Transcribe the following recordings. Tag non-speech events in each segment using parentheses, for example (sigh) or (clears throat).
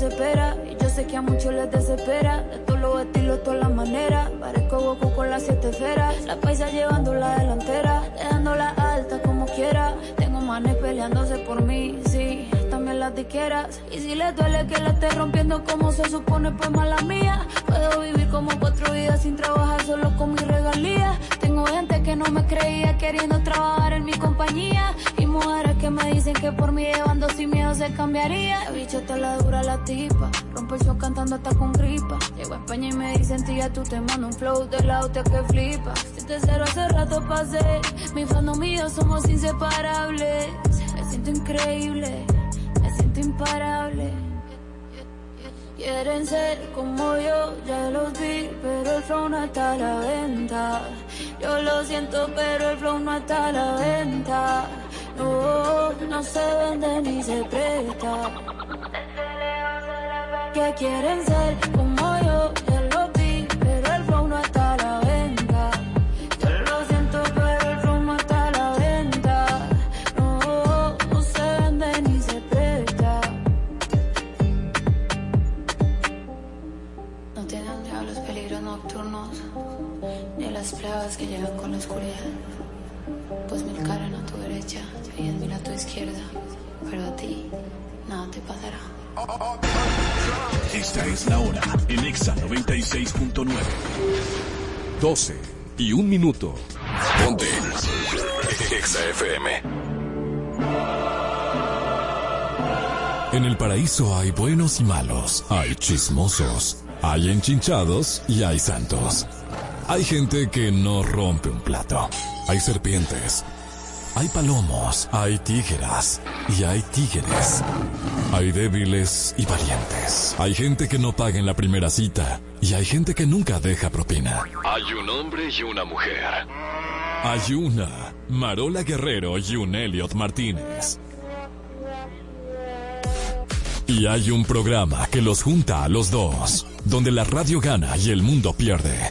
Y yo sé que a muchos les desespera. De todos los estilos, todas las maneras. Parezco Goku con las siete esferas. La paisa llevando la delantera. Dejándola alta como quiera. Tengo manes peleándose por mí, sí. También las diqueras. Y si le duele que la esté rompiendo como se supone, pues mala mía. Puedo vivir como cuatro vidas sin trabajar solo con mi regalía. Tengo gente que no me creía queriendo trabajar en mi compañía. Mujeres que me dicen que por mí llevando sin miedo se cambiaría. La bicha te la dura la tipa. Rompe el show cantando hasta con gripa. Llego a España y me dicen, tía, tú te mando un flow de la hostia que flipa. Si te cero hace rato pasé. Mi fandom yo somos inseparables. Me siento increíble. Me siento imparable. Quieren ser como yo, ya los vi, pero el flow no está a la venta. Yo lo siento, pero el flow no está a la venta. No, se vende ni se presta. Que quieren ser como yo, ya los vi, pero el flow no está a la venta. Yo lo siento, pero el flow no está a la venta. No, se vende ni se presta. No tienen ya los peligros nocturnos, ni las plagas que llegan con la oscuridad. Pues mil caran a tu derecha y diez mil a tu izquierda, pero a ti nada te pasará. Esta es la hora en Exa 96.9. 12 y un minuto. Ponte. Exa FM. En el paraíso hay buenos y malos, hay chismosos, hay enchinchados y hay santos. Hay gente que no rompe un plato. Hay serpientes. Hay palomos, hay tígeras y hay tigres. Hay débiles y valientes. Hay gente que no paga en la primera cita y hay gente que nunca deja propina. Hay un hombre y una mujer. Hay una Marola Guerrero y un Elliot Martínez. Y hay un programa que los junta a los dos, donde la radio gana y el mundo pierde.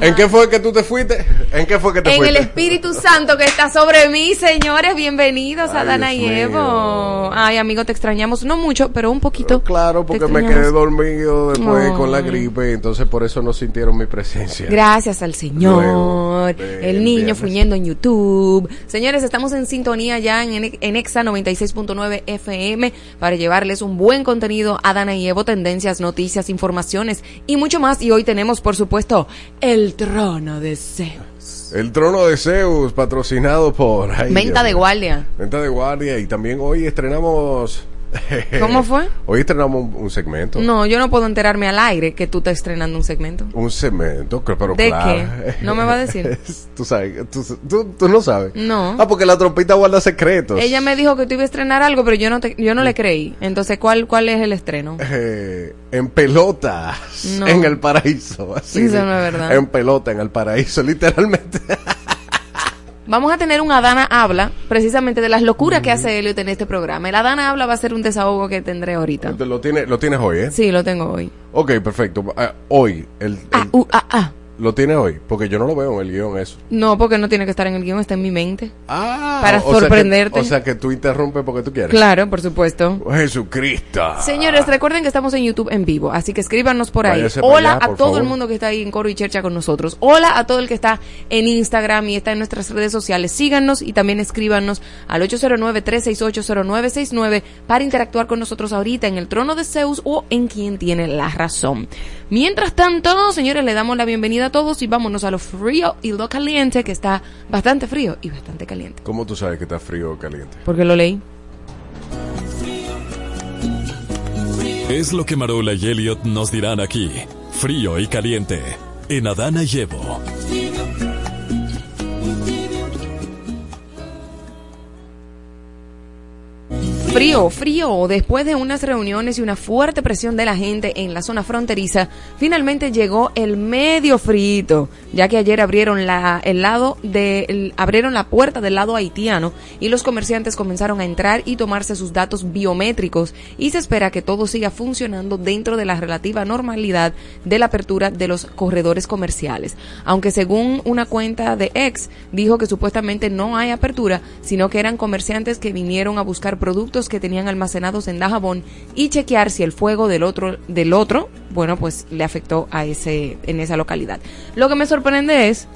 ¿En qué fue que tú te fuiste? ¿En qué fue que te En el fuiste? Espíritu Santo que está sobre mí, señores, bienvenidos a Dana y mío. Evo. Ay, amigo, te extrañamos, no mucho, pero un poquito. Claro, porque me quedé dormido después con la gripe, entonces por eso no sintieron mi presencia. Gracias al Señor. Luego el niño fuñendo en YouTube. Señores, estamos en sintonía ya en, en Exa 96.9 FM para llevarles un buen contenido a Dana y Evo, tendencias, noticias, informaciones y mucho más. Y hoy tenemos, por supuesto, el trono de Zeus. El trono de Zeus, patrocinado por... ay, Venta Dios de guardia. Venta de guardia. Y también hoy estrenamos... (laughs) ¿Cómo fue? Hoy estrenamos un, un segmento. No, yo no puedo enterarme al aire que tú estás estrenando un segmento. Un segmento, pero ¿De claro. qué? ¿No me va a decir? (laughs) tú sabes, tú, tú, tú no sabes. No. Ah, porque la trompita guarda secretos. Ella me dijo que tú ibas a estrenar algo, pero yo no te, yo no le creí. Entonces, ¿cuál, cuál es el estreno? (laughs) Eh, en pelotas No. en el paraíso. Así, Eso no es verdad. En pelota en el paraíso, literalmente. Vamos a tener un Adana Habla, precisamente de las locuras que hace Elliot en este programa. El Adana Habla va a ser un desahogo que tendré ahorita. Entonces, lo, tiene, lo tienes hoy, ¿eh? Sí, lo tengo hoy. Ok, perfecto. Ah, hoy. El, el- Ah, uh, ah, ah. Lo tienes hoy, porque yo no lo veo en el guion eso. No, porque no tiene que estar en el guion, está en mi mente. Ah, Para o sea que- sorprenderte. o sea que tú interrumpes porque tú quieres. Claro, por supuesto. Jesucristo. Señores, recuerden que estamos en YouTube en vivo, así que escríbanos por ahí. Váyase Hola allá, a todo el mundo que está ahí en Coro y Chercha con nosotros. Hola a todo el que está en Instagram y está en nuestras redes sociales. Síganos y también escríbanos al 809-368-0969 para interactuar con nosotros ahorita en el trono de Zeus o en quien tiene la razón. Mientras tanto, señores, le damos la bienvenida a todos y vámonos a lo frío y lo caliente, que está bastante frío y bastante caliente. ¿Cómo tú sabes que está frío o caliente? Porque lo leí. Es lo que Marola y Elliot nos dirán aquí, frío y caliente, en Adana y Evo. Frío, frío. Después de unas reuniones y una fuerte presión de la gente en la zona fronteriza, finalmente llegó el medio frito, ya que ayer abrieron la el lado de abrieron la puerta del lado haitiano y los comerciantes comenzaron a entrar y tomarse sus datos biométricos y se espera que todo siga funcionando dentro de la relativa normalidad de la apertura de los corredores comerciales. Aunque según una cuenta de ex dijo que supuestamente no hay apertura, sino que eran comerciantes que vinieron a buscar productos que tenían almacenados en Dajabón y chequear si el fuego del otro del otro, bueno, pues le afectó a ese en esa localidad. Lo que me sorprende es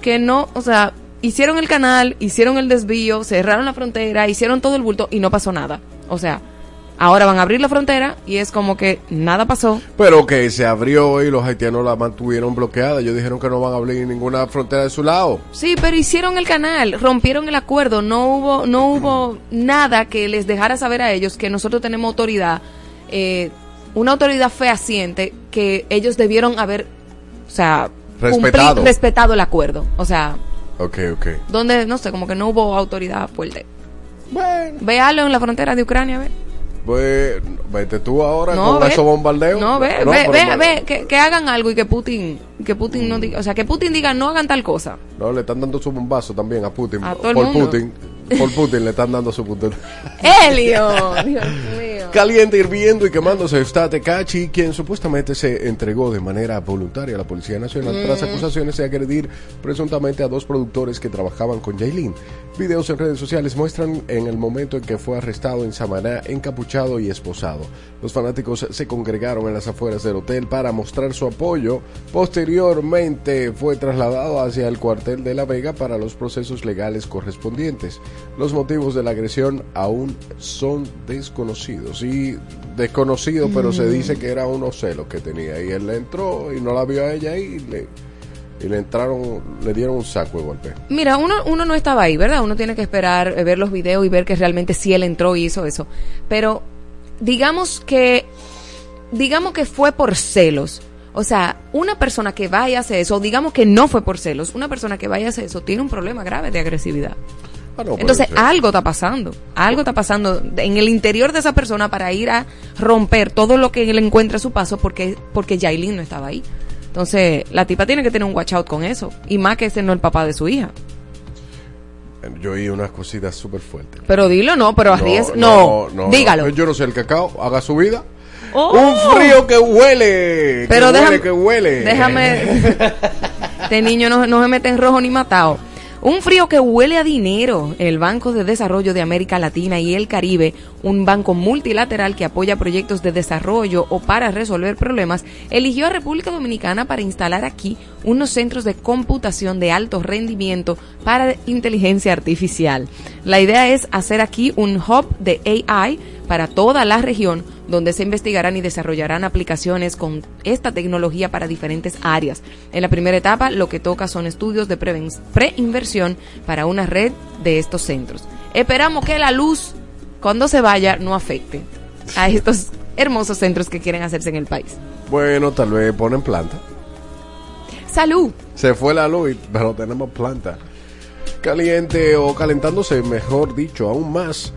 que no, o sea, hicieron el canal, hicieron el desvío, cerraron la frontera, hicieron todo el bulto y no pasó nada. O sea, ahora van a abrir la frontera y es como que nada pasó. Pero que se abrió y los haitianos la mantuvieron bloqueada. Ellos dijeron que no van a abrir ninguna frontera de su lado. Sí, pero hicieron el canal, rompieron el acuerdo, no hubo, no hubo nada que les dejara saber a ellos que nosotros tenemos autoridad, eh, una autoridad fehaciente que ellos debieron haber, o sea, cumplir- Respetado. el acuerdo. O sea, Ok, ok. donde, no sé, como que no hubo autoridad fuerte. Bueno. Véalo en la frontera de Ucrania, ve. Pues vete tú ahora No, con ve. esos bombardeos. No, ve, No, ve, ve, no- ve, que, que hagan algo y que Putin, que Putin no diga, o sea, que Putin diga no hagan tal cosa. No, le están dando su bombazo también a Putin. A todo el por mundo. Putin. Por Putin le están dando su puto. Helio, Dios (laughs) mío. Caliente, hirviendo y quemándose está Tecachi, quien supuestamente se entregó de manera voluntaria a la Policía Nacional Mm. tras acusaciones de agredir presuntamente a dos productores que trabajaban con Jailin. Videos en redes sociales muestran en el momento en que fue arrestado en Samaná, encapuchado y esposado. Los fanáticos se congregaron en las afueras del hotel para mostrar su apoyo. Posteriormente fue trasladado hacia el cuartel de La Vega para los procesos legales correspondientes. Los motivos de la agresión aún son desconocidos y desconocido, pero se dice que era unos celos que tenía y él le entró y no la vio a ella y le y le entraron, le dieron un saco de golpe. Mira, uno, uno no estaba ahí, ¿verdad? Uno tiene que esperar, eh, ver los videos y ver que realmente sí él entró y hizo eso. Pero digamos que, digamos que fue por celos. O sea, una persona que vaya a hacer eso, digamos que no fue por celos, una persona que vaya a hacer eso tiene un problema grave de agresividad. Ah, no, Entonces, algo está pasando. Algo está pasando en el interior de esa persona para ir a romper todo lo que él encuentra a su paso porque, porque Yailin no estaba ahí. Entonces, la tipa tiene que tener un watch out con eso. Y más que ese no es el papá de su hija. Yo oí unas cositas súper fuertes. Pero dilo, no, pero arriesga. No, dígalo. Yo no sé el cacao, haga su vida. Oh. Un frío que huele. Pero que déjame, huele, que huele. déjame. (laughs) este niño no, no se mete en rojo ni matado. Un frío que huele a dinero. El Banco de Desarrollo de América Latina y el Caribe, un banco multilateral que apoya proyectos de desarrollo o para resolver problemas, eligió a República Dominicana para instalar aquí unos centros de computación de alto rendimiento para inteligencia artificial. La idea es hacer aquí un hub de AI para toda la región donde se investigarán y desarrollarán aplicaciones con esta tecnología para diferentes áreas. En la primera etapa, lo que toca son estudios de preinversión para una red de estos centros. Esperamos que la luz, cuando se vaya, no afecte a estos hermosos centros que quieren hacerse en el país. Bueno, tal vez ponen planta. ¡Salud! Se fue la luz, pero tenemos planta. Caliente o calentándose, mejor dicho, aún más.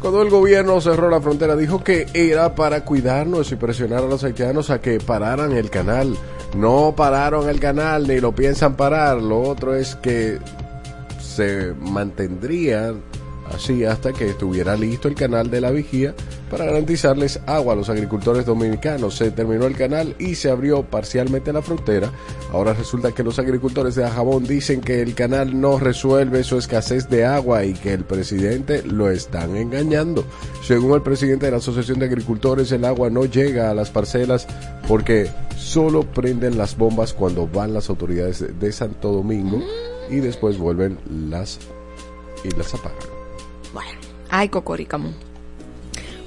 Cuando el gobierno cerró la frontera, dijo que era para cuidarnos y presionar a los haitianos a que pararan el canal. No pararon el canal ni lo piensan parar. Lo otro es que se mantendría así hasta que estuviera listo el canal de la vigía para garantizarles agua a los agricultores dominicanos. Se terminó el canal y se abrió parcialmente la frontera. Ahora resulta que los agricultores de Ajabón dicen que el canal no resuelve su escasez de agua y que el presidente lo están engañando. Según el presidente de la Asociación de Agricultores, el agua no llega a las parcelas porque solo prenden las bombas cuando van las autoridades de- de Santo Domingo y después vuelven las y las apagan. Bueno, ay, cocoricamo.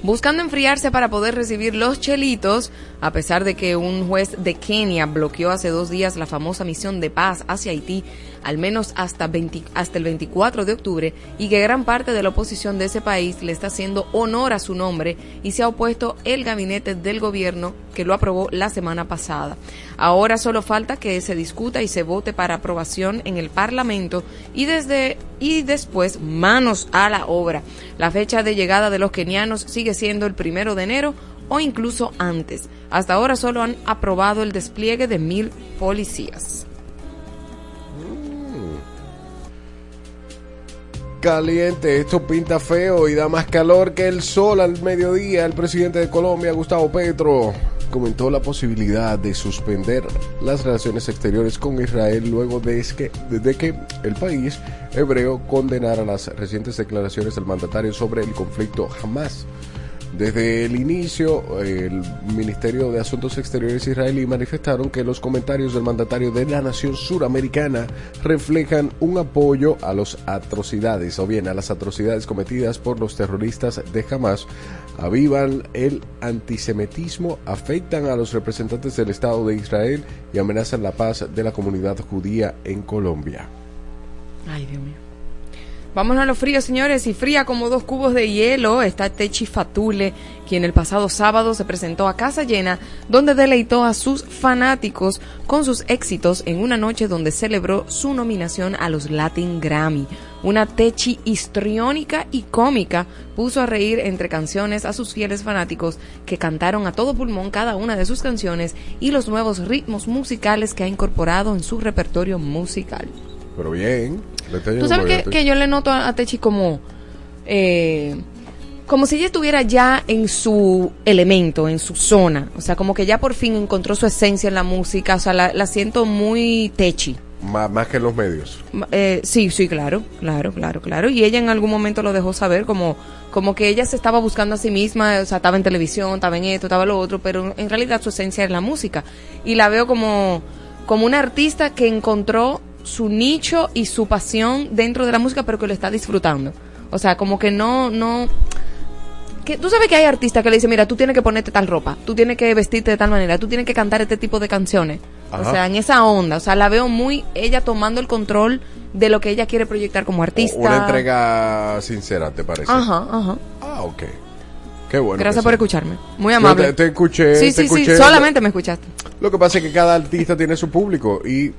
Buscando enfriarse para poder recibir los chelitos, a pesar de que un juez de Kenia bloqueó hace dos días la famosa misión de paz hacia Haití, al menos hasta, 20 hasta el 24 de octubre, y que gran parte de la oposición de ese país le está haciendo honor a su nombre y se ha opuesto el gabinete del gobierno que lo aprobó la semana pasada. Ahora solo falta que se discuta y se vote para aprobación en el Parlamento y desde y después manos a la obra. La fecha de llegada de los kenianos sigue siendo el primero de enero o incluso antes. Hasta ahora solo han aprobado el despliegue de mil policías. Caliente, esto pinta feo y da más calor que el sol al mediodía. El presidente de Colombia, Gustavo Petro, comentó la posibilidad de suspender las relaciones exteriores con Israel luego de que, que el país hebreo condenara las recientes declaraciones del mandatario sobre el conflicto Hamas. Desde el inicio, el Ministerio de Asuntos Exteriores israelí manifestaron que los comentarios del mandatario de la nación suramericana reflejan un apoyo a las atrocidades, o bien a las atrocidades cometidas por los terroristas de Hamas, avivan el antisemitismo, afectan a los representantes del Estado de Israel y amenazan la paz de la comunidad judía en Colombia. Ay, Dios mío. Vamos a lo frío, señores, y fría como dos cubos de hielo está Techi Fatule, quien el pasado sábado se presentó a casa llena, donde deleitó a sus fanáticos con sus éxitos en una noche donde celebró su nominación a los Latin Grammy. Una Techi histriónica y cómica puso a reír entre canciones a sus fieles fanáticos que cantaron a todo pulmón cada una de sus canciones y los nuevos ritmos musicales que ha incorporado en su repertorio musical. Pero bien. Tú sabes que, que, yo le noto a, Techi como... Eh, como si ella estuviera ya en su elemento, en su zona. O sea, como que ya por fin encontró su esencia en la música. O sea, la, siento muy techi. Más, más que en los medios. Eh, sí, sí, claro, claro, claro, claro. Y ella en algún momento lo dejó saber como, como que ella se estaba buscando a sí misma, o sea, estaba en televisión, estaba en esto, estaba lo otro, pero en realidad su esencia es la música. Y la veo como, como una artista que encontró su nicho y su pasión dentro de la música, pero que lo está disfrutando. O sea, como que no, no, que tú sabes que hay artistas que le dicen, mira, tú tienes que ponerte tal ropa, tú tienes que vestirte de tal manera, tú tienes que cantar este tipo de canciones. O sea, en esa onda, o sea, la veo muy ella tomando el control de lo que ella quiere proyectar como artista. Una entrega sincera, ¿te parece? Ajá, ajá. Ah, ok. Qué bueno. Gracias por escucharme. Muy amable. te, escuché. Sí, sí, sí, solamente me escuchaste. Lo que pasa es que cada artista tiene su público y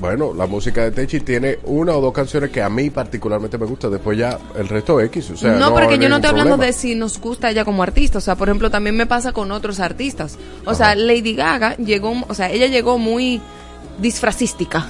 bueno, la música de Techi tiene una o dos canciones que a mí particularmente me gusta, después ya el resto X, o sea, no, porque yo no estoy hablando de si nos gusta ella como artista, o sea, por ejemplo, también me pasa con otros artistas. O sea, Lady Gaga llegó, o sea, ella llegó muy disfrazística.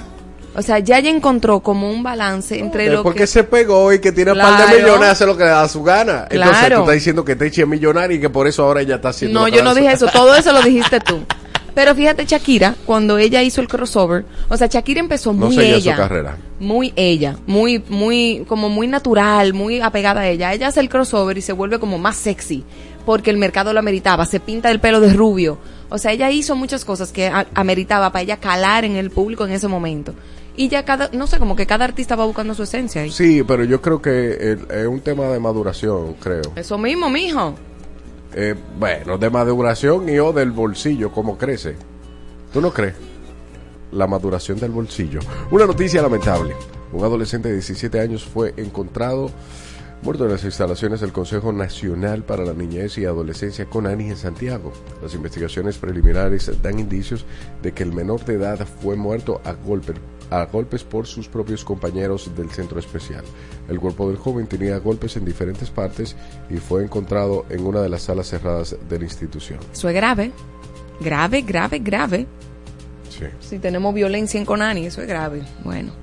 O sea, ya ella encontró como un balance entre lo porque se pegó y que tiene un par de millones hace lo que le da su gana. Entonces tú estás diciendo que Techi es millonaria y que por eso ahora ella está haciendo No, yo no dije eso, todo eso lo dijiste tú. (laughs) Pero fíjate, Shakira, cuando ella hizo el crossover, o sea, Shakira empezó muy ella. carrera. Muy ella, muy, muy, como muy natural, muy apegada a ella. Ella hace el crossover y se vuelve como más sexy, porque el mercado lo ameritaba. Se pinta el pelo de rubio. O sea, ella hizo muchas cosas que ameritaba para ella calar en el público en ese momento. Y ya cada, no sé, como que cada artista va buscando su esencia. Sí, pero yo creo que es un tema de maduración, creo. Eso mismo, mijo. Eh, bueno, de maduración y o del bolsillo, ¿cómo crece? ¿Tú no crees? La maduración del bolsillo. Una noticia lamentable. Un adolescente de 17 años fue encontrado muerto en las instalaciones del Consejo Nacional para la Niñez y Adolescencia CONANI en Santiago. Las investigaciones preliminares dan indicios de que el menor de edad fue muerto a golpe a golpes por sus propios compañeros del centro especial. El cuerpo del joven tenía golpes en diferentes partes y fue encontrado en una de las salas cerradas de la institución. Eso es grave, grave, grave, grave. Sí. Si tenemos violencia en Conani, eso es grave. Bueno,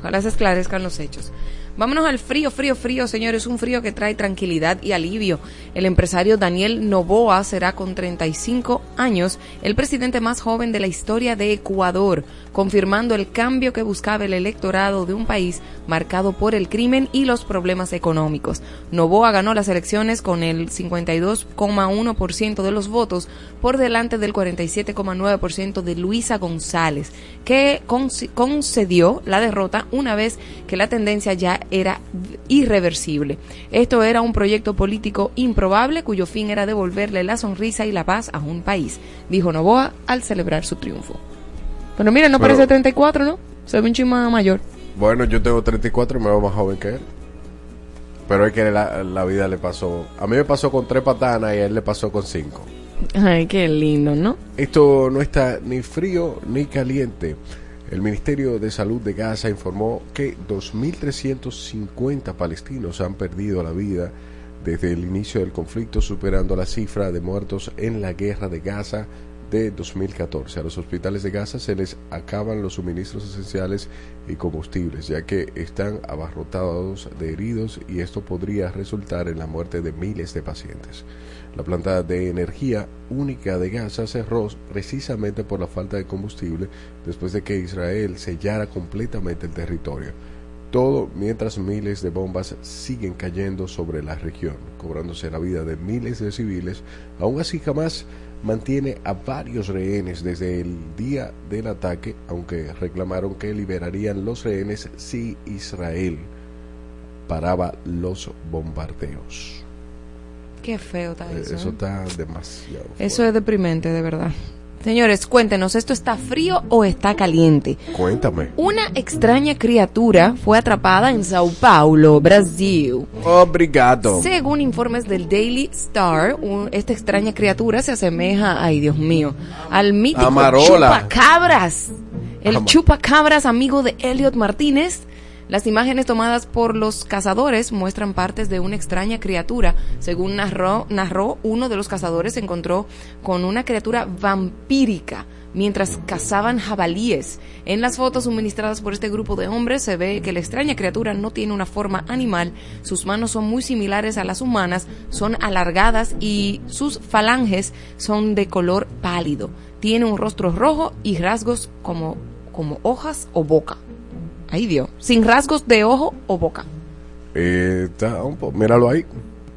ojalá se esclarezcan los hechos. Vámonos al frío, frío, frío, señores, un frío que trae tranquilidad y alivio. El empresario Daniel Novoa será con 35 años el presidente más joven de la historia de Ecuador, confirmando el cambio que buscaba el electorado de un país marcado por el crimen y los problemas económicos. Novoa ganó las elecciones con el 52,1% de los votos por delante del 47,9% de Luisa González, que concedió la derrota una vez que la tendencia ya era irreversible. Esto era un proyecto político improbable cuyo fin era devolverle la sonrisa y la paz a un país, dijo Novoa al celebrar su triunfo. Pero mira, no parece 34, ¿no? Se ve un chima mayor. Bueno, yo tengo 34 y me veo más joven que él. Pero es que la, la vida le pasó. A mí me pasó con tres patanas y a él le pasó con cinco. Ay, qué lindo, ¿no? Esto no está ni frío ni caliente. El Ministerio de Salud de Gaza informó que 2.350 palestinos han perdido la vida desde el inicio del conflicto, superando la cifra de muertos en la guerra de Gaza de 2014. A los hospitales de Gaza se les acaban los suministros esenciales y combustibles, ya que están abarrotados de heridos y esto podría resultar en la muerte de miles de pacientes. La planta de energía única de Gaza cerró precisamente por la falta de combustible después de que Israel sellara completamente el territorio. Todo mientras miles de bombas siguen cayendo sobre la región, cobrándose la vida de miles de civiles. Aún así jamás mantiene a varios rehenes desde el día del ataque, aunque reclamaron que liberarían los rehenes si Israel paraba los bombardeos. Qué feo está Eh, eso. Eso ¿eh? está demasiado. Eso es deprimente, de verdad. Señores, cuéntenos, ¿esto está frío o está caliente? Cuéntame. Una extraña criatura fue atrapada en Sao Paulo, Brasil. Obrigado. Según informes del Daily Star, un- esta extraña criatura se asemeja, ay Dios mío, al mítico Amarola. chupacabras. El Ama- chupacabras amigo de Elliot Martínez. Las imágenes tomadas por los cazadores muestran partes de una extraña criatura. Según narró, narró uno de los cazadores se encontró con una criatura vampírica mientras cazaban jabalíes. En las fotos suministradas por este grupo de hombres se ve que la extraña criatura no tiene una forma animal, sus manos son muy similares a las humanas, son alargadas y sus falanges son de color pálido. Tiene un rostro rojo y rasgos como, como hojas o boca. Ahí dio. Sin rasgos de ojo o boca. Eh, está un po- míralo ahí.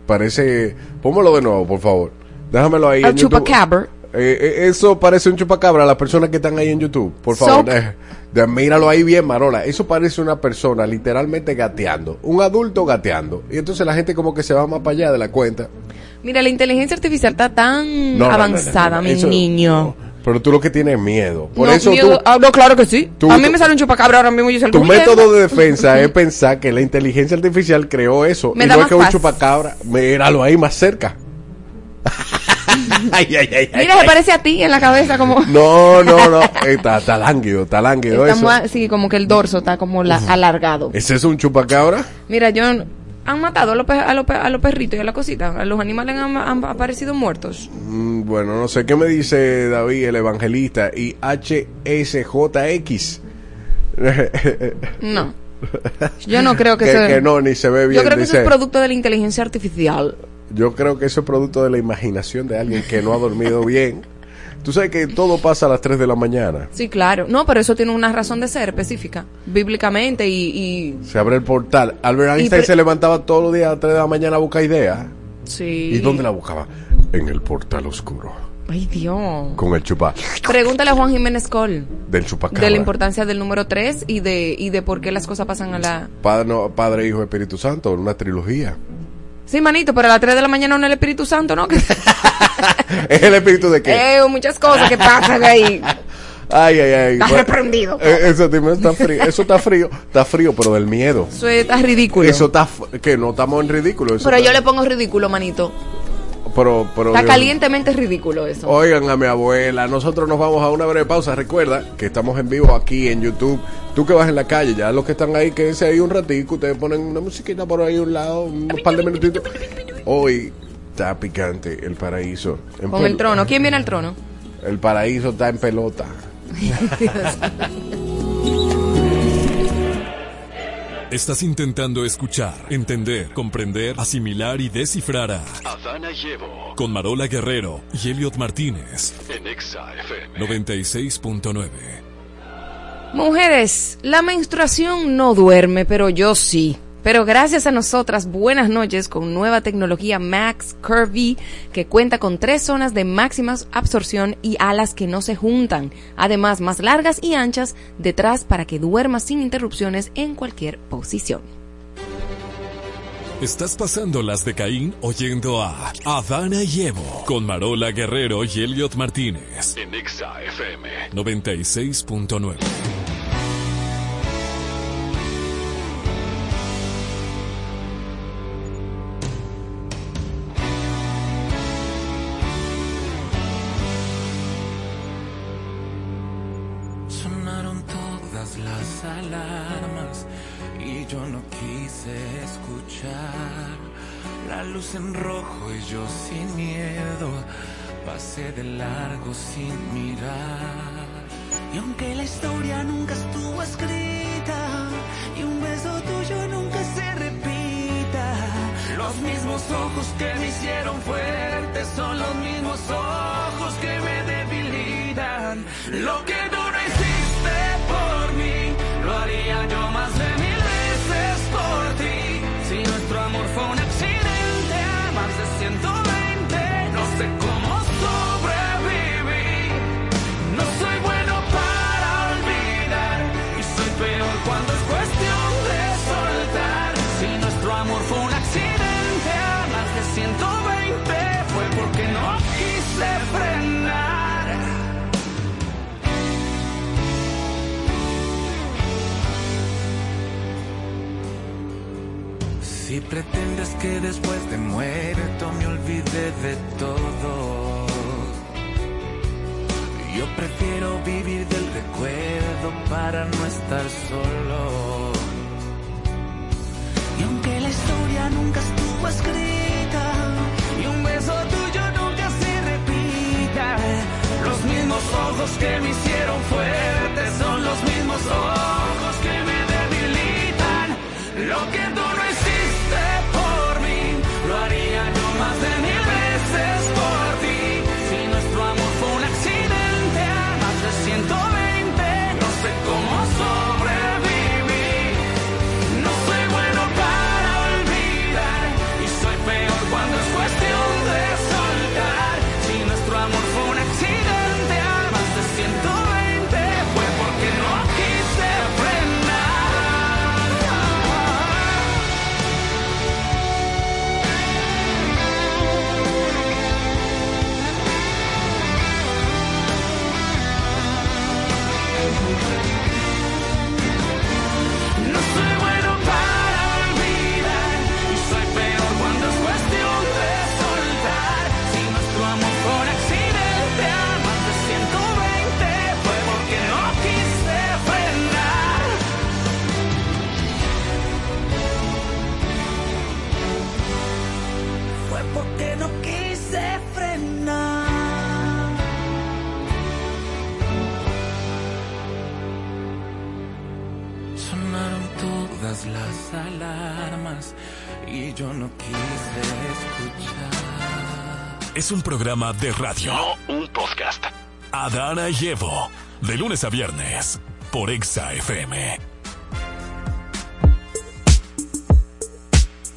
Parece. Póngalo de nuevo, por favor. Déjamelo ahí. El chupacabra. Eh, eh, eso parece un chupacabra. Las personas que están ahí en YouTube, por favor. Eh, de- míralo ahí bien, Marola. Eso parece una persona literalmente gateando. Un adulto gateando. Y entonces la gente como que se va más para allá de la cuenta. Mira, la inteligencia artificial está tan No, avanzada, no, no, mi eso- niño. No. Pero tú lo que tienes es miedo. Por No, eso miedo- tú, Ah, no, claro que sí. tú- a mí me sale un chupacabra ahora mismo y yo salgo tu método de defensa es pensar que la inteligencia artificial creó eso. Me y da no es más que un chupacabra. Míralo ahí más cerca. (laughs) ay, ay, ay, ay, Mira, ay. se parece a ti en la cabeza como... (laughs) No, no, no. Está, está lánguido, está lánguido Está eso. muy- sí, como que el dorso está como la- alargado. ¿Ese es un chupacabra? Mira, yo han matado a los, a, los, a los perritos y a la cosita. A los animales han, han aparecido muertos. Mm, bueno, no sé qué me dice David, el evangelista, y HSJX. (laughs) No. Yo no creo que, que, que no, ni se ve bien. yo creo que eso es producto de la inteligencia artificial. Yo creo que eso es producto de la imaginación de alguien que no ha dormido bien. Tú sabes que todo pasa a las 3 de la mañana. Sí, claro. No, pero eso tiene una razón de ser específica. Bíblicamente y... y Se abre el portal. Albert Einstein se levantaba todos los días a las 3 de la mañana a buscar ideas. sí. ¿Y dónde la buscaba? En el portal oscuro. Ay, Dios. Con el chupa Pregúntale a Juan Jiménez Col del chupacabra. de la importancia del número 3 y de, y de por qué las cosas pasan a la... Padre, no, Padre, Hijo, Espíritu Santo, una trilogía. Sí, manito, pero a las 3 de la mañana no es el Espíritu Santo, ¿no? (laughs) ¿Es el espíritu de qué? Eh, muchas cosas que pasan ahí. (laughs) Ay, ay, ay. Estás Bueno, reprendido. eh, eso, está frío. Eso está frío. Está frío, pero del miedo. Eso está ridículo. Eso está... Que no estamos en ridículo. eso pero está- yo le pongo ridículo, manito. Pero, pero, Está Dios- calientemente ridículo eso. Oigan a mi abuela, nosotros nos vamos a una breve pausa. Recuerda que estamos en vivo aquí en YouTube. Tú que vas en la calle, ya los que están ahí, quédense ahí un ratico. Ustedes ponen una musiquita por ahí a un lado, un par de minutitos. Hoy está picante el paraíso. en Con el trono. ¿Quién viene al trono? El paraíso está en pelota. (laughs) (laughs) Estás intentando escuchar, entender, comprender, asimilar y descifrar a Adana y Evo con Marola Guerrero y Elliot Martínez. en Exa FM. 96.9. Mujeres, la menstruación no duerme, pero yo sí. Pero gracias a nosotras, buenas noches con nueva tecnología Max Curvy que cuenta con tres zonas de máxima absorción y alas que no se juntan. Además, más largas y anchas detrás para que duermas sin interrupciones en cualquier posición. Estás pasando las de Caín oyendo a Adana y Evo con Marola Guerrero y Elliot Martínez. En Exa FM. 96.9. pasé de largo sin mirar. Y aunque la historia nunca estuvo escrita y un beso tuyo nunca se repita, los mismos ojos que me hicieron fuerte son los mismos ojos que me debilitan. Lo que tú no hiciste por mí, lo haría yo más de Si pretendes que después de muerto me olvide de todo, yo prefiero vivir del recuerdo para no estar solo. y aunque la historia nunca estuvo escrita y un beso tuyo nunca se repita, Los mismos ojos que me hicieron fuerte yo no quise escuchar. Es un programa de radio. No un podcast. Adana y Evo. De lunes a viernes. Por Exa FM.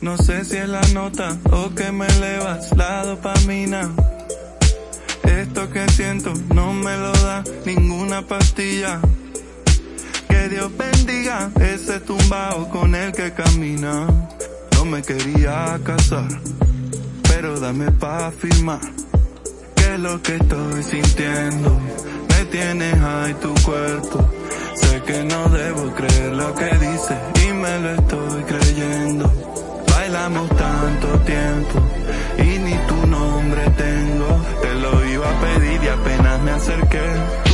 No sé si es la nota o que me elevas la dopamina. Esto que siento no me lo da ninguna pastilla. Que Dios bendiga ese tumbao con el que camina. Me quería casar, pero dame pa' firmar. Que lo que estoy sintiendo me tienes ahí tu cuerpo. Sé que no debo creer lo que dice y me lo estoy creyendo. Bailamos tanto tiempo y ni tu nombre tengo. Te lo iba a pedir y apenas me acerqué.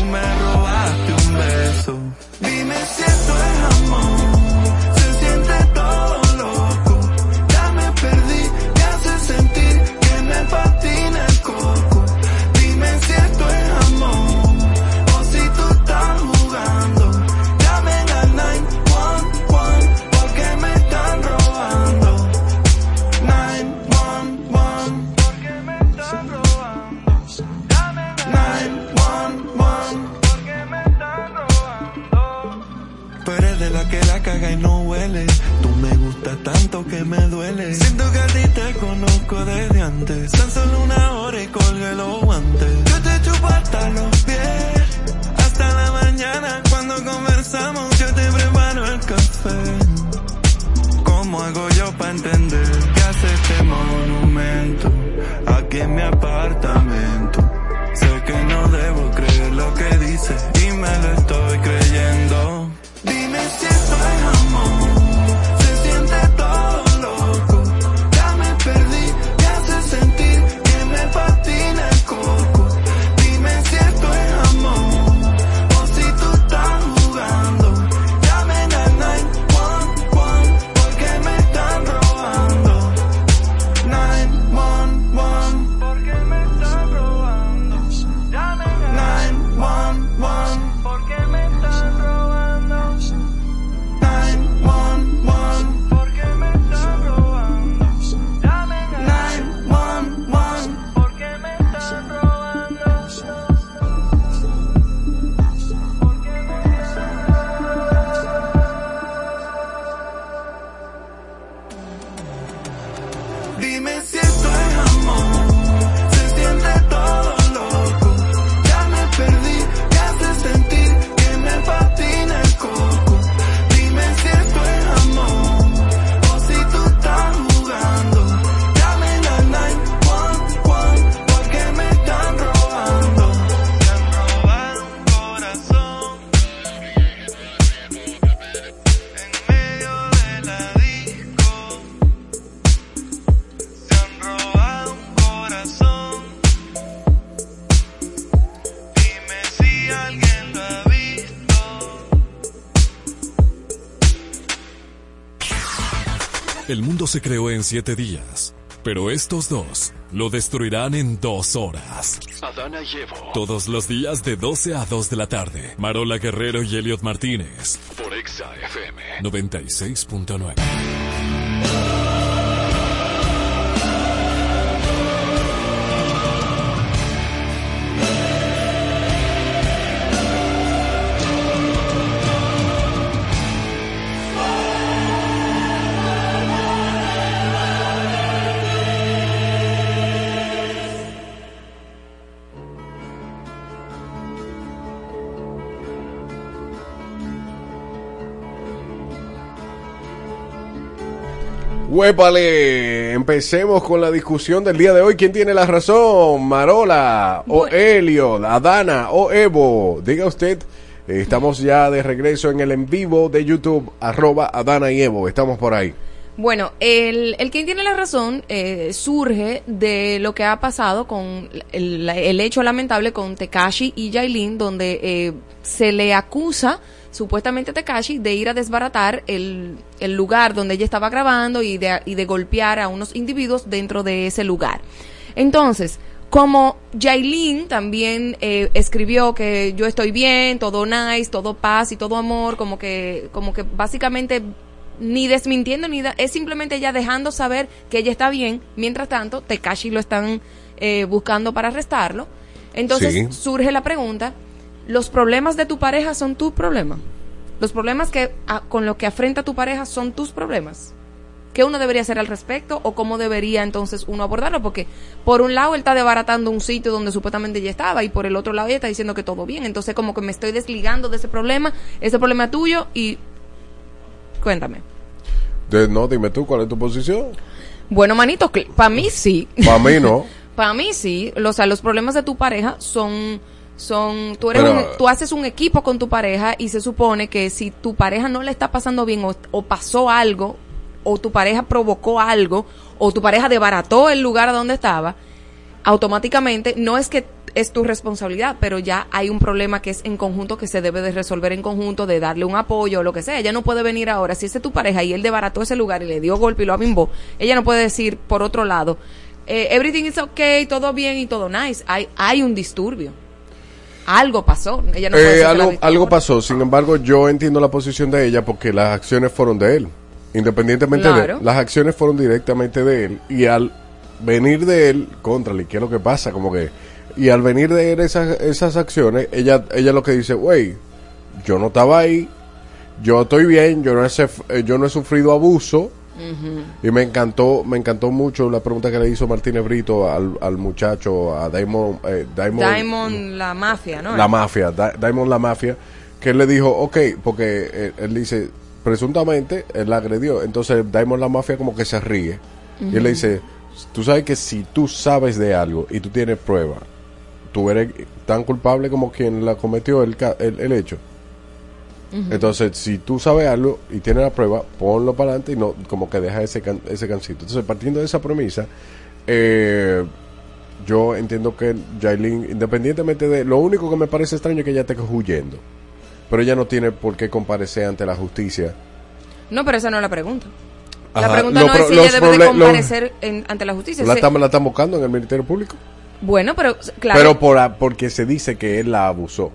Mundo se creó en siete días, pero estos dos lo destruirán en dos horas. Adana y Evo. Todos los días de 12 a 2 de la tarde. Marola Guerrero y Elliot Martínez. Por Exa FM. 96.9. Huépale, empecemos con la discusión del día de hoy. ¿Quién tiene la razón? Marola, o Elio, Adana, o Evo. Diga usted, eh, estamos ya de regreso en el en vivo de YouTube, arroba Adana y Evo. Estamos por ahí. Bueno, el, el quien tiene la razón eh, surge de lo que ha pasado con el, el hecho lamentable con Tekashi y Yailin, donde eh, se le acusa supuestamente Tekashi de ir a desbaratar el, el lugar donde ella estaba grabando y de, y de golpear a unos individuos dentro de ese lugar. Entonces, como Yailin también eh, escribió que yo estoy bien, todo nice, todo paz y todo amor, como que, como que básicamente ni desmintiendo ni da- es simplemente ella dejando saber que ella está bien. Mientras tanto, Tekashi lo están eh, buscando para arrestarlo. Entonces Sí. surge la pregunta: ¿los problemas de tu pareja son tus problemas? ¿Los problemas que a- con los que afrenta tu pareja son tus problemas? ¿Qué uno debería hacer al respecto o cómo debería entonces uno abordarlo? Porque por un lado él está desbaratando un sitio donde supuestamente ella estaba y por el otro lado ella está diciendo que todo bien. Entonces como que me estoy desligando de ese problema, ese problema tuyo y cuéntame. De- no, dime tú, ¿cuál es tu posición? Bueno, manito, para mí sí. Para mí no. (laughs) Para mí sí. O sea, los problemas de tu pareja son son tú eres Pero- un- tú haces un equipo con tu pareja y se supone que si tu pareja no le está pasando bien o, o pasó algo o tu pareja provocó algo o tu pareja debarató el lugar donde estaba automáticamente no es que es tu responsabilidad, pero ya hay un problema que es en conjunto que se debe de resolver en conjunto, de darle un apoyo o lo que sea. Ella no puede venir ahora, si ese es tu pareja y él debarató ese lugar y le dio golpe y lo abimbó, ella no puede decir por otro lado, eh, everything is okay, todo bien y todo nice. Hay, hay un disturbio. Algo pasó. Ella no puede Eh, algo, algo pasó, sin embargo, yo entiendo la posición de ella porque las acciones fueron de él. Independientemente de él, las acciones fueron directamente de él. Y al venir de él, contrale, ¿qué es lo que pasa? Como que, y al venir de él esas, esas acciones, ella, ella lo que dice, güey, yo no estaba ahí, yo estoy bien, yo no he, eh, yo no he sufrido abuso. Y me encantó, me encantó mucho la pregunta que le hizo Martínez Brito al, al muchacho, a Diamond, eh, Diamond, Diamond, la mafia, ¿no? la mafia, Di- Diamond la mafia, que él le dijo, ok, porque él, él dice, presuntamente él la agredió, entonces Diamond la mafia como que se ríe, y él le dice, tú sabes que si tú sabes de algo y tú tienes prueba, tú eres tan culpable como quien la cometió el, el, el hecho. Entonces, si tú sabes algo y tienes la prueba, ponlo para adelante y no como que deja ese, can- ese cancito. Entonces, partiendo de esa premisa, eh, yo entiendo que Jailin, independientemente de... Lo único que me parece extraño es que ella esté huyendo. Pero ella no tiene por qué comparecer ante la justicia. No, pero esa no es la pregunta. La pregunta no es si ella debe de los- comparecer en- ante la justicia. La están buscando en el Ministerio Público. Bueno, pero claro, Pero por, a- porque se dice que él la abusó.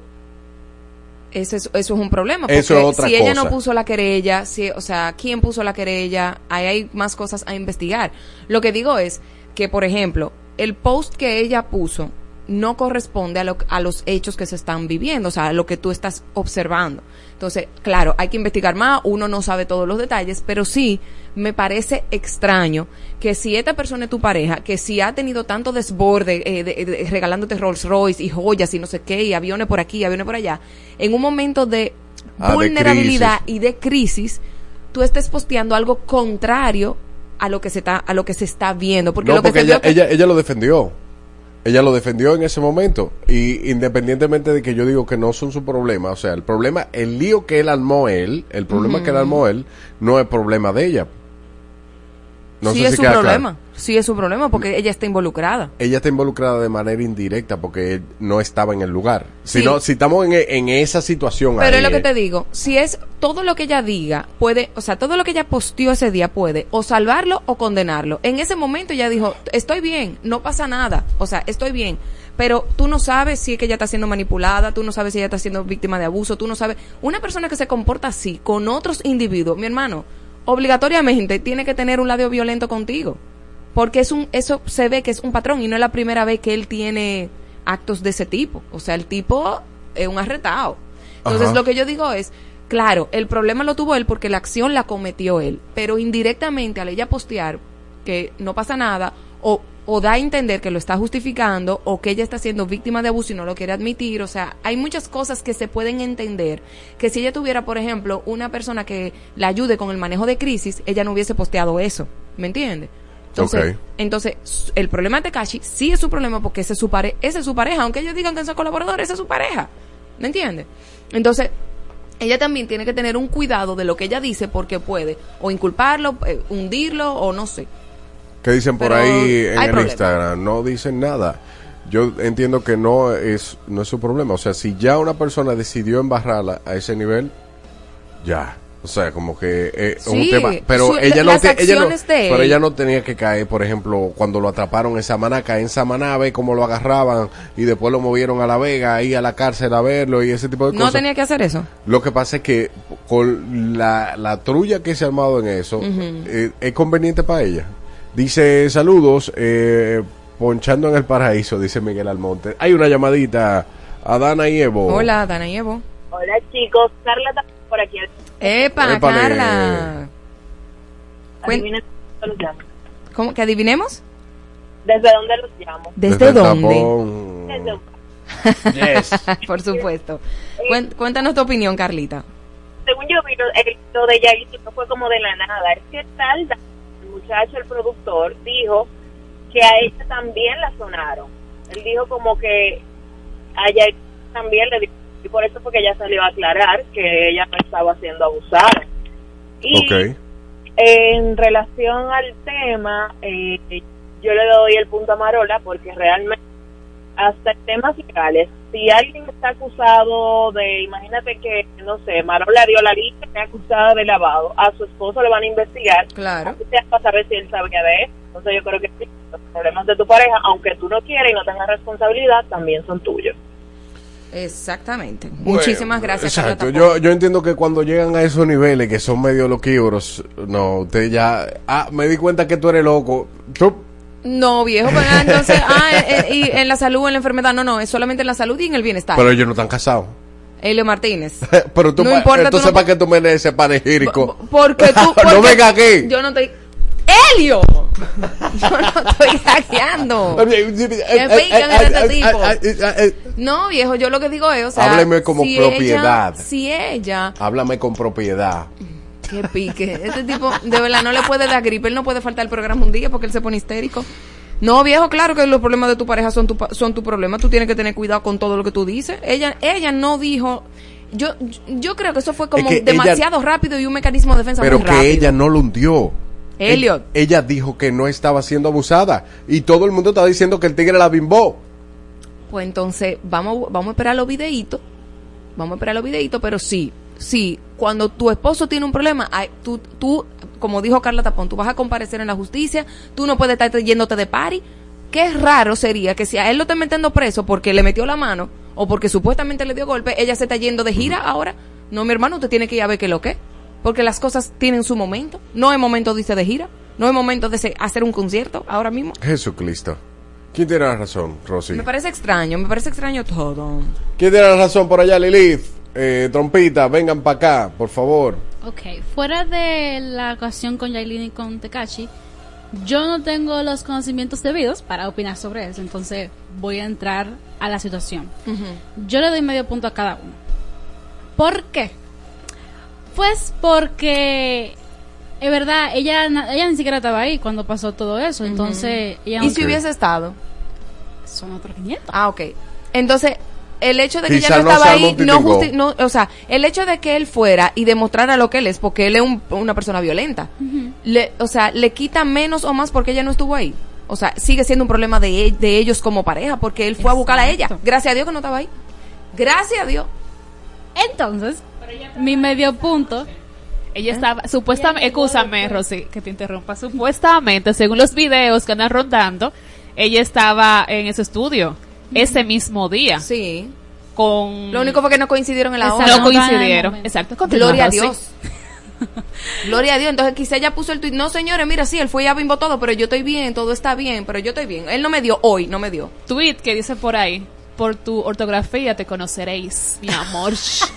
Eso es, eso es un problema. Porque Eso es otra si ella no puso la querella, si, o sea, ¿quién puso la querella? Ahí hay más cosas a investigar. Lo que digo es que, por ejemplo, el post que ella puso no corresponde a, lo- a los hechos que se están viviendo, o sea, a lo que tú estás observando. Entonces, claro, hay que investigar más, uno no sabe todos los detalles, pero sí me parece extraño que si esta persona es tu pareja, que si ha tenido tanto desborde eh, de- de- regalándote Rolls Royce y joyas y no sé qué, y aviones por aquí, aviones por allá, en un momento de Ah, vulnerabilidad y de crisis, tú estés posteando algo contrario a lo que se está a lo que se está viendo, porque no, lo que porque se ella, vio que- ella, ella lo defendió. Ella lo defendió en ese momento. Y independientemente de que yo digo que no son su problema, o sea, el problema, el lío que él armó él, el problema que él armó él, no es problema de ella. No sí sé es si su queda claro. problema, sí es su problema porque ella está involucrada. Ella está involucrada de manera indirecta porque él no estaba en el lugar. Si Sí. no, si estamos en, en esa situación Pero ahí, es lo que eh, te digo, si es todo lo que ella diga, puede, o sea, todo lo que ella posteó ese día puede o salvarlo o condenarlo. En ese momento ella dijo, estoy bien, no pasa nada, o sea, estoy bien. Pero tú no sabes si es que ella está siendo manipulada, tú no sabes si ella está siendo víctima de abuso, tú no sabes. Una persona que se comporta así con otros individuos, mi hermano, obligatoriamente tiene que tener un lado violento contigo. Porque es un, eso se ve que es un patrón y no es la primera vez que él tiene actos de ese tipo. O sea, el tipo es un arretado. Entonces Ajá. lo que yo digo es, claro, el problema lo tuvo él porque la acción la cometió él, pero indirectamente al ella postear que no pasa nada o, o da a entender que lo está justificando o que ella está siendo víctima de abuso y no lo quiere admitir, o sea, hay muchas cosas que se pueden entender que si ella tuviera, por ejemplo, una persona que la ayude con el manejo de crisis, ella no hubiese posteado eso, ¿me entiendes? Entonces, entonces, el problema de Tekashi sí es su problema porque ese es su, pare ese es su pareja, aunque ellos digan que son colaboradores, esa es su pareja. ¿Me entiendes? Entonces, ella también tiene que tener un cuidado de lo que ella dice porque puede o inculparlo, eh, hundirlo o no sé. ¿Qué dicen por Pero ahí en el problema. Instagram? No dicen nada. Yo entiendo que no es, no es su problema. O sea, si ya una persona decidió embarrarla a ese nivel, ya. O sea, como que eh, es un tema. Pero su- ella no, te- ella no- de pero ella no tenía que caer, por ejemplo, cuando lo atraparon en Samaná, caer en Samaná, ve cómo lo agarraban y después lo movieron a La Vega, ahí a la cárcel a verlo y ese tipo de No cosas. tenía que hacer eso. Lo que pasa es que con la, la trulla que se ha armado en eso, eh, es conveniente para ella. Dice, saludos, eh, ponchando en el paraíso, dice Miguel Almonte. Hay una llamadita a Dana y Evo. Hola, Dana y Evo. Hola chicos, Carla está por aquí. Epa, Épale. Carla. Adivinen dónde los llamo. ¿Cómo que adivinemos? ¿Desde dónde los llamo? ¿Desde, dónde? Desde un- Yes. (laughs) Por supuesto. Cuen- cuéntanos tu opinión, Carlita. Según yo vi, lo, de Yailin no fue como de la nada. Es que tal, muchacho, el productor, dijo que a ella también la sonaron. Él dijo como que a ella también le dijo, y por eso fue que ella salió a aclarar que ella no estaba siendo abusada. Y. En relación al tema, eh, yo le doy el punto a Marola porque realmente hasta en temas legales, si alguien está acusado de, imagínate que, no sé, Marola dio la lista, está acusada de lavado, a su esposo le van a investigar, Claro. para saber si él sabía de eso. Entonces yo creo que sí, los problemas de tu pareja, aunque tú no quieras y no tengas responsabilidad, también son tuyos. Exactamente. Bueno, Muchísimas gracias, Exacto. Yo, yo entiendo que cuando llegan a esos niveles que son medio loquívoros, no, usted ya. Ah, me di cuenta que tú eres loco. Chup. No, viejo, pero (laughs) entonces, ah, eh, eh, y en la salud, en la enfermedad, no, no, es solamente en la salud y en el bienestar. Pero ellos no están casados. Helio Martínez. (laughs) Pero tú, No importa, tú entonces, no- ¿para qué tú me lees ese panegírico? Porque tú. (laughs) no porque venga aquí. Yo no estoy. ¡Helio! Yo no estoy hackeando. pican este tipo? No, viejo, yo lo que digo es, o sea. Hábleme como si propiedad. ella- si ella. Háblame con propiedad. Qué pique. Este tipo, de verdad, no le puede dar gripe. Él no puede faltar al programa un día porque él se pone histérico. No, viejo, claro que los problemas de tu pareja son tu, son tu problema. Tú tienes que tener cuidado con todo lo que tú dices. Ella, ella no dijo. Yo, yo creo que eso fue como que ella- demasiado rápido y un mecanismo de defensa Pero muy que rápido. ella no lo hundió. Elliot. Ella dijo que no estaba siendo abusada. Y todo el mundo estaba diciendo que el tigre la bimbó. Pues entonces, vamos, vamos a esperar los videitos. Vamos a esperar los videitos, pero sí, sí, cuando tu esposo tiene un problema, hay- tú, tú, como dijo Carla Tapón, tú vas a comparecer en la justicia, tú no puedes estar yéndote de pari. Qué raro sería que si a él lo están metiendo preso porque le metió la mano o porque supuestamente le dio golpe, ella se está yendo de gira ahora. No, mi hermano, usted tiene que ir a ver qué es lo que. Porque las cosas tienen su momento. No es momento, dice, de gira. No es momento de hacer un concierto ahora mismo. Jesucristo. ¿Quién tiene la razón, Rosy? Me parece extraño, me parece extraño todo. ¿Quién tiene la razón por allá, Lilith? Eh, trompita, vengan para acá, por favor. Ok, fuera de la ocasión con Yailin y con Tekashi, yo no tengo los conocimientos debidos para opinar sobre eso, entonces voy a entrar a la situación. Yo le doy medio punto a cada uno. ¿Por qué? Pues porque es verdad, ella, ella ni siquiera estaba ahí cuando pasó todo eso, entonces ella ¿Y no- si hubiese estado? son otros 500. Ah, ok. Entonces, el hecho de que Quizá ella no no estaba ahí, no, justi- no, o sea, el hecho de que él fuera y demostrara lo que él es, porque él es un- una persona violenta, le, o sea, le quita menos o más porque ella no estuvo ahí. O sea, sigue siendo un problema de, de ellos como pareja, porque él fue a buscar a ella. Gracias a Dios que no estaba ahí. Gracias a Dios. Entonces, mi medio punto Ella estaba, supuestamente, escúchame, Rosy, que te interrumpa. Supuestamente, según los videos que andan rondando, ella estaba en ese estudio ese mismo día. Sí. Con. Lo único fue que no coincidieron en la hora. no coincidieron. Exacto. continúa, Gloria a Rosy. Dios. (laughs) Gloria a Dios. Entonces quizá ella puso el tuit. No, señores, mira, sí, él fue ya bimbo todo, pero yo estoy bien, todo está bien, pero yo estoy bien. Él no me dio hoy, no me dio. Tweet que dice por ahí. Por tu ortografía te conoceréis, mi amor.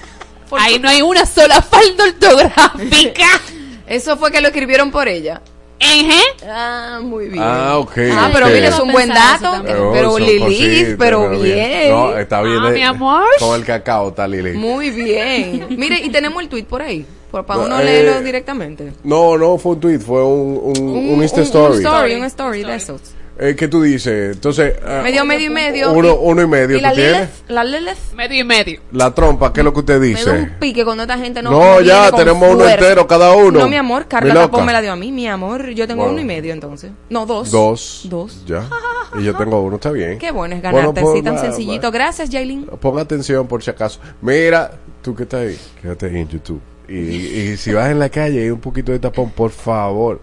(laughs) ahí no hay una sola falta ortográfica. (laughs) Eso fue que lo escribieron por ella. Ejé. Ah, muy bien. Ah, ok. Ah, pero ok. mira, es un buen dato. también. Pero Lilith, cositas, pero bien. No, está bien. Ah, eh, mi amor. Con el cacao está Lilith. Muy bien. Mire, y tenemos el tweet por ahí. Por, para No, uno eh, leerlo directamente. No, no fue un tweet, fue un, un, un, Insta story. Un story, un story de esos. Eh, ¿Qué tú dices? Entonces. ah, Medio, medio y medio. Uno, uno y medio. ¿Y la ¿Tú tienes? Lilith? ¿La Lilith? Medio y medio. La trompa, ¿qué es lo que usted Me da un dice? pique cuando esta gente no. No, ya, tenemos uno entero cada uno. No, mi amor, carga tapón me la dio a mí, mi amor. Yo tengo Bueno. uno y medio entonces. No, dos. Dos. Dos. Ya. (laughs) Y yo tengo uno, está bien. Qué bueno es Bueno, ganarte pues, así tan va- sencillito. Gracias, Jailin. Ponga atención por si acaso. Mira, tú que estás ahí, quédate ahí en YouTube. Y, y si vas en la calle y hay un poquito de tapón, por favor,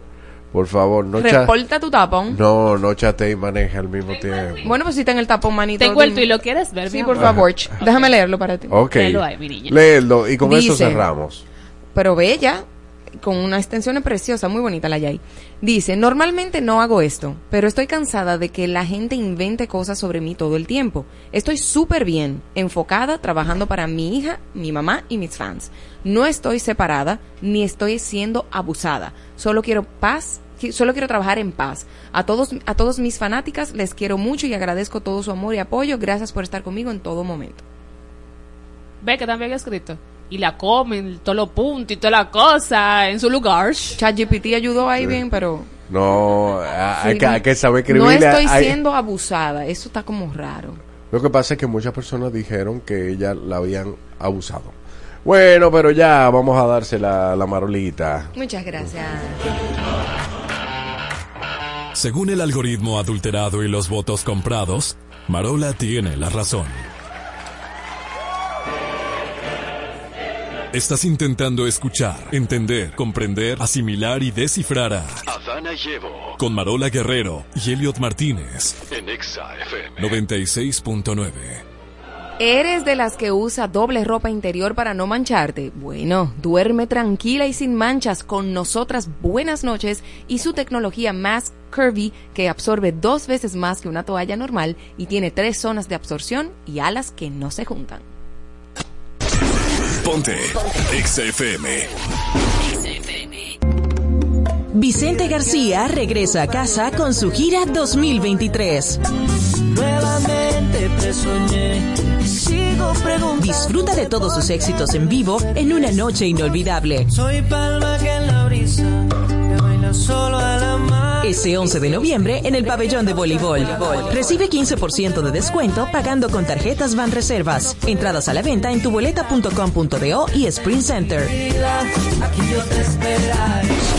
por favor, no Reporta tu tapón. No, no chate y maneje al mismo tiempo. Bueno, pues si está en el tapón, manito. Tengo el dime. tuit, ¿lo quieres ver? Sí, por favor. ch, Déjame leerlo para ti. Ok. Léelo ahí, mi niña. Léelo y con eso cerramos. pero bella, con una extensión preciosa, muy bonita la Yay. Dice, normalmente no hago esto, pero estoy cansada de que la gente invente cosas sobre mí todo el tiempo. Estoy súper bien, enfocada, trabajando para mi hija, mi mamá y mis fans. No estoy separada, ni estoy siendo abusada. Solo quiero paz, solo quiero trabajar en paz. A todos, a todos mis fanáticas les quiero mucho y agradezco todo su amor y apoyo. Gracias por estar conmigo en todo momento. Ve que también escrito. Y la comen, todos los puntos y toda la cosa en su lugar. ChatGPT ayudó ahí bien, pero... No, a- hay, Sí, que, hay que saber escribir. No estoy Hay- siendo abusada, eso está como raro. Lo que pasa es que muchas personas dijeron que ella la habían abusado. Bueno, pero ya vamos a darse la, la marolita. Muchas gracias. Según el algoritmo adulterado y los votos comprados, Marola tiene la razón. Estás intentando escuchar, entender, comprender, asimilar y descifrar a Adana y Evo con Marola Guerrero y Elliot Martínez. en Exa FM. 96.9. ¿Eres de las que usa doble ropa interior para no mancharte? Bueno, duerme tranquila y sin manchas con nosotras buenas noches y su tecnología más curvy que absorbe dos veces más que una toalla normal y tiene tres zonas de absorción y alas que no se juntan. Ponte Exa FM. Vicente García regresa a casa con su gira 2023. Nuevamente te soñé sigo preguntando. Disfruta de todos sus éxitos en vivo en una noche inolvidable. Soy palma que en la brisa solo a la mar. Ese 11 de noviembre en el pabellón de voleibol. Recibe 15% de descuento pagando con tarjetas Van Reservas. Entradas a la venta en tuboleta.com.do y Sprint Center. Aquí yo te esperaré.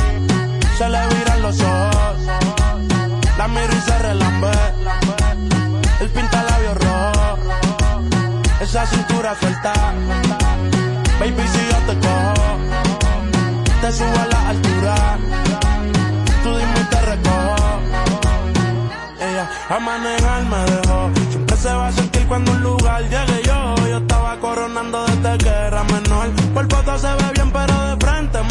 se le viran los ojos. La miro y se relambe. El pinta labios rojo. Esa cintura suelta. Baby, si yo te cojo, te subo a la altura. Tú dime y te recojo. Ella a manejar me dejó. Siempre se va a sentir cuando un lugar llegue yo. Yo estaba coronando desde que era menor. Por foto se ve bien, pero de frente.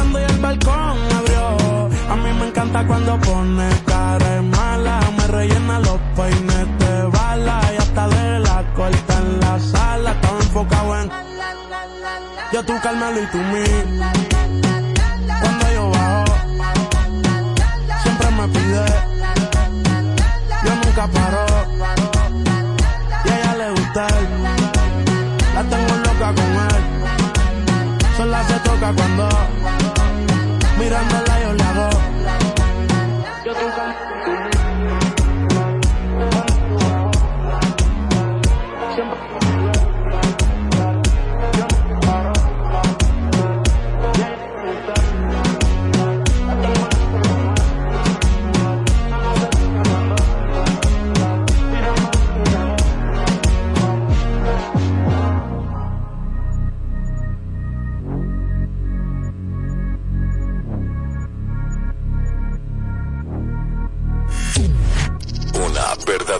balcón abrió. A mí me encanta cuando pone cara mala. Me rellena los peines de bala y hasta de la corta en la sala. Estaba enfocado en yo tú Carmelo y tú mí. Cuando yo bajo, siempre me pide. Yo nunca paro. Y a ella le gusta. La tengo loca con él. Sola se toca cuando mirándola yo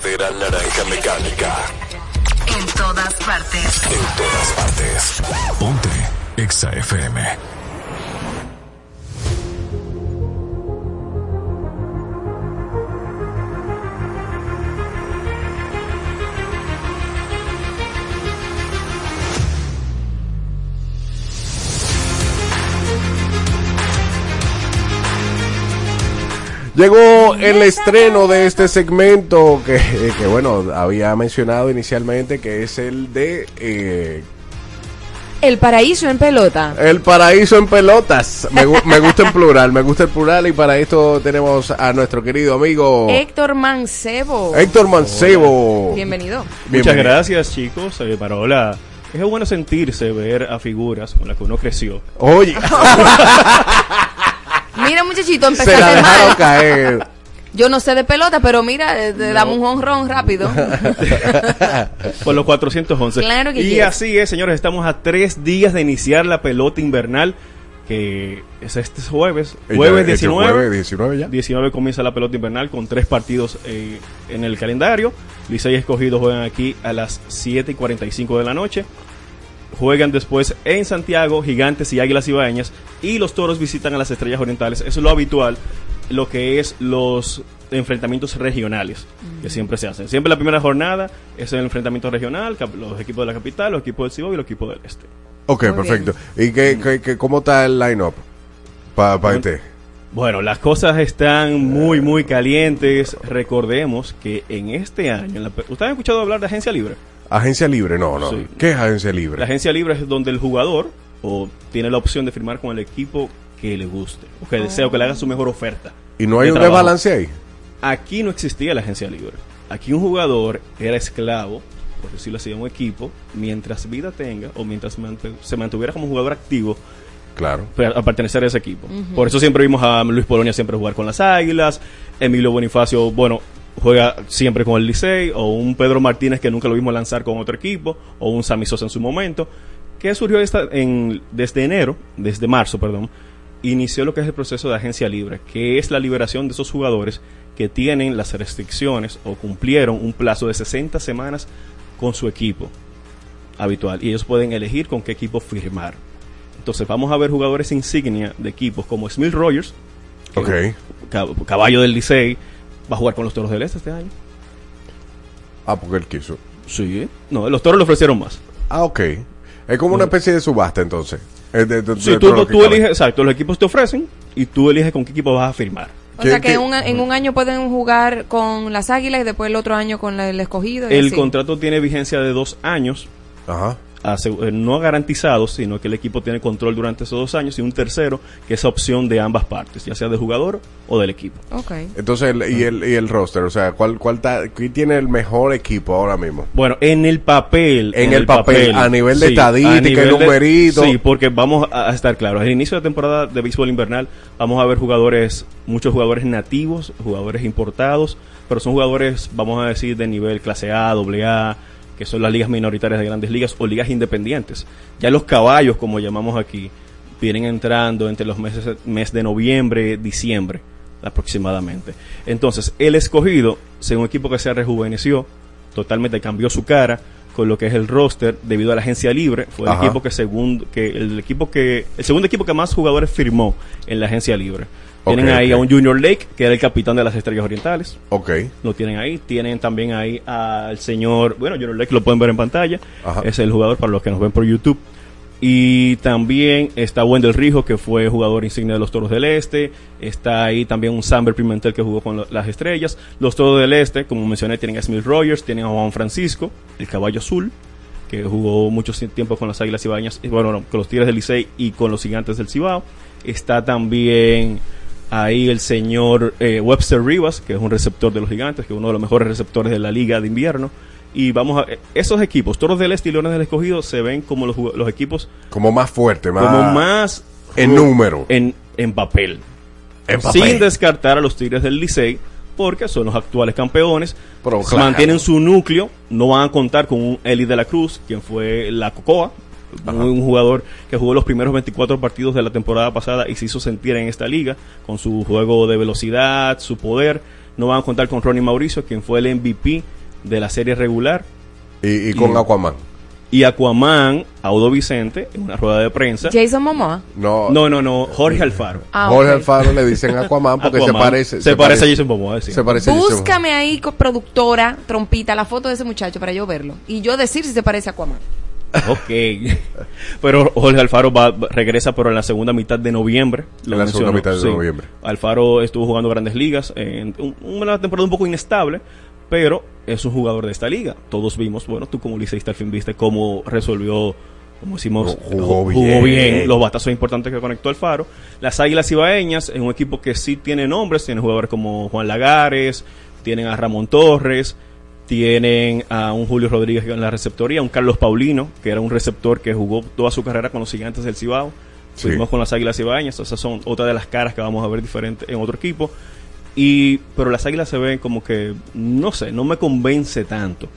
verdadera naranja mecánica. En todas partes. En todas partes. Ponte Exa FM. Llegó el estreno de este segmento que, eh, que, bueno, había mencionado inicialmente que es el de eh, El paraíso en pelota. El paraíso en pelotas. Me, me gusta el plural, me gusta el plural y para esto tenemos a nuestro querido amigo Héctor Mancebo. Héctor Mancebo. Bienvenido. Muchas Bienvenido. gracias, chicos. Eh, Parola, es bueno sentirse, ver a figuras con las que uno creció. Oye, (laughs) (laughs) Mira, muchachito, se la dejaron mal. caer. Yo no sé de pelota, pero mira, eh, te damos un honrón rápido. (laughs) Por los 411. Claro que y yes. así es, señores, estamos a tres días de iniciar la pelota invernal, que es este jueves. Ya, Jueves este 19. jueves 19 ya. 19 comienza la pelota invernal con tres partidos eh, en el calendario. Licey y Escogido juegan aquí a las 7 y 45 de la noche. Juegan después en Santiago, Gigantes y Águilas Ibaeñas. Y los toros visitan a las Estrellas Orientales. Eso es lo habitual, lo que es los enfrentamientos regionales que siempre se hacen. Siempre la primera jornada es el enfrentamiento regional, los equipos de la capital, los equipos del Cibao y los equipos del Este. Ok, perfecto. ¿Y qué, qué- qué- cómo está el line-up para este? Bueno, las cosas están muy, muy calientes. Recordemos que en este año, en la ¿ustedes han escuchado hablar de agencia libre? Agencia libre, no, no. Sí. ¿Qué es agencia libre? La agencia libre es donde el jugador o tiene la opción de firmar con el equipo que le guste, o que desea, o que le haga su mejor oferta. ¿Y no hay de un trabajo. desbalance ahí? Aquí no existía la agencia libre. Aquí un jugador era esclavo, por decirlo así, de un equipo, mientras vida tenga o mientras se mantuviera como jugador activo Claro. per- a pertenecer a ese equipo. Por eso siempre vimos a Luis Polonia siempre jugar con las Águilas, Emilio Bonifacio, bueno, juega siempre con el Licey, o un Pedro Martínez que nunca lo vimos lanzar con otro equipo, o un Sammy Sosa en su momento, ¿Qué surgió esta, en, desde enero, desde marzo, perdón, inició lo que es el proceso de agencia libre, que es la liberación de esos jugadores que tienen las restricciones o cumplieron un plazo de 60 semanas con su equipo habitual y ellos pueden elegir con qué equipo firmar. Entonces vamos a ver jugadores insignia de equipos como Smith Rogers, que Ok. es cab- caballo del Licey, va a jugar con los Toros del Este este año. Ah, porque él quiso. Sí. No, los Toros le ofrecieron más. Ah, ok. Es como una especie de subasta entonces. Es de- de- Sí, de tú, tú eliges, exacto, los equipos te ofrecen y tú eliges con qué equipo vas a firmar. O sea que un- en un año pueden jugar con las águilas y después el otro año con la- el escogido. y El así. contrato tiene vigencia de dos años. Eh, no garantizados, sino que el equipo tiene control durante esos dos años y un tercero que es opción de ambas partes, ya sea del jugador o del equipo. Ok. Entonces, el, y, el, y el roster, o sea, ¿cuál, cuál ta- quién tiene el mejor equipo ahora mismo? Bueno, en el papel. En el papel, a nivel de estadística, a nivel de- numerito. Sí, porque vamos a a estar claros. Al inicio de temporada de béisbol invernal, vamos a ver jugadores, muchos jugadores nativos, jugadores importados, pero son jugadores, vamos a decir, de nivel clase A, doble A, que son las ligas minoritarias de grandes ligas o ligas independientes. Ya los caballos, como llamamos aquí, vienen entrando entre los meses mes de noviembre, diciembre aproximadamente. Entonces, el escogido, según un equipo que se rejuveneció, totalmente cambió su cara con lo que es el roster debido a la agencia libre, fue el Ajá. equipo que segundo que el equipo que el segundo equipo que más jugadores firmó en la agencia libre. Tienen ahí a un Junior Lake, que era el capitán de las Estrellas Orientales. Ok. Lo tienen ahí. Tienen también ahí al señor, bueno, Junior Lake lo pueden ver en pantalla. Ajá. Es el jugador para los que nos ven por YouTube. Y también está Wendell Rijo, que fue jugador insignia de los Toros del Este. Está ahí también un Samber Pimentel que jugó con lo- las estrellas. Los Toros del Este, como mencioné, tienen a Smith Rogers, tienen a Juan Francisco, el caballo azul, que jugó mucho tiempo con las Águilas Cibaeñas, bueno, no, con los Tigres del Licey y con los Gigantes del Cibao. Está también ahí el señor eh, Webster Rivas, que es un receptor de los Gigantes, que es uno de los mejores receptores de la Liga de Invierno. Y vamos a esos equipos, Toros del Este y Leones del Escogido, se ven como los equipos Como más fuerte, más. como más En número. en, en papel. En papel. Sin descartar a los Tigres del Licey, porque son los actuales campeones. Pero claro. Mantienen su núcleo, no van a contar con un Eli de la Cruz, quien fue la Cocoa, un, un jugador que jugó los primeros 24 partidos de la temporada pasada y se hizo sentir en esta liga, con su juego de velocidad, su poder. No van a contar con Ronnie Mauricio, quien fue el MVP de la serie regular. Y, y con Aquaman. Y Aquaman, Audo Vicente, en una rueda de prensa. Jason Momoa. No, No, no, no, Jorge Alfaro. Ah, Jorge. Alfaro le dicen Aquaman porque se parece. Se parece a Jason Momoa, sí. Se parece a Jason Búscame ahí, co- productora, trompita, la foto de ese muchacho para yo verlo. Y yo decir si se parece a Aquaman. Ok. Pero Jorge Alfaro va, regresa pero en la segunda mitad de noviembre. En la segunda mitad de noviembre. Alfaro estuvo jugando grandes ligas. En un- una temporada un poco inestable. Pero es un jugador de esta liga. Todos vimos, bueno, tú como liceísta al fin viste cómo resolvió, como decimos, Jugó ju- bien. bien los batazos importantes que conectó Alfaro. Las Águilas Ibaeñas es un equipo que sí tiene nombres. Tiene jugadores como Juan Lagares, tienen a Ramón Torres, tienen a un Julio Rodríguez en la receptoría, un Carlos Paulino, que era un receptor que jugó toda su carrera con los gigantes del Cibao. Sí. Fuimos con las Águilas Ibaeñas, esas son otra de las caras que vamos a ver diferente en otro equipo. Y, pero las Águilas se ven como que, no sé, no me convence tanto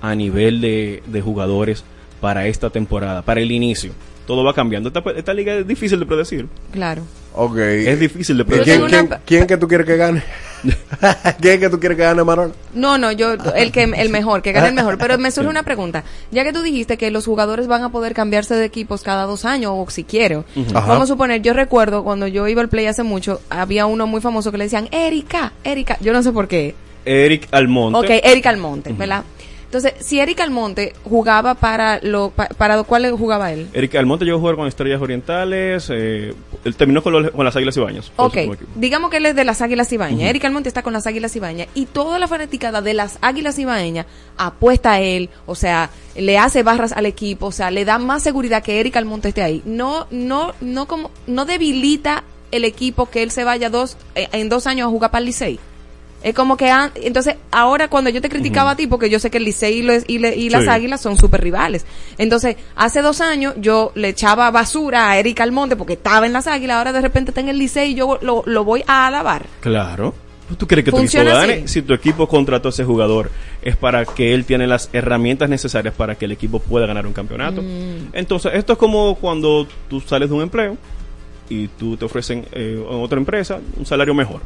a nivel de, de jugadores para esta temporada, para el inicio. Todo va cambiando. Esta, esta liga es difícil de predecir. Claro. Ok. Es difícil de ¿Y predecir. ¿Quién, quién que tú quieres que gane? (laughs) ¿Quién que tú quieres que gane, Marón? No, no, yo, el que, el mejor, que gane el mejor. Pero me surge (laughs) una pregunta. Ya que tú dijiste que los jugadores van a poder cambiarse de equipos cada dos años, o si quiero. Vamos a suponer, yo recuerdo cuando yo iba al play hace mucho, había uno muy famoso que le decían, Erika, Erika. Yo no sé por qué. Eric Almonte. Ok, Erika Almonte, ¿verdad? Entonces, si Erika Almonte jugaba para lo, pa- para lo cual jugaba él. Eric Almonte llegó a jugar con Estrellas Orientales. eh, él terminó con, los- con las Águilas Ibañas. Ok, digamos que él es de las Águilas Ibaeñas. Erika Almonte está con las Águilas Ibaeñas y toda la fanaticada de las Águilas Ibaeñas apuesta a él, o sea, le hace barras al equipo, o sea, le da más seguridad que Erika Almonte esté ahí. No, no, no como, no debilita el equipo que él se vaya dos, eh, en dos años a jugar para el Licey. Es como que, an- entonces, ahora cuando yo te criticaba a ti, porque yo sé que el Licey y, los- y le- y las Sí. Águilas son súper rivales. Entonces, hace dos años yo le echaba basura a Erika Almonte porque estaba en las Águilas, ahora de repente está en el Licey y yo lo, lo voy a alabar. Claro. ¿Tú quieres que tu equipo Funciona gane? así. Si tu equipo contrató a ese jugador, es para que él tiene las herramientas necesarias para que el equipo pueda ganar un campeonato. Mm. Entonces, esto es como cuando tú sales de un empleo y tú te ofrecen eh, en otra empresa un salario mejor.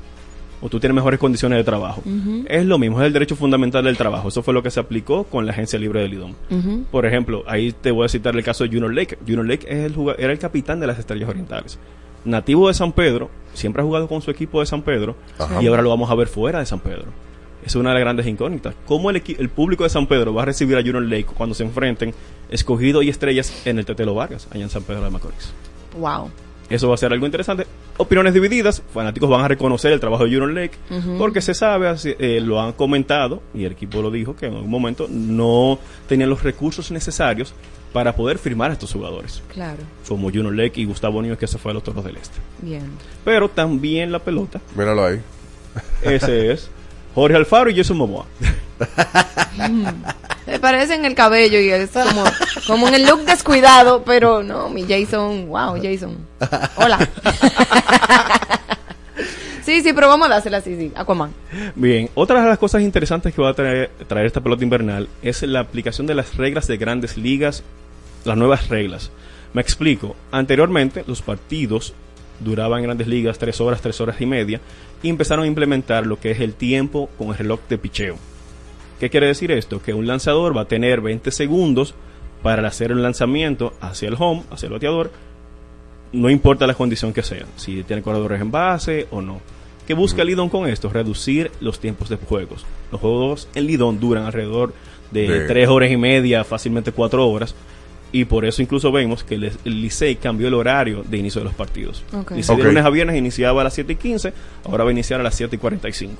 O tú tienes mejores condiciones de trabajo. Es lo mismo, es el derecho fundamental del trabajo. Eso fue lo que se aplicó con la agencia libre del IDOM. Por ejemplo, ahí te voy a citar el caso de Junior Lake. Junior Lake es el juga- era el capitán de las Estrellas Orientales. Nativo de San Pedro, siempre ha jugado con su equipo de San Pedro Ajá. y ahora lo vamos a ver fuera de San Pedro. Es una de las grandes incógnitas. ¿Cómo el, el público de San Pedro va a recibir a Junior Lake cuando se enfrenten escogido y estrellas en el Tetelo Vargas, allá en San Pedro de Macorís? Wow. Eso va a ser algo interesante. Opiniones divididas. Fanáticos van a reconocer el trabajo de Junior Lake porque se sabe, así, eh, lo han comentado y el equipo lo dijo que en algún momento no tenían los recursos necesarios para poder firmar a estos jugadores. Claro. Como Junior Lake y Gustavo Núñez que se fue a los Toros del Este. Bien. Pero también la pelota. Míralo ahí. Ese es Jorge Alfaro y Jason Momoa. (laughs) (laughs) Me parece en el cabello y es como, como en el look descuidado, pero no, mi Jason, wow, Jason. Hola. (laughs) sí, sí, pero vamos a dársela así, sí, Aquaman. Bien, otra de las cosas interesantes que va a traer, traer esta pelota invernal es la aplicación de las reglas de grandes ligas, las nuevas reglas. Me explico, anteriormente los partidos duraban grandes ligas tres horas, tres horas y media, y empezaron a implementar lo que es el tiempo con el reloj de picheo. ¿Qué quiere decir esto? Que un lanzador va a tener 20 segundos para hacer el lanzamiento hacia el home, hacia el bateador, no importa la condición que sea, si tiene corredores en base o no. ¿Qué busca el Lidón con esto? Reducir los tiempos de juegos. Los juegos en Lidón duran alrededor de De- tres horas y media, fácilmente cuatro horas. Y por eso incluso vemos que el, el Licey cambió el horario de inicio de los partidos. Ok. Licey Ok. de lunes a viernes iniciaba a las 7 y 15, ahora va a iniciar a las 7 y 45.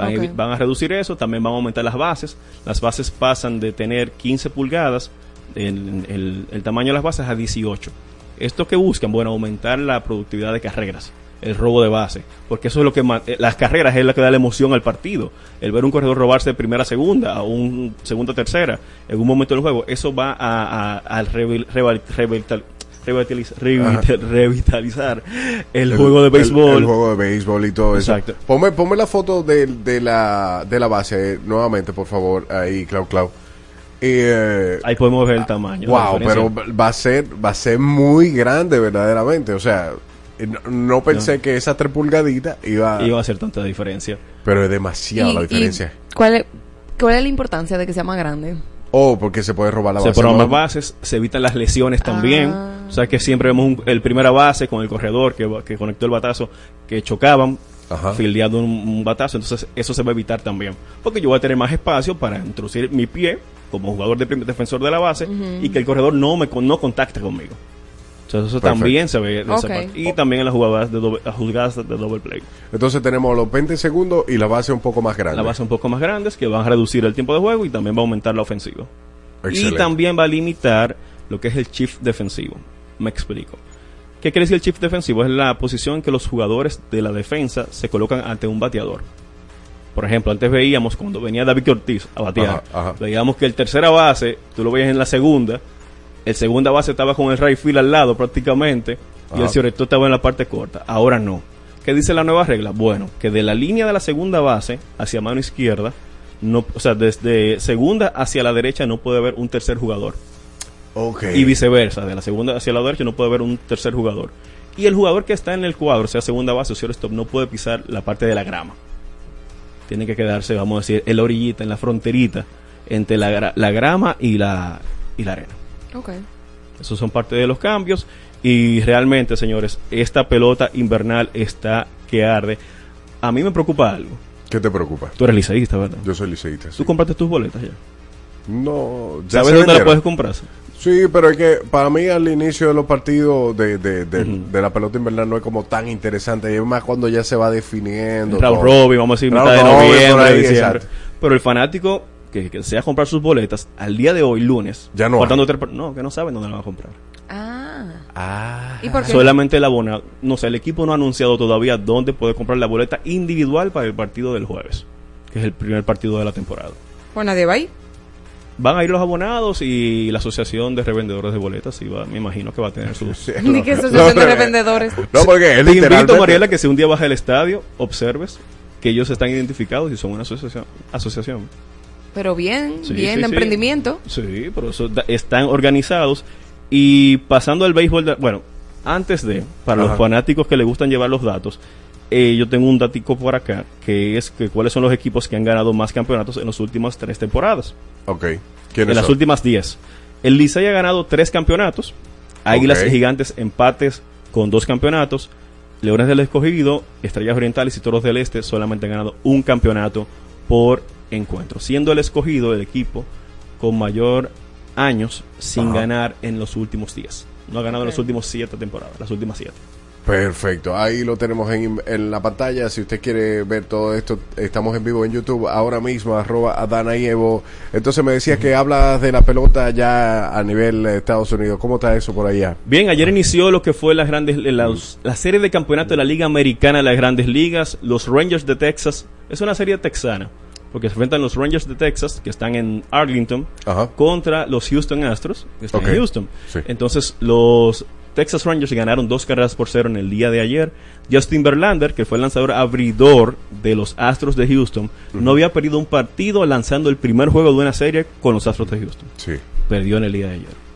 Van, a van reducir eso, también van a aumentar las bases. Las bases pasan de tener 15 pulgadas, el, el- el tamaño de las bases, a 18. Esto que buscan, bueno, aumentar la productividad de carreras, el robo de base, porque eso es lo que eh, las carreras es lo que da la emoción al partido. El ver un corredor robarse de primera a segunda, a un segunda a tercera, en un momento del juego, eso va a, a- revitaliz- revita- revitalizar el, juego de béisbol. El, juego de béisbol y todo Exacto. eso. Ponme, ponme la foto de, de la, de la base eh, nuevamente, por favor. Ahí, Clau Clau. Eh, Ahí podemos ver el tamaño. la wow, pero va a ser va a ser muy grande verdaderamente. O sea, eh, no, no pensé que esa tres pulgaditas iba, iba a hacer tanta diferencia. pero es demasiado Y- la diferencia. ¿cuál, es, ¿Cuál es la importancia de que sea más grande? Oh, porque se puede robar la se base. ponen ¿no? más bases, se evitan las lesiones también. Ah. O sea que siempre vemos un- el primera base con el corredor que, va- que conectó el batazo, que chocaban, Ajá. fildeando un, un batazo. Entonces eso se va a evitar también. Porque yo voy a tener más espacio para introducir mi pie como jugador de defensor de la base y que el corredor no me con- no contacte conmigo. Entonces eso también se ve esa parte. Y también en las jugadas de doble, las jugadas de double play. Entonces tenemos los 20 segundos y la base un poco más grande. La base un poco más grandes que van a reducir el tiempo de juego y también va a aumentar la ofensiva. Excelente. Y también va a limitar lo que es el shift defensivo. Me explico. ¿Qué quiere decir el shift defensivo? Es la posición en que los jugadores de la defensa se colocan ante un bateador. Por ejemplo, antes veíamos cuando venía David Ortiz a batear, Ajá, ajá. veíamos que el tercera base, tú lo veías en la segunda, el segunda base estaba con el right field al lado prácticamente y el cierto estaba en la parte corta. Ahora no. ¿Qué dice la nueva regla? Bueno, que de la línea de la segunda base hacia mano izquierda, no, o sea, desde segunda hacia la derecha no puede haber un tercer jugador. Y viceversa, de la segunda hacia la derecha no puede haber un tercer jugador. Y el jugador que está en el cuadro, sea segunda base o shortstop, no puede pisar la parte de la grama. Tiene que quedarse, vamos a decir, en la orillita, en la fronterita, entre la, la grama y la, y la arena. Ok. Esos son parte de los cambios. Y realmente, señores, esta pelota invernal está que arde. A mí me preocupa algo. ¿Qué te preocupa? Tú eres liceísta, ¿verdad? Yo soy liceísta. sí. ¿Tú compraste tus boletas ya? No, ya ¿Sabes dónde la vendieron. puedes comprar? Sí, pero es que para mí al inicio de los partidos de, de, de, la pelota invernal no es como tan interesante. Es más cuando ya se va definiendo. Round. Robin, vamos a decir, mitad de noviembre, ahí, diciembre. exacto. Pero el fanático que, que sea comprar sus boletas al día de hoy, lunes, Ya no faltando tres no, que no saben dónde la van a comprar. Ah. Ah. ¿Y por qué? Solamente el abonado, no sé, el equipo no ha anunciado todavía dónde puede comprar la boleta individual para el partido del jueves, que es el primer partido de la temporada. Pues nadie va ahí. Van a ir los abonados y la asociación de revendedores de boletas, y va, me imagino que va a tener sus... Sí, Ni no, que no, asociación de pero- revendedores. No, porque es Te invito, Mariela, que si un día vas al estadio, observes que ellos están identificados y son una asociación. asociación. Pero bien, Sí, bien sí, de sí. emprendimiento. Sí, por eso da- están organizados. Y pasando al béisbol, de- bueno, antes de, para Ajá. los fanáticos que les gustan llevar los datos, eh, yo tengo un datico por acá, que es que cuáles son los equipos que han ganado más campeonatos en las últimas tres temporadas. Ok. En ¿Quiénes las últimas diez. El Licey ha ganado tres campeonatos. Águilas y Gigantes empates con dos campeonatos. Leones del Escogido, Estrellas Orientales y Toros del Este solamente han ganado un campeonato por encuentro. Siendo el Escogido el equipo con mayor años sin Ajá. ganar en los últimos días. No ha ganado en los últimos siete temporadas, las últimas siete. Perfecto, ahí lo tenemos en, en la pantalla. Si usted quiere ver todo esto, estamos en vivo en YouTube ahora mismo, arroba Adana y Evo. Entonces me decías que hablas de la pelota ya a nivel de Estados Unidos. ¿Cómo está eso por allá? Bien, ayer inició lo que fue las grandes, la, la serie de campeonato de la Liga Americana de las Grandes Ligas. Los Rangers de Texas, es una serie texana, porque se enfrentan los Rangers de Texas, que están en Arlington, contra los Houston Astros, que están en Houston. Sí. Entonces, los Texas Rangers ganaron dos carreras por cero en el día de ayer. Justin Verlander, que fue el lanzador abridor de los Astros de Houston, no había perdido un partido lanzando el primer juego de una serie con los Astros de Houston. Sí. Perdió en el día de ayer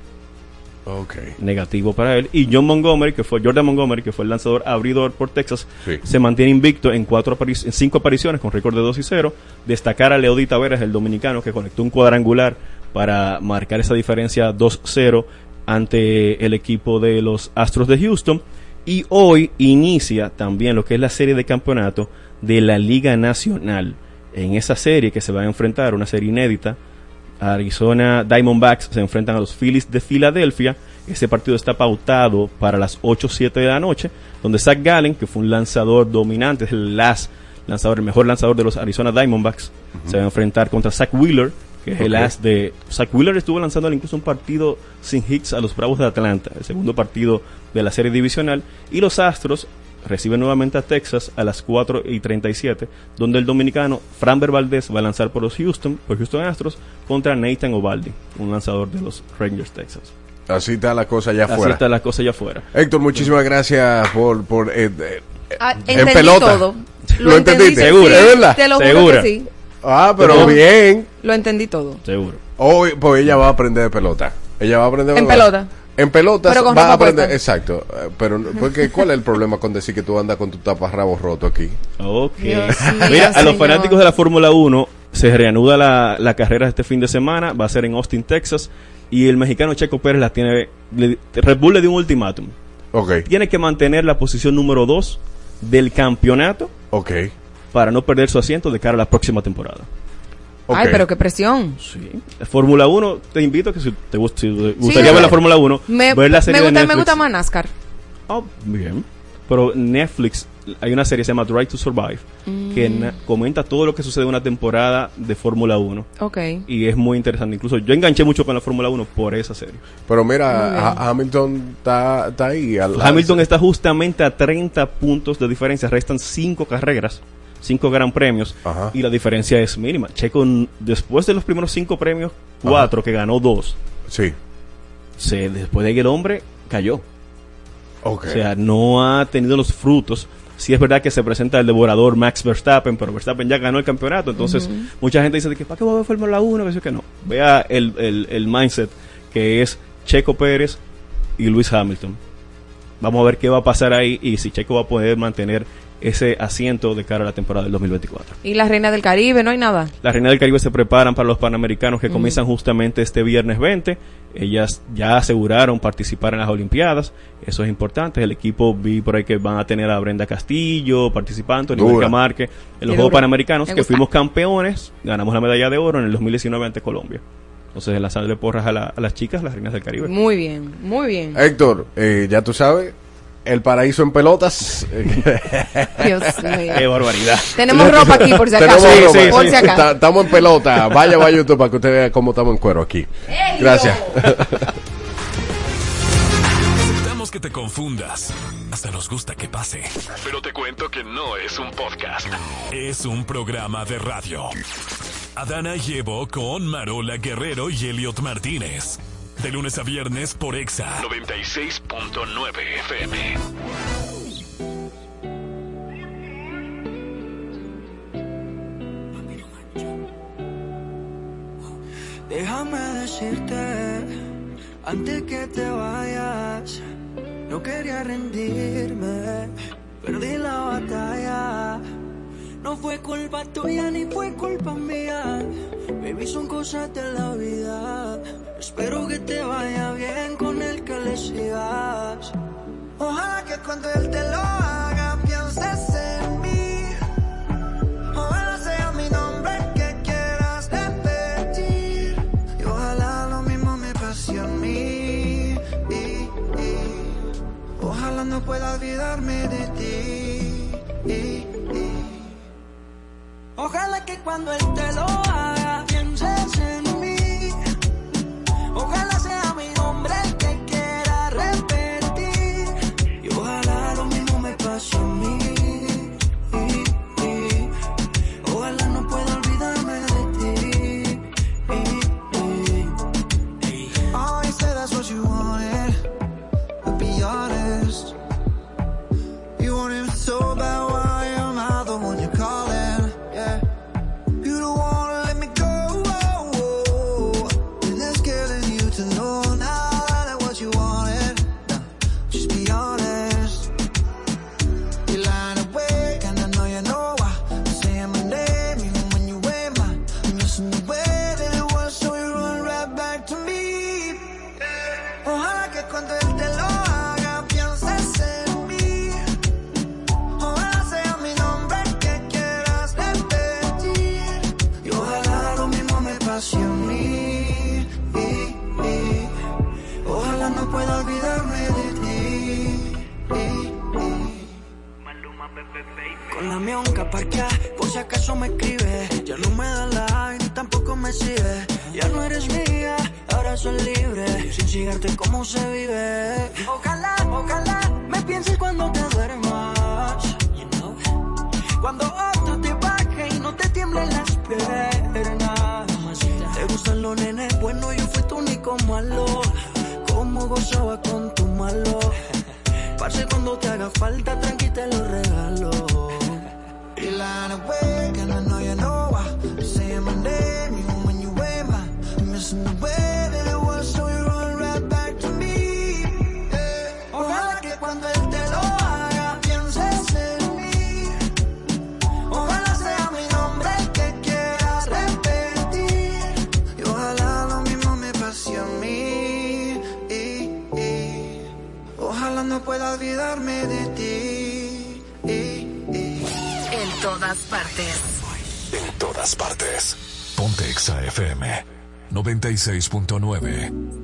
Ok. negativo para él. Y John Montgomery, que fue Jordan Montgomery, que fue el lanzador abridor por Texas, Sí. se mantiene invicto en cuatro en cinco apariciones con récord de 2 y 0. Destacar a Leody Taveras, el dominicano, que conectó un cuadrangular para marcar esa diferencia 2-0 ante el equipo de los Astros de Houston. Y hoy inicia también lo que es la serie de campeonato de la Liga Nacional. En esa serie que se va a enfrentar, una serie inédita, Arizona Diamondbacks se enfrentan a los Phillies de Filadelfia. Ese partido está pautado para las 8-7 de la noche, donde Zach Gallen, que fue un lanzador dominante, es el last lanzador, el mejor lanzador de los Arizona Diamondbacks, se va a enfrentar contra Zach Wheeler, que es el as de... Zach Wheeler estuvo lanzando incluso un partido sin hits a los Bravos de Atlanta, el segundo partido de la serie divisional, y los Astros reciben nuevamente a Texas a las 4 y 37, donde el dominicano Framber Valdez va a lanzar por los Houston, por Houston Astros, contra Nathan Ovaldi, un lanzador de los Rangers Texas. Así está la cosa allá Así afuera. está la cosa allá afuera. Héctor, muchísimas gracias por... por eh, eh, Ah, en pelota. todo. (laughs) ¿Lo, entendiste? sí, ¿Segura? ¿Es verdad? Te lo juro que sí. Ah, pero Pero- bien. Lo entendí todo. Seguro. Hoy, pues ella va a aprender de pelota. Ella va a aprender En pelota. En pelotas Pero con a aprender, puesta. exacto. Pero porque ¿cuál es el problema con decir que tú andas con tu taparrabos roto aquí? Ok. Dios Mira, a los fanáticos de la Fórmula 1 se reanuda la, la carrera este fin de semana, va a ser en Austin, Texas, y el mexicano Checo Pérez la tiene, le- Red Bull le dio un ultimátum. Ok, Tiene que mantener la posición número 2 del campeonato ok, para no perder su asiento de cara a la próxima temporada. Ay, pero qué presión. Sí. La Fórmula 1, te invito a que si te, gust- si te gustaría me- ver la Fórmula 1, Me, ver la me serie de gusta, me Netflix. gusta más NASCAR. Ah, bien. Pero Netflix, hay una serie que se llama Drive to Survive, que Mm. comenta todo lo que sucede en una temporada de Fórmula 1. Ok. Y es muy interesante. Incluso yo enganché mucho con la Fórmula 1 por esa serie. Pero mira, Ha- Hamilton está, está ahí. al- Hamilton está justamente a 30 puntos de diferencia. Restan 5 carreras, 5 gran premios. Ajá. Y la diferencia es mínima. Checo, después de los primeros 5 premios, 4 que ganó 2, Sí, se, después de que el hombre cayó. O sea, no ha tenido los frutos. Sí es verdad que se presenta el devorador Max Verstappen, pero Verstappen ya ganó el campeonato. Entonces, mucha gente dice de que ¿para qué voy a ver Fórmula 1? Que sí, que no. Vea el, el, el mindset que es Checo Pérez y Luis Hamilton. Vamos a ver qué va a pasar ahí y si Checo va a poder mantener ese asiento de cara a la temporada del 2024. Y la Reina del Caribe, no hay nada. Las Reinas del Caribe se preparan para los Panamericanos que comienzan justamente este viernes 20. Ellas ya aseguraron participar en las Olimpiadas. Eso es importante. El equipo vi por ahí que van a tener a Brenda Castillo participando, Dura. Camarque en Qué los Juegos. Panamericanos Me que gusta. fuimos campeones. Ganamos la medalla de oro en el 2019 ante Colombia. Entonces, lanzándole porras a, la- a las chicas, las Reinas del Caribe. Muy bien, muy bien. Héctor, eh, ya tú sabes, el paraíso en pelotas. Dios mío. ¡Qué barbaridad! Tenemos ropa aquí por si acaso. Tenemos Sí, ropa. sí, por sí. si acaso. Ta- Estamos en pelota. Vaya, vaya a YouTube para que usted vea cómo estamos en cuero aquí. Gracias. Aceptamos que te confundas. Hasta nos gusta que pase. Pero te cuento que no es un podcast. Es un programa de radio. Adana Evo con Marola Guerrero y Elliot Martínez. De lunes a viernes por Exa. 96.9 FM. Déjame decirte, antes que te vayas, no quería rendirme, perdí la batalla. No fue culpa tuya ni fue culpa mía. Baby, son cosas de la vida. Espero que te vaya bien con el que le sigas. Ojalá que cuando él te lo haga pienses en mí. Ojalá sea mi nombre que quieras repetir. Y ojalá lo mismo me pase a mí. Ojalá no pueda olvidarme de ti. Ojalá que cuando él te lo haga pienses en mí. Ojalá Con la mionca pa' acá, por si acaso me escribe. Ya no me da like, tampoco me sigue. Ya no eres mía, ahora soy libre. Sin cigarte, ¿cómo se vive? Ojalá, ojalá, me pienses cuando te duermas. Cuando otro te baje y no te tiemblen las piernas. Te gustan los nenes buenos, yo fui tu único malo. Cómo gozaba con tu malo. Parce, cuando te haga falta, tranqui te lo regalo. Lying awake and I know you know why. Saying my name 96.9.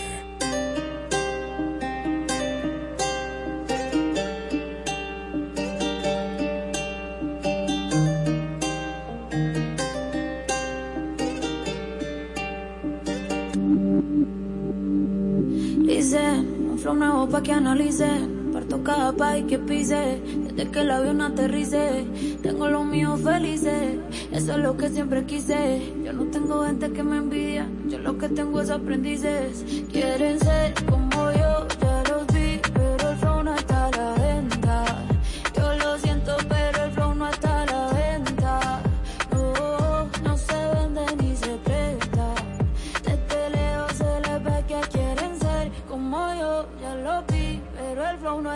Un flow nuevo pa' que analice. Parto cada país que pise. Desde que el avión aterrice. Tengo los míos felices. Eso es lo que siempre quise. Yo no tengo gente que me envidia. Yo lo que tengo es aprendices. Quieren ser como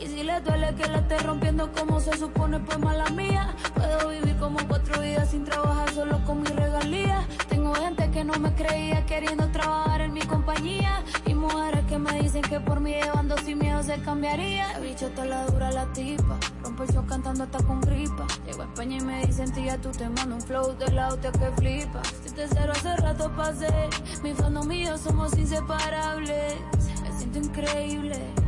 Y si les duele que la esté rompiendo como se supone, pues mala mía. Puedo vivir como cuatro vidas sin trabajar solo con mi regalía. Tengo gente que no me creía queriendo trabajar en mi compañía. Y mujeres que me dicen que por mí llevando sin miedo se cambiaría. La bicha está la dura la tipa. Rompo el show cantando hasta con gripa. Llego a España y me dicen, tía, tú te mando un flow de la hostia que flipa. Si te cero hace rato pasé. Mi fandom yo somos inseparables. Me siento increíble.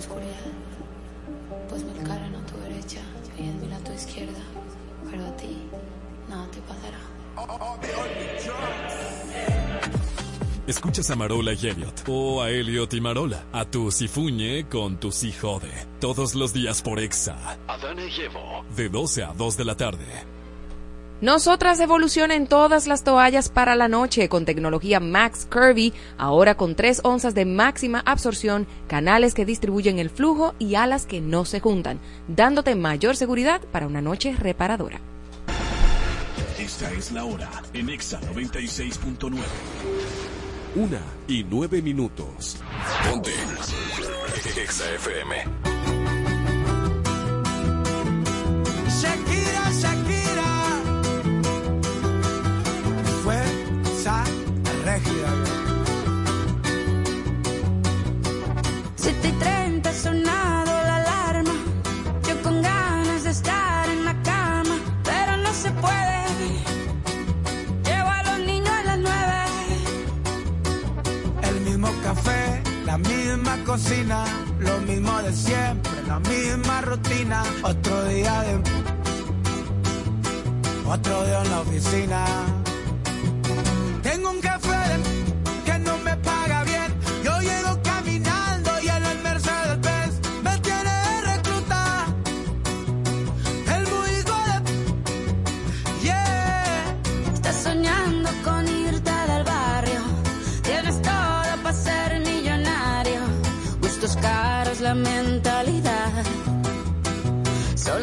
oscuridad. Pues mil caen a tu derecha y tu izquierda, pero a ti nada te pasará. Escuchas a Marola y Elliot. O a Elliot y Marola. A tu Sifuñe con tu Si Jode. Todos los días por Exa. Adana y Evo. De 12 a 2 de la tarde. Nosotras evolucionen todas las toallas para la noche con tecnología Max Curvy, ahora con 3 onzas de máxima absorción, canales que distribuyen el flujo y alas que no se juntan, dándote mayor seguridad para una noche reparadora. Esta es la hora en Exa 96.9. Una y nueve minutos. Ponte. Exa FM. Regida. 7 y 30 ha sonado la alarma. Yo con ganas de estar en la cama, pero no se puede. Llevo a los niños a las 9. El mismo café, la misma cocina, lo mismo de siempre, la misma rutina. Otro día de. Otro día en la oficina.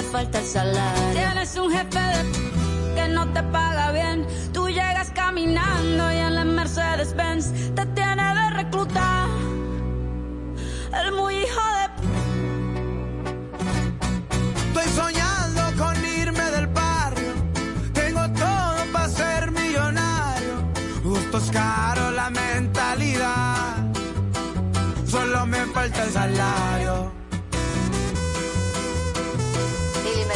te falta el salario. Tienes un jefe de que no te paga bien. Tú llegas caminando y en la Mercedes Benz te tiene de reclutar. El muy hijo de Estoy soñando con irme del barrio. Tengo todo para ser millonario. Gustos caros, la mentalidad. Solo me falta el salario.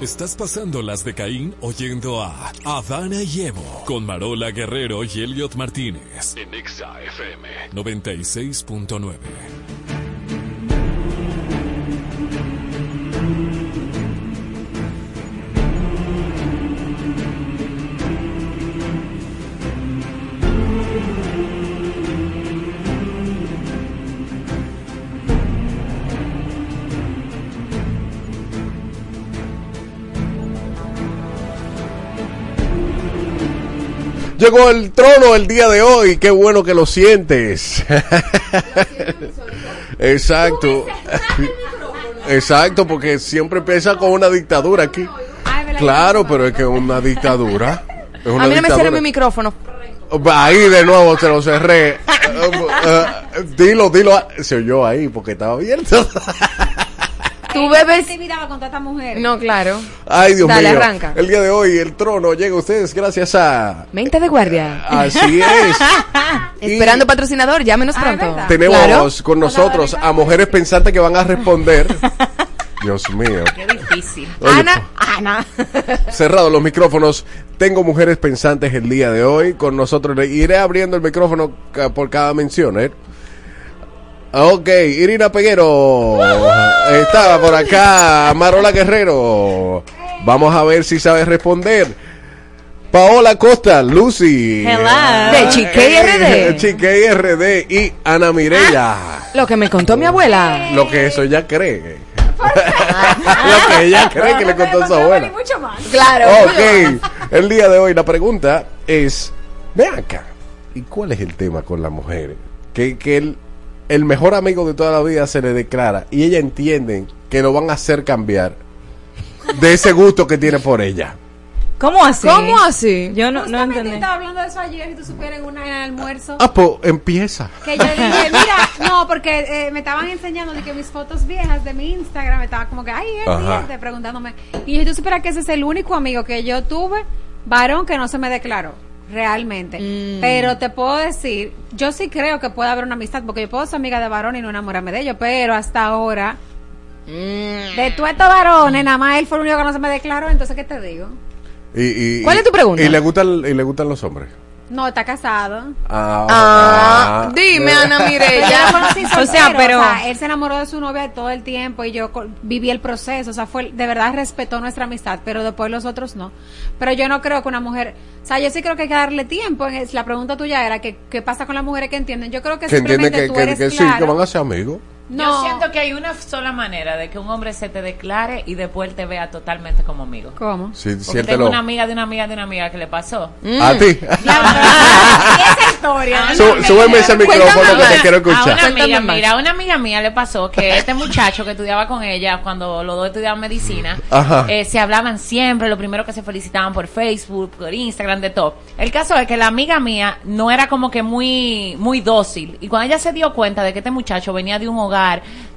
Estás pasando las de Caín oyendo a Adana y Evo con Marola Guerrero y Elliot Martínez En Exa FM. 96.9. Llegó el trono el día de hoy, qué bueno que lo sientes. Exacto. Exacto, porque siempre empieza con una dictadura aquí. Claro, pero es que es una dictadura. Es una A mí no me cierre mi micrófono. Ahí de nuevo te lo cerré. Eh, eh, dilo, dilo. Se oyó ahí porque estaba abierto. Tú bebes. te miraba con tanta mujer? No, claro. Ay, Dios Dale, mío. arranca. El día de hoy el trono llega a ustedes gracias a... Mente de guardia. Así es. (laughs) Esperando patrocinador, llámenos Ah, pronto. Tenemos Claro. con nosotros a mujeres pensantes que van a responder. (laughs) Dios mío. Qué difícil. Oye, Ana, Ana. (laughs) Cerrados los micrófonos. Tengo mujeres pensantes el día de hoy con nosotros. Le iré abriendo el micrófono por cada mención, ¿eh? Ok, Irina Peguero. Estaba por acá. Marola Guerrero. Vamos a ver si sabe responder. Paola Costa, Lucy. Hello. De Chiquey RD. Chiquey RD y Ana Mirella. Lo que me contó mi abuela. Lo que eso ella cree. (laughs) Lo que ella cree que le contó su abuela. mucho más. Claro. Ok, el día de hoy la pregunta es, ve acá, ¿y cuál es el tema con las mujeres? Que, que el, el mejor amigo de toda la vida se le declara y ella entiende que lo van a hacer cambiar de ese gusto que tiene por ella. ¿Cómo así? ¿Cómo así? Yo no, no entendí. estaba hablando de eso ayer, si tú supieras en el almuerzo. Ah, pues empieza. Que yo dije, mira, no, porque eh, me estaban enseñando de que mis fotos viejas de mi Instagram, me estaba como que, ay, cliente preguntándome. Y yo, tú supieras que ese es el único amigo que yo tuve, varón, que no se me declaró, realmente. Mm. Pero te puedo decir, yo sí creo que puede haber una amistad, porque yo puedo ser amiga de varón y no enamorarme de ellos, pero hasta ahora, Mm. de tú estos varones, nada más él fue el único que no se me declaró, entonces, ¿qué te digo? Y, y- ¿Cuál es tu pregunta? Y le gustan, y le gustan los hombres. No, está casado. Ah, Ah, dime, Ana (laughs) conocí O sea, pero- o sea, él se enamoró de su novia todo el tiempo y yo viví el proceso, o sea, fue de verdad respetó nuestra amistad, pero después los otros no. Pero yo no creo que una mujer, o sea, yo sí creo que hay que darle tiempo. La pregunta tuya era que qué pasa con las mujeres que entienden. Yo creo que, Que entiende simplemente que, tú que, eres que sí, que van a ser amigos. No. Yo siento que hay una sola manera de que un hombre se te declare y después te vea totalmente como amigo. ¿Cómo? Sí, Porque siéntelo. tengo una amiga de una amiga de una amiga que le pasó. A ti. Y ese es el historia. Sú- súbeme ese micrófono que te quiero A una escuchar. amiga, mira, a una amiga mía le pasó que (laughs) este muchacho que estudiaba con ella cuando los dos estudiaban medicina, Ajá. eh, se hablaban siempre, lo primero que se felicitaban por Facebook, por Instagram, de todo. El caso es que la amiga mía no era como que muy, muy dócil. Y cuando ella se dio cuenta de que este muchacho venía de un hogar,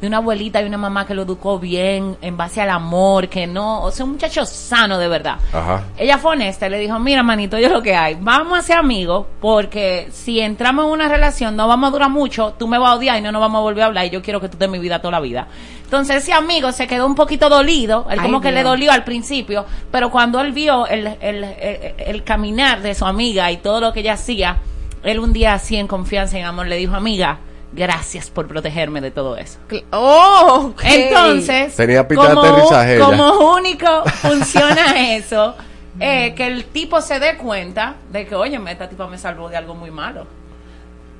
de una abuelita y una mamá que lo educó bien, en base al amor, que no, o sea, un muchacho sano de verdad. Ajá. Ella fue honesta y le dijo, mira, manito, yo lo que hay, vamos a ser amigos porque si entramos en una relación no vamos a durar mucho, tú me vas a odiar y no nos vamos a volver a hablar y yo quiero que tú estés en mi vida toda la vida. Entonces ese amigo se quedó un poquito dolido, él Ay, como que le dolió al principio, pero cuando él vio el, el, el, el caminar de su amiga y todo lo que ella hacía, él un día así en confianza y en amor le dijo, amiga, gracias por protegerme de todo eso. Oh. Entonces, Tenía pista de como, aterrizaje ella. como único (laughs) funciona eso, eh, que el tipo se dé cuenta de que, oye, esta tipa me salvó de algo muy malo.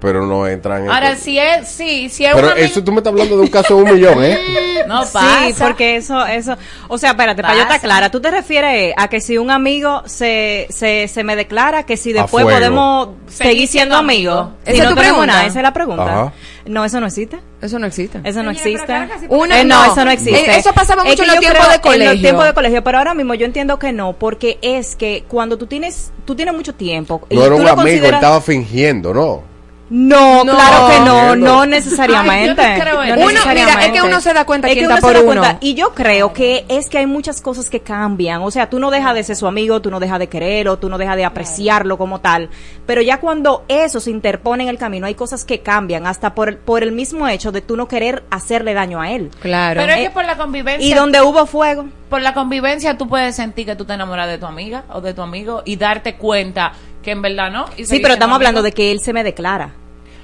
Pero no entran en Ahora, si es, sí, si es Pero una eso tú me estás hablando de un caso de un millón, ¿eh? (laughs) No pasa. Sí, porque eso, eso, o sea, espérate, para yo estar clara, tú te refieres a que si un amigo se, se, se me declara que si A después podemos Seguir seguir siendo amigos, si ¿Esa es no tu tenemos pregunta? nada, esa es la pregunta. Ajá. No, eso no existe. Eso no existe. Eso no Señora, existe. Uno- Eh, no, no. eso no existe. Eh, eso pasaba Es mucho que en los tiempos de En colegio. los tiempos de colegio, pero ahora mismo yo entiendo que no, porque es que cuando tú tienes, tú tienes mucho tiempo. y No era tú un lo amigo, él estaba fingiendo, ¿no? No, No. claro que no, no Ay, necesariamente. yo no. Uno, mira, es que uno se da cuenta Es quién que está uno se da uno. cuenta. Y yo creo que es que hay muchas cosas que cambian. O sea, tú no dejas de ser su amigo, tú no dejas de quererlo, tú no dejas de apreciarlo como tal. Pero ya cuando eso se interpone en el camino, hay cosas que cambian, hasta por, el- por el mismo hecho de tú no querer hacerle daño a él. Claro. Pero es Eh, que por la convivencia. Y donde hubo fuego. por la convivencia tú puedes sentir que tú te enamoras de tu amiga o de tu amigo y darte cuenta que en verdad no. y Sí, pero estamos hablando de que él se me declara.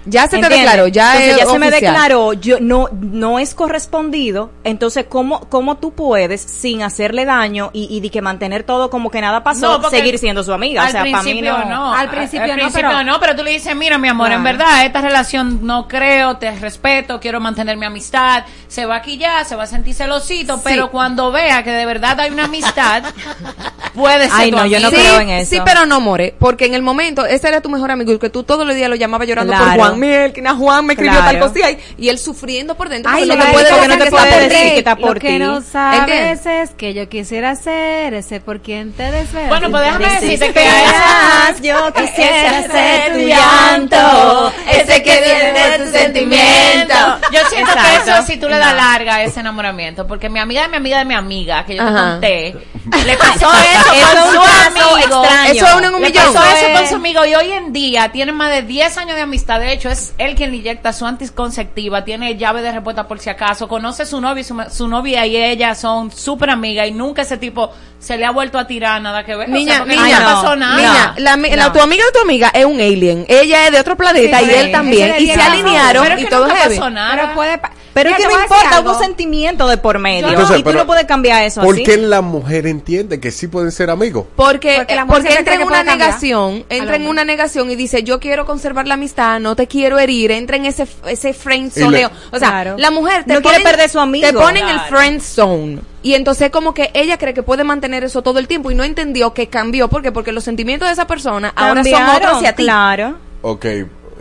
Ya se te declaró, ya entonces es ya se me declaró, yo no no es correspondido, entonces cómo cómo tú puedes sin hacerle daño y, y de que mantener todo como que nada pasó, No, seguir siendo su amiga, Al o sea, para mí principio no. no. Al principio no, principio pero- no, pero tú le dices, mira, mi amor, en verdad, esta relación no creo, te respeto, quiero mantener mi amistad. Se va aquí ya, se va a sentir celosito, pero cuando vea que de verdad hay una amistad, (laughs) puede ser Ay, tu no, yo no amigo. creo en eso. Sí, pero no, More, porque en el momento, ese era tu mejor amigo y que tú todos los días lo llamabas llorando por Claro. Juan Miel, que na Juan me escribió Claro. tal cosa y, y él sufriendo por dentro. Ay, porque lo no te que puede pasa porque no decir te que puede está por decir ti. que está Lo por que ti. no sabes ¿Entiendes? es que yo quisiera ser ese por quien te desvelas. Bueno, pues déjame decirte que que eras, yo (laughs) quisiera ser tu llanto, ese que viene de tu sentimiento. Yo siento que Exacto. eso si tú le das larga a ese enamoramiento, porque mi amiga de mi amiga de mi amiga, que yo te Ajá. conté, le pasó (laughs) eso Eso con un su amigo. extraño. Eso es uno en un Le millón. pasó eso con su amigo y hoy en día tienen más de 10 años de amistad. De hecho, es él quien le inyecta su anticonceptiva, tiene llave de respuesta por si acaso, conoce a su novio y su, su novia y ella son súper amigas y nunca ese tipo se le ha vuelto a tirar nada que ver. O sea, Niña, niña, no pasó nada. niña, la, ami- la- No. tu amiga de tu amiga es un alien. Ella es de otro planeta Sí, y sí, él también. Y se alinearon Pero es y todo heavy. nada. Pero puede pa- Pero es que no importa, hubo sentimiento de por medio. Entonces, y tú no puedes cambiar eso ¿Por qué la mujer entiende que sí pueden ser amigos? Porque, Porque la eh, mujer porque entra en una negación, entra en una negación y dice, yo quiero conservar la amistad, no te quiero herir, entra en ese, ese friend le- zoneo. O sea, Claro. la mujer te No quiere perder su amigo. Te ponen el Claro. friend zone. Y entonces como que ella cree que puede mantener eso todo el tiempo y no entendió que cambió. ¿Por qué? Porque los sentimientos de esa persona ahora son otros hacia ti. Claro. Ok,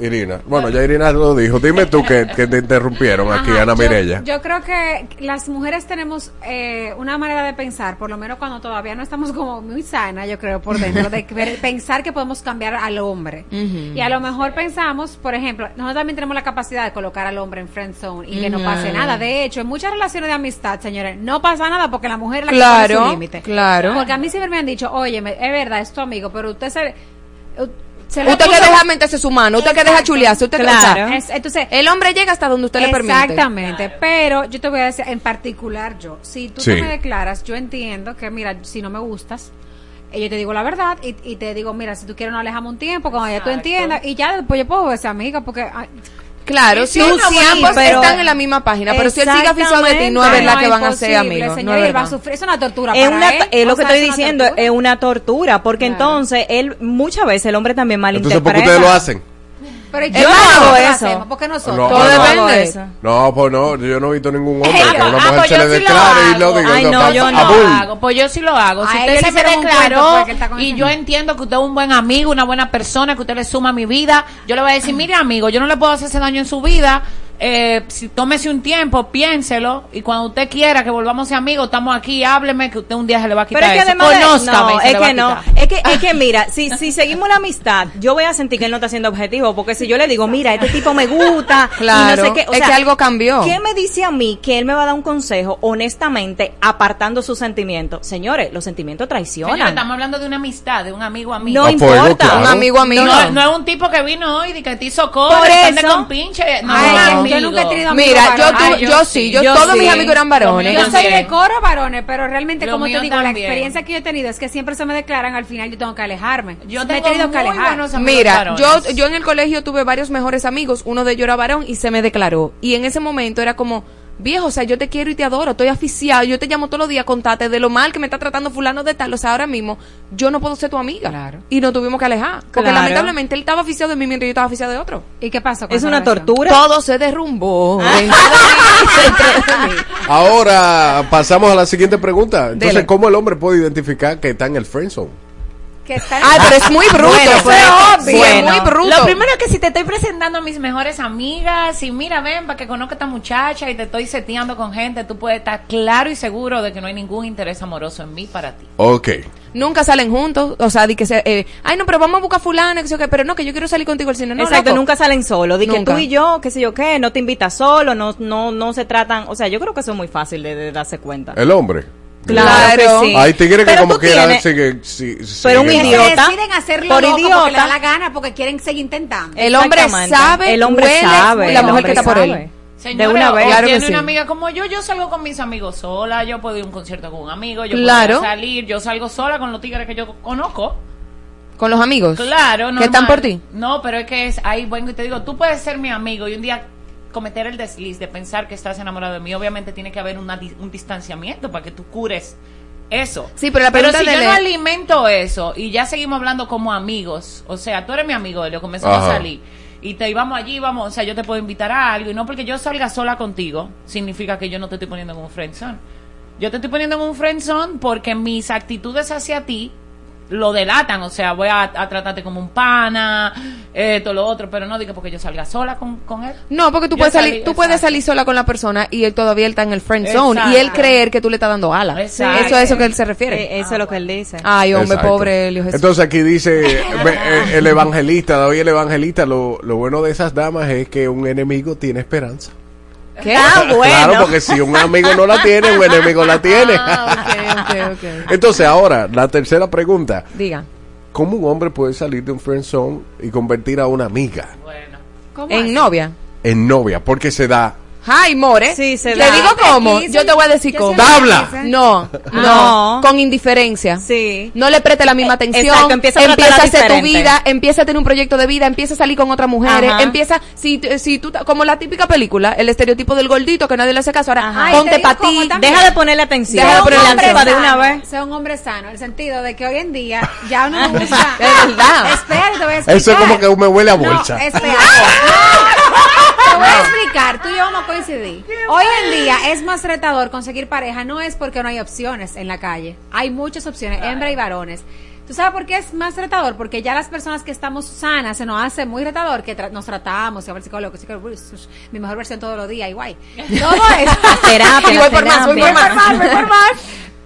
Irina. Bueno, ya Irina lo dijo. Dime tú que, que te interrumpieron aquí, Ajá, Ana yo- Mirella. Yo, creo que las mujeres tenemos eh, una manera de pensar, por lo menos cuando todavía no estamos como muy sana, yo creo, por dentro, de ver- (laughs) pensar que podemos cambiar al hombre. Y a lo mejor pensamos, por ejemplo, nosotros también tenemos la capacidad de colocar al hombre en friend zone y que no Ujú. pase nada. De hecho, en muchas relaciones de amistad, señores, no pasa nada porque la mujer es la que pone Claro, su límite. claro. Porque a mí siempre me han dicho, oye, es verdad, es tu amigo, pero usted se... Usted que deja meterse su mano, usted que deja Exacto. chulearse, usted que... o Claro. sea, Es- entonces, el hombre llega hasta donde usted le permite. Exactamente, pero yo te voy a decir, en particular yo, si tú Sí. te me declaras, yo entiendo que, mira, si no me gustas, eh, yo te digo la verdad y, y te digo, mira, si tú quieres nos alejamos un tiempo, cuando ya tú Exacto. entiendas, y ya después yo puedo ser amiga, porque... ay, Claro, Sí, si, sí, si no, ambos pero- están en la misma página, pero si él sigue avisado de ti, no es verdad que van a ser amigos. No señor, es él va a sufrir, es una tortura Es, para una, él. es lo que sea, estoy es diciendo, tortura. es una tortura, porque Claro. entonces él muchas veces el hombre también Entonces, ¿por malinterpreta. qué ustedes lo hacen? Pero Yo ¿qué no hago eso. ¿Por qué nosotros? No, Todo no, depende. No, pues no, yo no he visto ningún hombre que a una ah, mujer pues se le declare y lo diga. Ay, no, no, yo a no hago. Pues yo sí lo hago. Si A usted se me declaró porque con y yo entiendo que usted es un buen amigo, una buena persona, que usted le suma a mi vida, yo le voy a decir, (clears throat) mire amigo, yo no le puedo hacer ese daño en su vida. Eh, si tómese un tiempo, piénselo y cuando usted quiera que volvamos a ser amigos, estamos aquí, hábleme que usted un día se le va a quitar Pero es que eso. además de- no, es le va a que no, es que, es que mira, si, si seguimos la amistad, yo voy a sentir que él no está siendo objetivo, porque si yo le digo, mira, este tipo me gusta, Claro, y no sé qué, o es sea, que algo cambió. ¿Qué me dice a mí que él me va a dar un consejo, honestamente, apartando sus sentimientos? Señores, los sentimientos Señores, traicionan. estamos hablando de una amistad, de un amigo amigo. No Ah, fuego, importa. claro. Un amigo amigo. No, no es un tipo que vino hoy y que te hizo coro, Por eso. con pinche. No, Ay, no, yo nunca he tenido amigos Mira, yo, varones. tuve- Ay, yo yo sí. yo, Yo todos sí. mis amigos eran varones. Yo soy de coro varones, pero realmente, Lo como te mío digo, la también. experiencia que yo he tenido es que siempre se me declaran, al final yo tengo que alejarme. Yo me he tengo tenido que muy alejar. buenos amigos Mira, varones. yo, yo en el colegio tuve varios mejores amigos, uno de ellos era varón y se me declaró. Y en ese momento era como, viejo, o sea, yo te quiero y te adoro, estoy aficiado, yo te llamo todos los días, contate de lo mal que me está tratando fulano de tal, o sea, ahora mismo yo no puedo ser tu amiga. Claro. Y nos tuvimos que alejar. Porque Claro. lamentablemente él estaba aficiado de mí mientras yo estaba aficiado de otro. ¿Y qué pasó? con Es esa una relación? tortura. Todo se derrumbó. Ah. Ahora pasamos a la siguiente pregunta. Entonces, Dele. ¿cómo el hombre puede identificar que está en el friendzone? Que está Ay, pero es muy bruto. Bueno, pues. eso es Sí, obvio. es muy bruto. Lo primero es que si te estoy presentando a mis mejores amigas y mira, ven, para que conozca a esta muchacha y te estoy seteando con gente, tú puedes estar claro y seguro de que no hay ningún interés amoroso en mí para ti. Ok. Nunca salen juntos, o sea, di que se, eh, ay no, pero vamos a buscar fulana, que sé qué, pero no, que yo quiero salir contigo al cine, no, Exacto, loco. nunca salen solos. Di que tú y yo, qué sé yo qué, no te invitas solo, no, no, no se tratan. O sea, yo creo que eso es muy fácil de, de darse cuenta. El hombre. Claro, que sí. Hay tigres que como quieran tienes- sigue, sí, Pero un siguen- Que idiota. deciden hacerlo Por loco porque idiota. le da la gana, porque quieren seguir intentando. El hombre sabe, el hombre huele, sabe, la mujer que está por él. Señores, de una vez. Claro que tiene sí. una amiga como yo, yo salgo con mis amigos sola, yo puedo ir a un concierto con un amigo, yo Claro. puedo salir, yo salgo sola con los tigres que yo conozco. Con los amigos. Claro, no. Que están por ti. No, pero es que es ahí, bueno, y te digo, tú puedes ser mi amigo y un día cometer el desliz de pensar que estás enamorado de mí. Obviamente tiene que haber una un distanciamiento para que tú cures eso. Sí, pero la Pero si de yo Le- no alimento eso y ya seguimos hablando como amigos, o sea, tú eres mi amigo, Elio, comenzamos Ajá. a salir y te íbamos allí, vamos, o sea, yo te puedo invitar a algo y no porque yo salga sola contigo significa que yo no te estoy poniendo en un friendzone. Yo te estoy poniendo en un friendzone porque mis actitudes hacia ti lo delatan, o sea, voy a, a tratarte como un pana, esto, lo otro, pero no digo porque yo salga sola con, con él. No, porque tú Yo puedes salir, tú puedes salir sola con la persona y él todavía él está en el friend zone y él creer que tú le estás dando alas. Exacto. Eso es eso que él se refiere. Eh, eso es lo que él dice. Ay, hombre, Exacto. pobre Jesús. Entonces aquí dice (laughs) eh, el evangelista, David el evangelista, lo, lo bueno de esas damas es que un enemigo tiene esperanza. ¿Qué? Ah, bueno. Claro, porque si un amigo no la tiene, un enemigo la tiene. Ah, ok, ok, ok. Entonces ahora, la tercera pregunta. Diga. ¿Cómo un hombre puede salir de un friend zone y convertir a una amiga ¿Cómo En así? novia. en novia? Porque se da. Ay, more. Sí, se Le da. digo cómo. Aquí Yo te voy a decir cómo. ¡Tabla! dicen- No, no, No. con indiferencia. Sí. No le preste la misma Eh, atención. exacto, empieza a tratarla a hacer tu vida, empieza a tener un proyecto de vida, empieza a salir con otras mujeres, Ajá. empieza, si, si tú, como la típica película, el estereotipo del gordito que nadie le hace caso, ahora Ajá. Te ponte para ti. Deja de ponerle atención. Deja de ponerle tipa de una vez. Sea un hombre sano, en el sentido de que hoy en día ya uno no usa. Es verdad. Espera, te voy a explicar. Eso es como que me huele a No, bolsa. espera. (laughs) Te voy a explicar, tú y yo vamos a coincidir. Hoy en día es más retador conseguir pareja, no es porque no hay opciones en la calle. Hay muchas opciones, hembra y varones. ¿Tú sabes por qué es más retador? Porque ya las personas que estamos sanas se nos hace muy retador que tra- nos tratamos, y a ver psicólogo, que psicólogo, uy, mi mejor versión todos los días, y guay. Todo (laughs) eso. terapia, Y voy por más, voy por más, voy por más.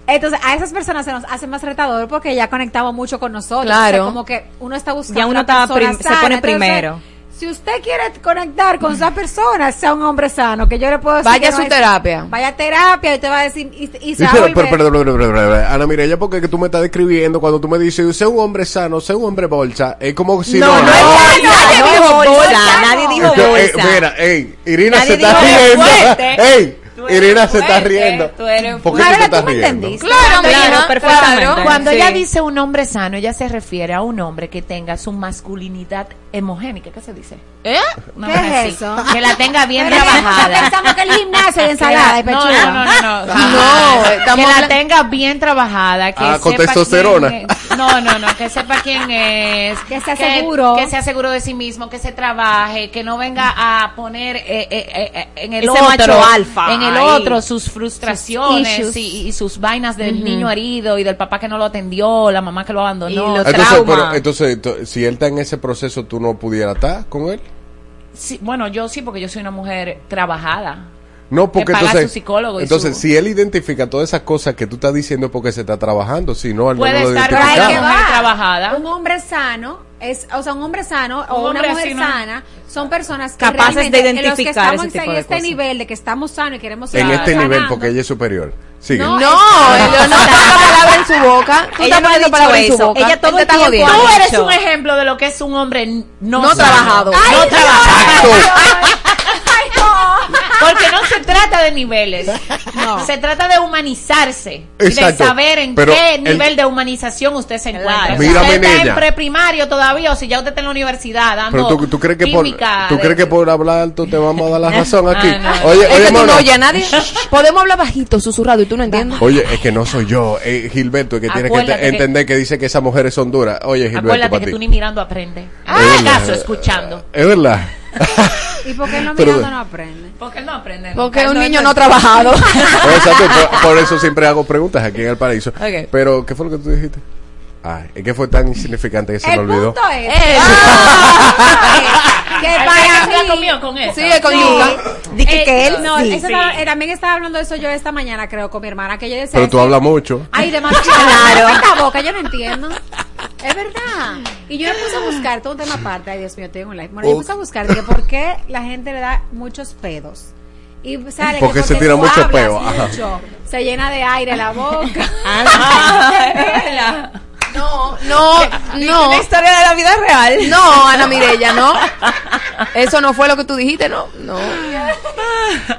Entonces, a esas personas se nos hace más retador porque ya conectamos mucho con nosotros. Claro. O sea, como que uno está buscando. Ya uno está se pone Entonces, primero. Si usted quiere conectar con esa persona, sea un hombre sano, que yo le puedo decir. Vaya a su terapia. Vaya a terapia y te va a decir. Y, y se Sí, va a pero, pero, pero, pero, pero, pero, pero, Ana Mireya, porque que tú me estás describiendo cuando tú me dices, sé un hombre sano, sé un hombre bolsa, es como si No, no, no. nadie dijo bolsa, bolsa, nadie dijo eh, bolsa. mira, ey, Irina Nadie se está riendo. Ey, Tú eres Irina se está riendo. tú eres ¿Por qué te estás Ahora, ¿tú me riendo? entendiste? Claro, Claro, perfectamente. claro. Cuando Sí. ella dice un hombre sano, ella se refiere a un hombre que tenga su masculinidad hemogénica, ¿qué se dice? ¿Eh? Una ¿Qué vaina es así. eso? Que la tenga bien Pero trabajada. Pensamos que el gimnasio es ensalada y Que la- pechuga. No, no, no, no. no. No, que la tenga bien trabajada. Que Ah, con testosterona. quién es. No, no, no. Que sepa quién es. Que sea seguro. Que sea seguro de sí mismo. Que se trabaje. Que no venga a poner eh, eh, eh, eh, en el Ese otro. macho alfa En el ahí. otro sus frustraciones Sus y, y sus vainas del niño herido y del papá que no lo atendió, la mamá que lo abandonó. Y los Entonces, trauma. pero, entonces, to- si él está en ese proceso, ¿tú no pudieras estar con él? Sí, bueno, yo sí, porque yo soy una mujer trabajada. No, porque Que paga entonces, su psicólogo y entonces su- si él identifica todas esas cosas que tú estás diciendo es porque se está trabajando, si no, él no Puede lo estar que Una mujer va. trabajada. Un hombre sano es, o sea, un hombre sano o Un una hombre mujer así, ¿no? sana son personas que Capaces de realmente, en los que identificar estamos ese tipo en de este cosas. nivel de que estamos sanos y queremos En seguir este nivel, sanando. porque ella es superior. Sigue. No, No, no ponga palabras en su boca. (laughs) Tú Ella estás no ha poniendo dicho palabras en su boca. Ella todo está jodiendo. Tú eres un ejemplo de lo que es un hombre no, No trabajado. No trabajado. No. Porque no se trata de niveles. Se trata de humanizarse. Exacto. de saber en Pero qué el- nivel de humanización usted se encuentra. Mírame, usted está en preprimario todavía o si ya usted está en la universidad dando Pero tú, tú crees que por, tú crees que por hablar alto te vamos a dar la (laughs) razón aquí. Ah, no. Oye, Es oye, que tú no a nadie. Podemos hablar bajito, susurrado, y tú no entiendes. Oye, es que no soy yo, eh, Gilberto, el que tiene que entender que dice que esas mujeres son duras. Oye, Gilberto, Acuérdate que ti. tú ni mirando aprende. Es ¿Qué verdad. caso escuchando? Es verdad. (laughs) ¿Y por qué él no Pero- mirando no aprende? Porque él no aprende. Porque un No, niño no- no trabajado. (laughs) (laughs) Exacto, por, por eso siempre hago preguntas aquí en el paraíso. Ok. Pero, ¿qué fue lo que tú dijiste? Ay, es que fue tan insignificante que se me El olvidó. punto es que Ay, para ¿se la mí comió con eso? Sigue con Sí. Dije Eh, que él no, sí. eso estaba- eh, también estaba hablando de eso yo esta mañana, creo, con mi hermana, que ella decía... Pero tú que- hablas mucho. Ay, demasiado. Claro. Esta boca, yo no entiendo. Es verdad. Y yo me puse a buscar todo un tema aparte. Ay, Dios mío, tengo un live. Bueno, yo me puse a buscar de que por qué la gente le da muchos pedos. Y sale que Porque se tira mucho peo, mucho, se llena de aire la boca. (laughs) (laughs) No, no, no. Una historia de la vida real. No, Ana Mirella, no. Eso no fue lo que tú dijiste, no. No.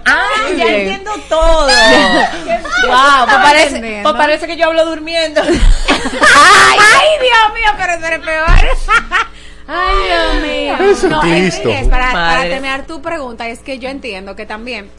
Ah, ya Bien. entiendo todo. (laughs) wow, pues parece, pues parece que yo hablo durmiendo. (laughs) Ay, ay, Dios mío, pero tú eres peor. (laughs) Ay, Dios mío. Eso No, es es- para, para terminar tu pregunta, es que yo entiendo que también.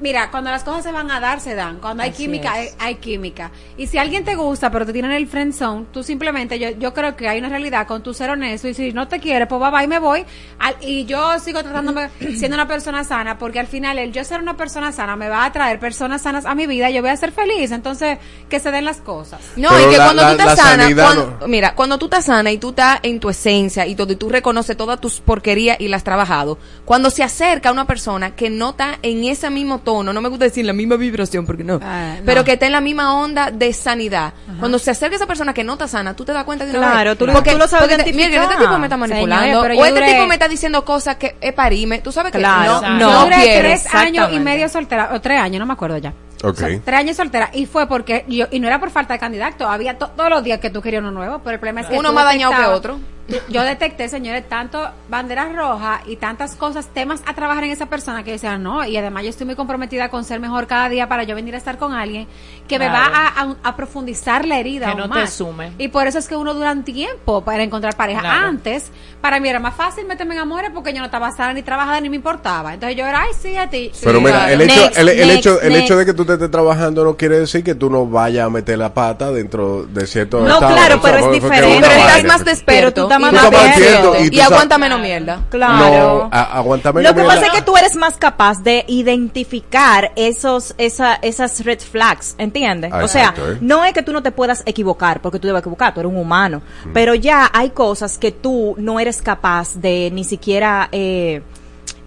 Mira, cuando las cosas se van a dar, se dan. Cuando hay Así química, hay, es. hay química. Y si alguien te gusta, pero te tiene en el friend zone, tú simplemente, yo, yo creo que hay una realidad con tu ser honesto. Y si no te quiere, pues va, va y me voy. Al- y yo sigo tratándome (clears throat) siendo una persona sana, porque al final el yo ser una persona sana me va a traer personas sanas a mi vida. y Yo voy a ser feliz. Entonces, que se den las cosas. No, Pero y que la- cuando la- tú estás sana, sanidad cuando- no- mira, cuando tú estás sana y tú estás en tu esencia y y tú reconoces todas tus porquerías y las has trabajado, cuando se acerca una persona que no está en ese mismo tono, no me gusta decir la misma vibración porque no, Ah, no. pero que está en la misma onda de sanidad, cuando se acerca esa persona que no está sana, tú te das cuenta de una Claro, vez. tú lo- porque, tú lo sabes porque te- mira, este tipo me está manipulando, o este duré- tipo me está diciendo cosas que es parime, tú sabes que Claro, no, no. Yo no duré quiero. tres años y medio soltera, o tres años, no me acuerdo ya. Ok. So- tres años soltera. Y fue porque yo, y no era por falta de candidato, había to- todos los días que tú querías uno nuevo, pero el problema es que Uno más dañado que otro. Yo detecté, señores, tanto banderas rojas y tantas cosas, temas a trabajar en esa persona que yo decía, no, y además yo estoy muy comprometida con ser mejor cada día para yo venir a estar con alguien que me va a, a- a profundizar la herida Que aún no te más. sume. Y por eso es que uno dura un tiempo para encontrar pareja. Claro. Antes, para mí era más fácil meterme en amores porque yo no estaba sana ni trabajada ni me importaba. Entonces yo era, ay, sí, a ti. Pero Sí, mira, claro. el hecho, Next, el, el next, hecho, el hecho de que tú te estés trabajando no quiere decir que tú no vayas a meter la pata dentro de cierto No, estado. claro, O sea, pero es diferente. Pero estás más despierto. Pero tú y más y aguanta menos mierda. Claro. No, a- aguántame Lo que mierda. pasa es que tú eres más capaz de identificar esos, esa, esas red flags, ¿entiendes? Ah, o sea, ¿eh? no es que tú no te puedas equivocar, porque tú debes equivocar, tú eres un humano, Mm. pero ya hay cosas que tú no eres capaz de ni siquiera eh,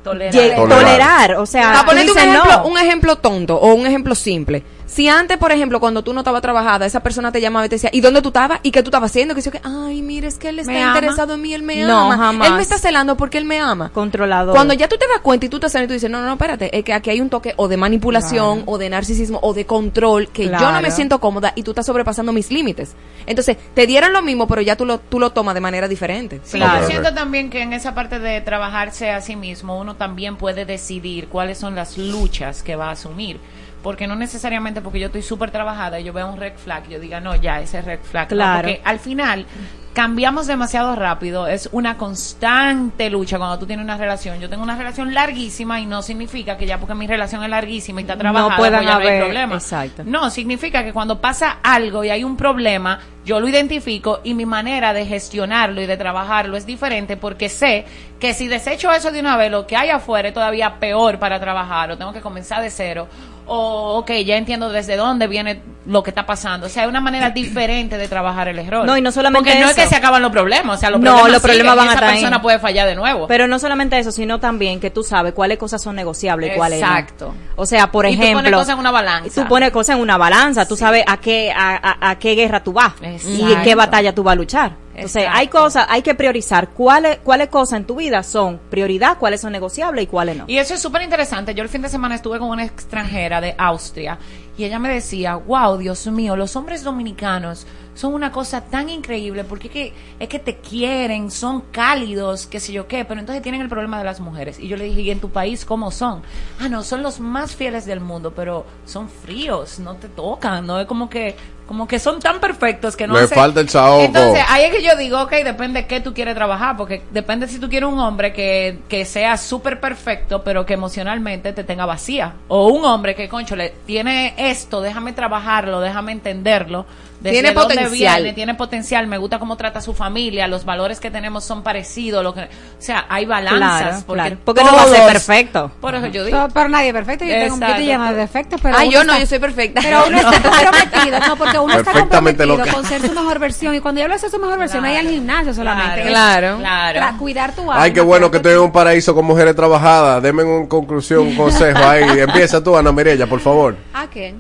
Tolerar. lle- Tolerar. tolerar. O sea, Para ponerte un ejemplo, no. un ejemplo tonto o un ejemplo simple. Si antes, por ejemplo, cuando tú no estabas trabajada, esa persona te llamaba y te decía, ¿y dónde tú estabas? ¿Y qué tú estabas haciendo? Que yo que, ay, mira, es que él está interesado en mí, él me No, ama. jamás. Él me está celando porque él me ama. Controlador. Cuando ya tú te das cuenta y tú estás celando y tú dices, no, no, no, espérate, es que aquí hay un toque o de manipulación o de narcisismo o de control que yo no me siento cómoda y tú estás sobrepasando mis límites. Entonces, te dieron lo mismo, pero ya tú lo, tú lo tomas de manera diferente. Sí, Claro. yo siento también que en esa parte de trabajarse a sí mismo, uno también puede decidir cuáles son las luchas que va a asumir. Porque no necesariamente porque yo estoy súper trabajada y yo veo un red flag, yo diga, no, ya, ese red flag. no, Claro. porque al final, cambiamos demasiado rápido. Es una constante lucha cuando tú tienes una relación. Yo tengo una relación larguísima y no significa que ya porque mi relación es larguísima y está trabajada, puedan pues ya no hay haber- problema. exacto. No, significa que cuando pasa algo y hay un problema, yo lo identifico y mi manera de gestionarlo y de trabajarlo es diferente porque sé que si desecho eso de una vez, lo que hay afuera es todavía peor para trabajar o tengo que comenzar de cero. O, ok, ya entiendo desde dónde viene lo que está pasando. O sea, hay una manera diferente de trabajar el error. No, y no solamente Porque no es que se acaban los problemas. O sea, los No, problemas, los problemas siguen van y a esa ahí. persona puede fallar de nuevo. Pero no solamente eso, sino también que tú sabes cuáles cosas son negociables y cuáles no. Exacto. O sea, por Y tú ejemplo, pones cosas en una balanza. Tú pones cosas en una balanza, tú sabes a qué a, a- a qué guerra tú vas y Exacto. qué batalla tú vas a luchar. Entonces, Exacto. hay cosas, hay que priorizar cuáles cuáles cosas en tu vida son prioridad, cuáles son negociables y cuáles no. Y eso es súper interesante. Yo el fin de semana estuve con una extranjera de Austria y ella me decía, wow, Dios mío, los hombres dominicanos son una cosa tan increíble porque es que, es que te quieren, son cálidos, qué sé yo qué, pero entonces tienen el problema de las mujeres. Y yo le dije, ¿y en tu país cómo son? Ah, no, son los más fieles del mundo, pero son fríos, no te tocan, no es como que, como que son tan perfectos que no Le hacen- falta el saoco. Entonces, ahí es que yo digo, ok, depende de qué tú quieres trabajar, porque depende si tú quieres un hombre que, que sea súper perfecto, pero que emocionalmente te tenga vacía. O un hombre que, concho, le tiene esto, déjame trabajarlo, déjame entenderlo. Desde Tiene dónde potencial. viene, tiene potencial, me gusta cómo trata a su familia, los valores que tenemos son parecidos, lo que, o sea, hay balanzas. Claro, porque, claro. Porque no va a ser todos- perfecto. Por eso yo digo. Pero nadie es perfecto. Yo, tengo, yo te lleno de defectos. Pero Ah, yo no, está- yo soy perfecta. Pero uno (laughs) está comprometido. No, porque uno está Perfectamente comprometido loca. con ser su mejor versión. Y cuando yo hablo de ser su mejor versión, no hay al gimnasio solamente. Claro. Claro. tra- Cuidar tu alma. Ay, qué bueno que estoy en un paraíso con mujeres trabajadas. Denme una conclusión, un (laughs) consejo ahí. Empieza tú, Ana Mirella, por favor. ¿A qué?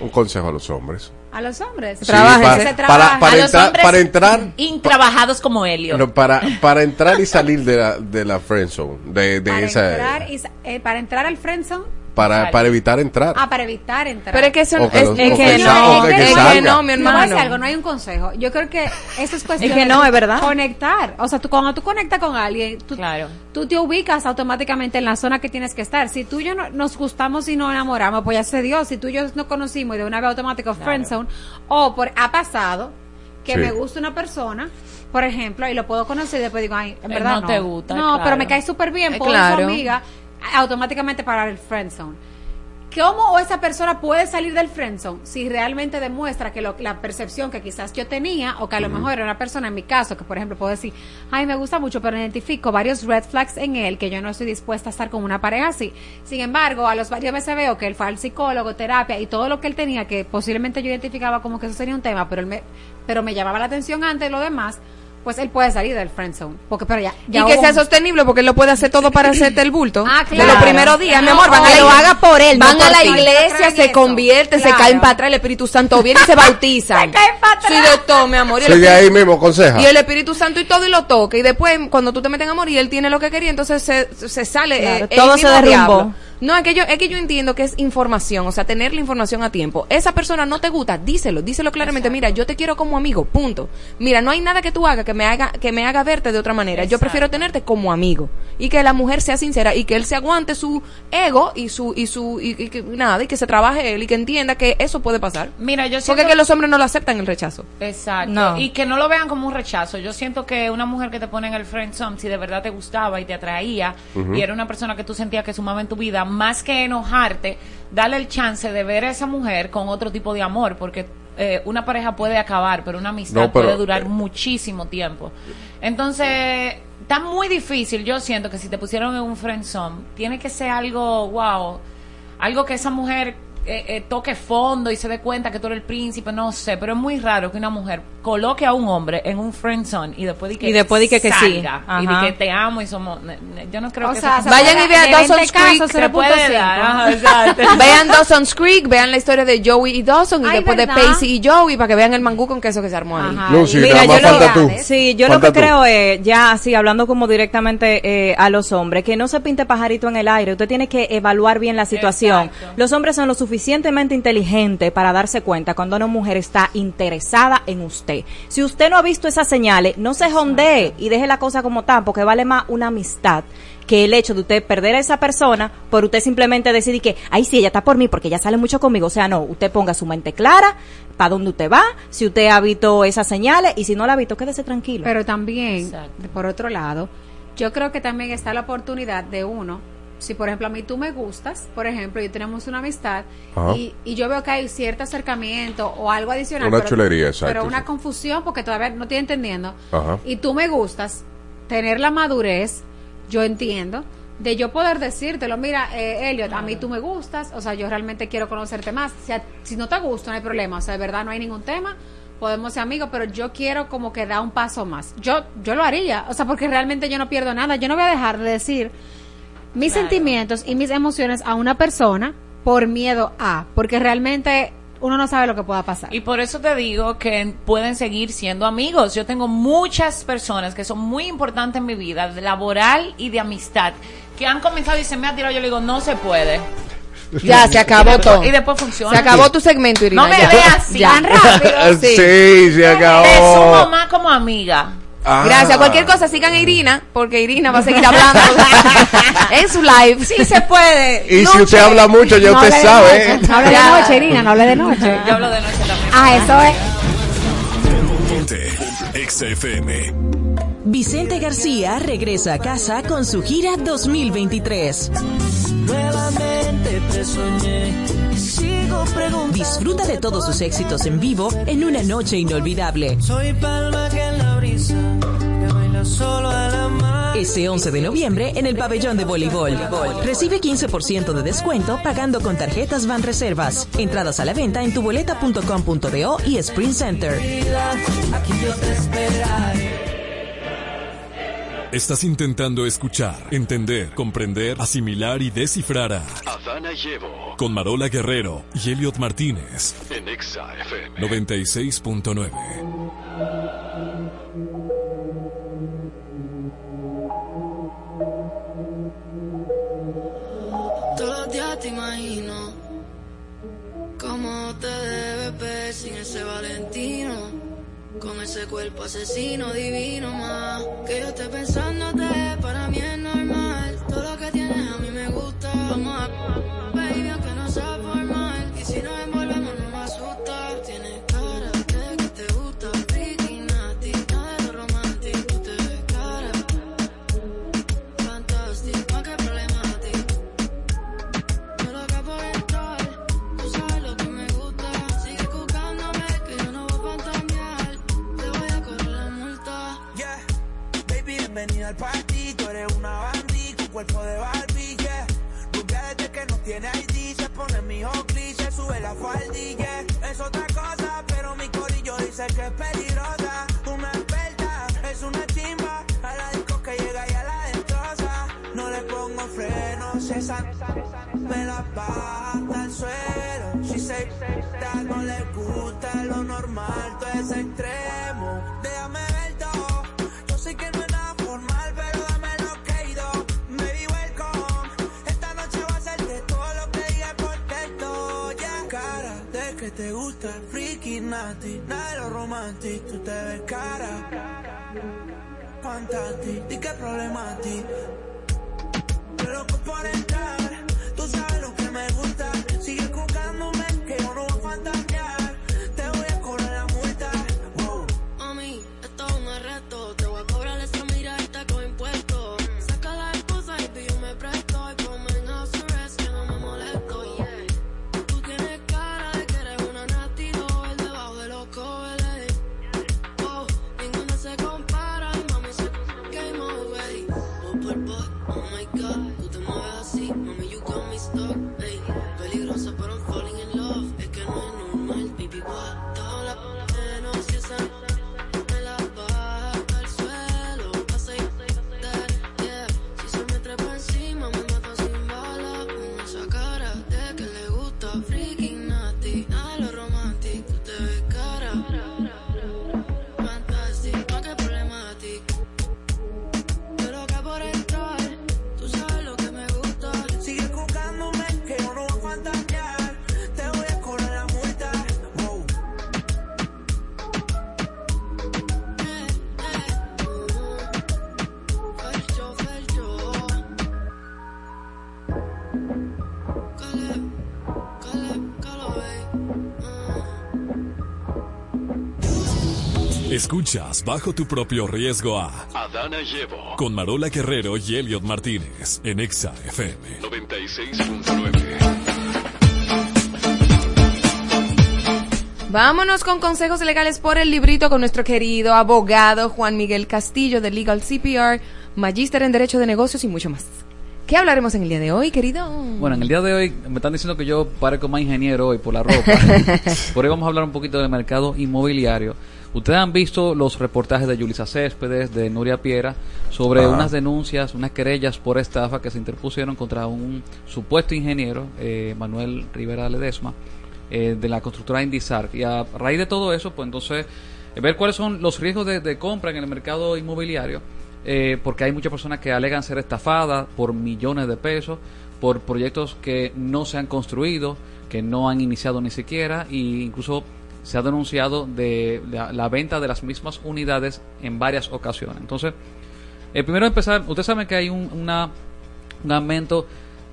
Un consejo a los hombres. A los hombres. Sí, para, Se para, trabaja. para A los entrar, hombres para entrar, Intrabajados como Helio. no, para, para entrar y salir de la, de la friend zone, de, de Para esa, entrar, y sa- eh, para entrar al friendzone. Para, para evitar entrar. Ah, para evitar entrar. Pero es que eso O que es, los- es que que no, que es que no, mi No voy a decir hermano. algo, no hay un consejo. Yo creo que eso es cuestión que no, de es verdad. conectar. O sea, tú, cuando tú conectas con alguien, tú, Claro. tú te ubicas automáticamente en la zona que tienes que estar. Si tú y yo no- nos gustamos y nos enamoramos, pues ya se dio. Si tú y yo nos conocimos y de una vez automático friendzone, o por ha pasado que Sí. me gusta una persona, por ejemplo, y lo puedo conocer y después digo, ay, en Eh, verdad no no. te gusta, No, claro. pero me cae súper bien, Eh, puedo claro. ser amiga, automáticamente para el friendzone. ¿Cómo esa persona puede salir del friendzone si realmente demuestra que lo- la percepción que quizás yo tenía o que a lo mejor era una persona en mi caso que por ejemplo puedo decir, ay me gusta mucho pero identifico varios red flags en él que yo no estoy dispuesta a estar con una pareja así. Sin embargo, a los varios meses veo que él fue al psicólogo, terapia y todo lo que él tenía que posiblemente yo identificaba como que eso sería un tema, pero él me, pero me llamaba la atención antes de lo demás, pues él puede salir del friendzone. Porque pero ya, Y ya que hubo sea un- sostenible porque él lo puede hacer todo para hacerte el bulto. (clears throat) Ah, De claro. los primeros días, mi amor, van a que la lo iglesia- haga por él, no Van por a la ti. iglesia, se eso. convierten, se Claro. caen para atrás, el Espíritu Santo viene y se (laughs) bautizan. Se caen para atrás. Sí, de todo, mi amor. Y Espíritu- ahí mismo, conseja. Y el Espíritu Santo y todo y lo toca. Y después, cuando tú te metes en amor y él tiene lo que quería, entonces se, se sale. Claro, eh, el todo se derrumbó. diablo. No, es que, yo, es que yo entiendo que es información, o sea, tener la información a tiempo. Esa persona no te gusta, díselo, díselo claramente. Mira, yo te quiero como amigo, punto. Mira, no hay nada que tú hagas que me haga, que me haga verte de otra manera. Yo prefiero tenerte como amigo. Y que la mujer sea sincera y que él se aguante su ego y su, y su, y, y que nada, y que se trabaje él y que entienda que eso puede pasar. Mira, yo Porque siento es que los hombres no lo aceptan el rechazo. Exacto. No. Y que no lo vean como un rechazo. Yo siento que una mujer que te pone en el friend zone, si de verdad te gustaba y te atraía, y era una persona que tú sentías que sumaba en tu vida, más que enojarte, dale el chance de ver a esa mujer con otro tipo de amor, porque eh, una pareja puede acabar, pero una amistad No, pero, puede durar eh, muchísimo tiempo. Entonces, está muy difícil. Yo siento que si te pusieron en un friend zone, tiene que ser algo, wow, algo que esa mujer eh, eh, toque fondo y se dé cuenta que tú eres el príncipe, no sé, pero es muy raro que una mujer coloque a un hombre en un friend zone y después de que Y después di que- que sí. y de que te amo y somos ne- ne- yo no creo O que sea, se Vayan y vean Dawson's 20 Creek, se puede 0.5. dar, ajá, (laughs) vean Dawson's Creek, vean la historia de Joey y Dawson y Ay, después ¿verdad? de Pacey y Joey para que vean el mangú con queso que se armó ahí. Ajá. Lucy, Mira, yo lo- tú. Sí, yo Falta lo que tú. creo es, ya así, hablando como directamente eh, a los hombres, que no se pinte pajarito en el aire. Usted tiene que evaluar bien la situación. Exacto. Los hombres son lo suficientemente inteligente para darse cuenta cuando una mujer está interesada en usted. Si usted no ha visto esas señales, no se jondee y deje la cosa como tan, porque vale más una amistad que el hecho de usted perder a esa persona por usted simplemente decidir que, ay, sí, ella está por mí porque ella sale mucho conmigo. O sea, no, usted ponga su mente clara para dónde usted va, si usted ha visto esas señales y si no la ha visto, quédese tranquilo. Pero también, por otro lado, yo creo que también está la oportunidad de uno, si por ejemplo a mí tú me gustas, por ejemplo, y tenemos una amistad y, y yo veo que hay cierto acercamiento o algo adicional. Una pero- chulería, exacto, Pero una sí. confusión porque todavía no estoy entendiendo. Ajá. Y tú me gustas, tener la madurez, yo entiendo, de yo poder decírtelo, mira, eh, Elliot, a mí tú me gustas, o sea, yo realmente quiero conocerte más. Si, a- si no te gusta, no hay problema, o sea, de verdad no hay ningún tema, podemos ser amigos, pero yo quiero como que da un paso más. Yo, yo lo haría, o sea, porque realmente yo no pierdo nada, yo no voy a dejar de decir mis sentimientos y mis emociones a una persona por miedo a, porque realmente uno no sabe lo que pueda pasar. Y por eso te digo que pueden seguir siendo amigos. Yo tengo muchas personas que son muy importantes en mi vida, de laboral y de amistad, que han comenzado y se me ha tirado. Yo le digo, no se puede. (laughs) Ya, se acabó Y después- todo. Y después funciona. Se acabó tu segmento, Irina. No me veas así. Ya. Tan rápido. (laughs) Sí, se acabó. Te sumo más como amiga. Ah. Gracias. Cualquier cosa, sigan a Irina, porque Irina va a seguir hablando (laughs) en su live. Sí se puede. Y si usted habla mucho, ya No usted de sabe. noche, No hable de Ya. noche, Irina, no hable de noche. Yo hablo de noche también. Ah, eso es. Ponte Exa FM. Vicente García regresa a casa con su gira 2023. Nuevamente te soñé y sigo preguntando. Disfruta de todos sus éxitos en vivo en una noche inolvidable. Soy palma que en la brisa Este 11 de noviembre en el pabellón de voleibol. Recibe 15% de descuento pagando con tarjetas Van Reservas. Entradas a la venta en tuboleta.com.do y Sprint Center. Estás intentando escuchar, entender, comprender, asimilar y descifrar a Adana y Evo con Marola Guerrero y Elliot Martínez. en Exa FM. 96.9. Te imagino cómo te debes ver sin ese Valentino. Con ese cuerpo asesino divino más. Que yo esté pensándote, para mí es normal. Todo lo que tienes a mí me gusta. Vamos dice que es peligrosa. Una experta, es una chimba. A la disco que llega y a la destroza. No le pongo frenos, esa me la baja hasta el suelo. Si se no le gusta lo normal, todo es extremo. Nasty. Nada de lo romántico, tú te ves cara. Fantástico, ¿y qué problema a ti? Yo loco por entrar, Escuchas bajo tu propio riesgo a Adana Llevo. con Marola Guerrero y Elliot Martínez en Exa FM. 96.9. Vámonos con consejos legales por el librito con nuestro querido abogado Juan Miguel Castillo de Legal CPR, magíster en Derecho de Negocios y mucho más. ¿Qué hablaremos en el día de hoy, querido? Bueno, en el día de hoy me están diciendo que yo parezco más ingeniero hoy por la ropa. (laughs) por hoy vamos a hablar un poquito del mercado inmobiliario. Ustedes han visto los reportajes de Yulisa Céspedes, de Nuria Piera, sobre Ajá. unas denuncias, unas querellas por estafa que se interpusieron contra un supuesto ingeniero, eh, Manuel Rivera Ledesma, eh, de la constructora Indisarc. Y a raíz de todo eso, pues entonces, eh, ver cuáles son los riesgos de, de compra en el mercado inmobiliario, eh, porque hay muchas personas que alegan ser estafadas por millones de pesos, por proyectos que no se han construido, que no han iniciado ni siquiera, e incluso se ha denunciado de la, la venta de las mismas unidades en varias ocasiones. Entonces, eh, primero empezar, ustedes saben que hay un, una, un aumento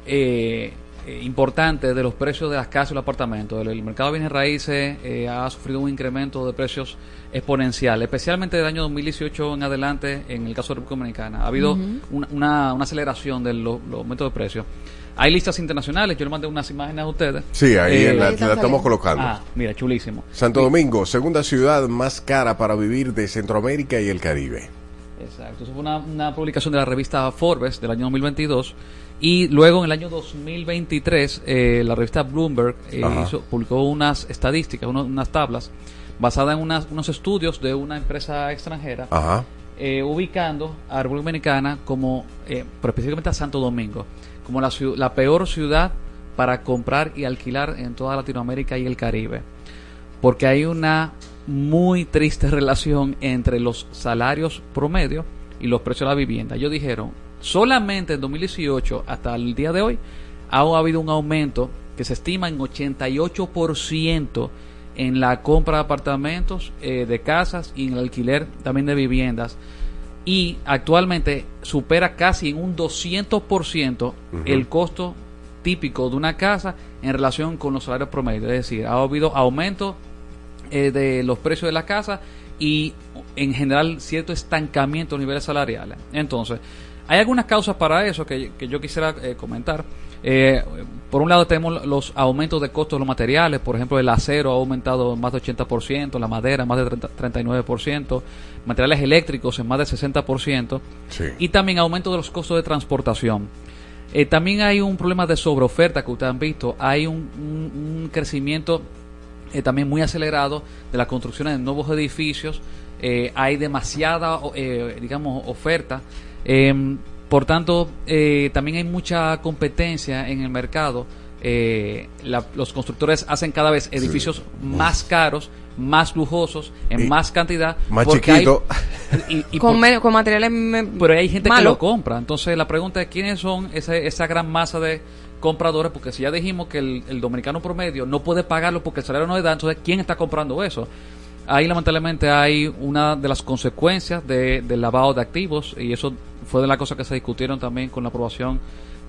eh, eh, importante de los precios de las casas y los apartamentos. El, el mercado de bienes raíces eh, ha sufrido un incremento de precios exponencial, especialmente del año 2018 en adelante en el caso de República Dominicana. Ha habido una, una aceleración de los los aumentos de precios. Hay listas internacionales, yo le mandé unas imágenes a ustedes. Sí, ahí Eh, en la, la estamos colocando. Ah, mira, chulísimo. Santo Domingo, segunda ciudad más cara para vivir de Centroamérica y el Caribe. Exacto, eso fue una, una publicación de la revista Forbes del año 2022 y luego en el año 2023 eh, la revista Bloomberg eh, hizo- publicó unas estadísticas, uno- unas tablas basadas en unas- unos estudios de una empresa extranjera Ajá. eh, ubicando a República Dominicana como, eh, pero específicamente a Santo Domingo, como la, la peor ciudad para comprar y alquilar en toda Latinoamérica y el Caribe. Porque hay una muy triste (laughs) relación entre los salarios promedio y los precios de la vivienda. Ellos dijeron, solamente en 2018 hasta el día de hoy ha habido un aumento que se estima en 88% en la compra de apartamentos, eh, de casas y en el alquiler también de viviendas. Y actualmente supera casi en un 200% el costo típico de una casa en relación con los salarios promedio. Es decir, ha habido aumento eh, de los precios de la casa y en general cierto estancamiento a niveles salariales. Entonces, hay algunas causas para eso que, que yo quisiera eh, comentar. Eh, por un lado tenemos los aumentos de costos de los materiales, por ejemplo el acero ha aumentado más de 80%, la madera más de 30 39%, materiales eléctricos en más de 60% Sí. y también aumento de los costos de transportación. Eh, también hay un problema de sobreoferta que ustedes han visto, hay un, un- un crecimiento eh, también muy acelerado de las construcciones de nuevos edificios, hay demasiada, eh, digamos, oferta. Em, por tanto, eh, también hay mucha competencia en el mercado. Eh, la- los constructores hacen cada vez edificios más caros, más lujosos, en Y más cantidad. más porque hay- chiquito. y- y con, por- me- con materiales me- pero hay gente que lo compra. Entonces la pregunta es quiénes son esa, esa gran masa de compradores, porque si ya dijimos que el, el dominicano promedio no puede pagarlo porque el salario no le da, entonces ¿quién está comprando eso? Ahí lamentablemente hay una de las consecuencias de- del lavado de activos y eso fue de las cosas que se discutieron también con la aprobación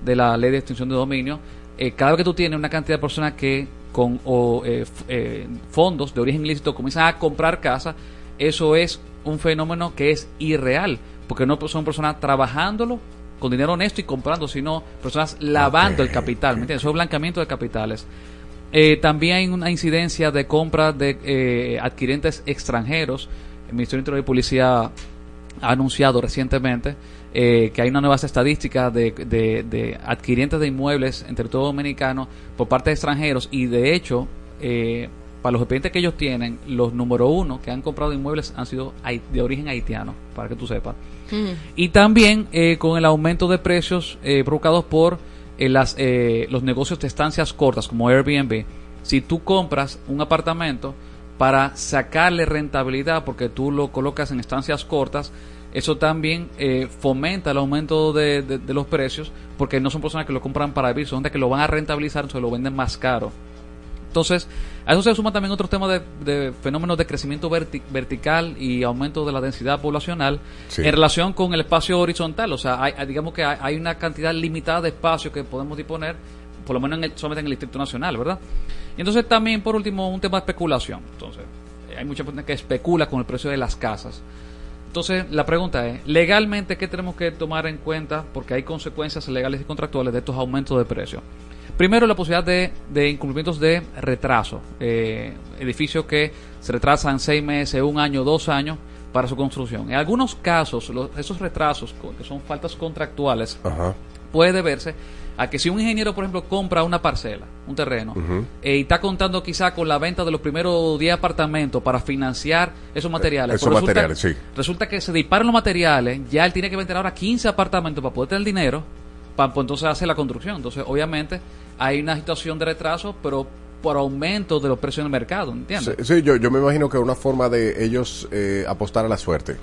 de la ley de extinción de dominio. Eh, cada vez que tú tienes una cantidad de personas que con o, eh, eh, fondos de origen ilícito comienzan a comprar casas, eso es un fenómeno que es irreal, porque no son personas trabajándolo con dinero honesto y comprando, sino personas lavando el capital, ¿me entiendes? Eso es blanqueamiento de capitales. Eh, también hay una incidencia de compra de eh, adquirentes extranjeros. El Ministerio de Interior y Policía ha anunciado recientemente eh, que hay una nueva estadística de, de, de adquirientes de inmuebles en territorio dominicano por parte de extranjeros y de hecho eh, para los expedientes que ellos tienen los número uno que han comprado inmuebles han sido de origen haitiano para que tú sepas y también eh, con el aumento de precios eh, provocados por eh, las, eh, los negocios de estancias cortas como Airbnb. Si tú compras un apartamento para sacarle rentabilidad porque tú lo colocas en estancias cortas, eso también eh, fomenta el aumento de, de- de los precios porque no son personas que lo compran para vivir, son gente que lo van a rentabilizar, entonces lo venden más caro. Entonces, a eso se suma también otros temas de, de fenómenos de crecimiento verti- vertical y aumento de la densidad poblacional Sí. en relación con el espacio horizontal. O sea, hay, hay- digamos que hay, hay una cantidad limitada de espacio que podemos disponer, por lo menos en el, solamente en el Distrito Nacional, ¿verdad? Y entonces también, por último, un tema de especulación. Entonces, hay mucha gente que especula con el precio de las casas. Entonces, la pregunta es, legalmente, ¿qué tenemos que tomar en cuenta? Porque hay consecuencias legales y contractuales de estos aumentos de precio. Primero, la posibilidad de, de incumplimientos de retraso. Eh, edificios que se retrasan seis meses, un año, dos años para su construcción. En algunos casos, los- esos retrasos, que son faltas contractuales, Ajá. puede deberse a que si un ingeniero, por ejemplo, compra una parcela, un terreno, eh, y está contando quizá con la venta de los primeros 10 apartamentos para financiar esos materiales. esos resulta- materiales, sí. Resulta que se disparan los materiales, ya él tiene que vender ahora 15 apartamentos para poder tener el dinero, para pues, entonces hacer la construcción. Entonces, obviamente, hay una situación de retraso, pero por aumento de los precios en el mercado, ¿entiendes? Sí, sí, yo, yo me imagino que una forma de ellos eh, apostar a la suerte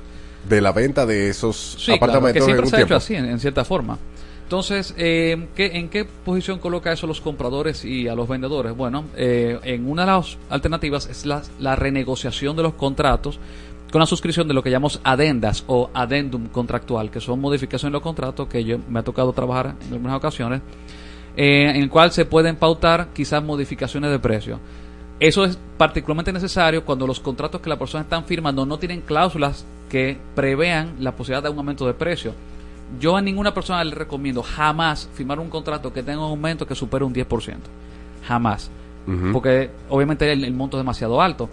de la venta de esos Sí, claro, que apartamentos siempre en se ha hecho tiempo. así, en, en cierta forma. Entonces, eh, ¿qué- ¿en qué posición coloca eso a los compradores y a los vendedores? Bueno, eh, en una de las alternativas es la, la renegociación de los contratos con la suscripción de lo que llamamos adendas o adendum contractual, que son modificaciones de los contratos que yo me ha tocado trabajar en algunas ocasiones, eh, en el cual se pueden pautar quizás modificaciones de precio. Eso es particularmente necesario cuando los contratos que la persona están firmando no tienen cláusulas que prevean la posibilidad de un aumento de precio. Yo a ninguna persona le recomiendo jamás firmar un contrato que tenga un aumento que supere un 10%. Jamás. Porque obviamente el, el monto es demasiado alto.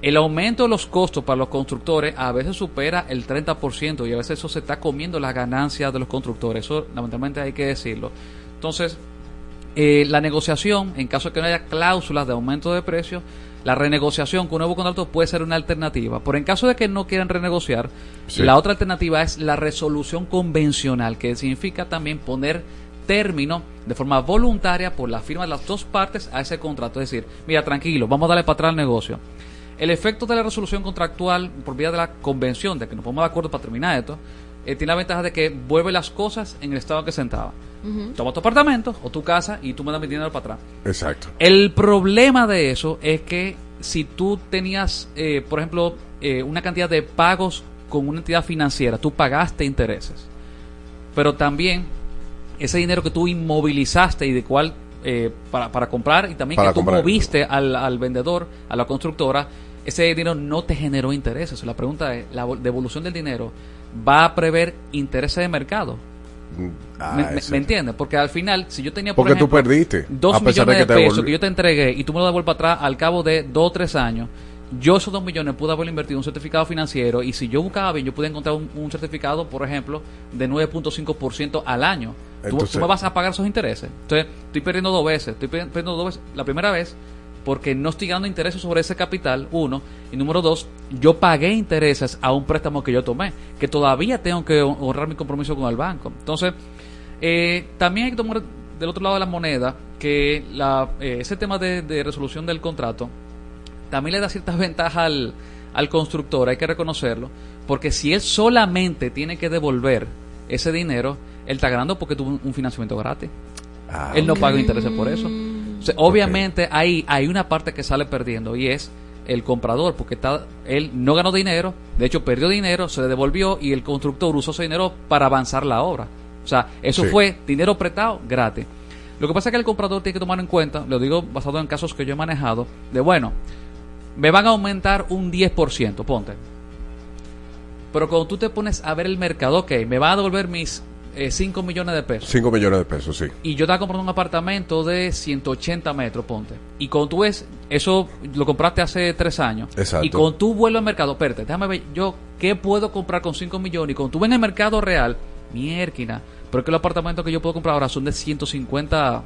El aumento de los costos para los constructores a veces supera el 30% y a veces eso se está comiendo las ganancias de los constructores. Eso lamentablemente hay que decirlo. Entonces, eh, la negociación, en caso de que no haya cláusulas de aumento de precio, la renegociación con un nuevo contrato puede ser una alternativa. Pero en caso de que no quieran renegociar, Sí. la otra alternativa es la resolución convencional, que significa también poner término de forma voluntaria por la firma de las dos partes a ese contrato. Es decir, mira, tranquilo, vamos a darle para atrás al negocio. El efecto de la resolución contractual por vía de la convención, de que nos ponemos de acuerdo para terminar esto, eh, tiene la ventaja de que vuelve las cosas en el estado en que sentaba. Toma tu apartamento o tu casa y tú me das mi dinero para atrás. Exacto. El problema de eso es que si tú tenías, eh, por ejemplo, eh, una cantidad de pagos con una entidad financiera, tú pagaste intereses, pero también ese dinero que tú inmovilizaste y de cual eh, para, para comprar y también Para que tú comprar. moviste al, al vendedor, a la constructora, ese dinero no te generó intereses. La pregunta es, ¿la vol- devolución del dinero va a prever intereses de mercado? Ah, ¿Me, me- ese- me entiendes? Porque al final, si yo tenía, por Porque tú perdiste, dos a pesar de millones de, que te pesos que yo te entregué y tú me lo devuelves para atrás al cabo de dos o tres años, yo esos dos millones pude haber invertido en un certificado financiero y si yo buscaba bien, yo pude encontrar un, un certificado, por ejemplo, de 9.5% al año. Tú- Entonces- tú me vas a pagar esos intereses. Entonces, estoy perdiendo dos veces. Estoy per- perdiendo dos veces. La primera vez, porque no estoy ganando intereses sobre ese capital, uno. Y número dos, yo pagué intereses a un préstamo que yo tomé, que todavía tengo que hon- honrar mi compromiso con el banco. Entonces, eh, también hay que tomar del otro lado de la moneda que la, eh, ese tema de, de resolución del contrato también le da ciertas (laughs) ventajas al, al constructor, hay que reconocerlo, porque si él solamente tiene que devolver ese dinero, él está ganando porque tuvo un, un financiamiento gratis. Ah, él no paga intereses por eso. O sea, obviamente ahí hay una parte que sale perdiendo y es el comprador, porque está, él no ganó dinero, de hecho perdió dinero, se le devolvió y el constructor usó ese dinero para avanzar la obra. O sea, eso Sí. fue dinero prestado gratis. Lo que pasa es que el comprador tiene que tomar en cuenta, lo digo basado en casos que yo he manejado, de bueno, me van a aumentar un 10%, ponte. Pero cuando tú te pones a ver el mercado, ok, me van a devolver mis 5 millones de pesos. 5 millones de pesos, sí. Y yo estaba comprando un apartamento de 180 metros, ponte. Y cuando tú ves, eso lo compraste hace 3 años. Exacto. Y cuando tú vuelves al mercado, espérate, déjame ver, yo, ¿qué puedo comprar con 5 millones? Y cuando tú ves en el mercado real, mierquina, pero es que los apartamentos que yo puedo comprar ahora son de 150,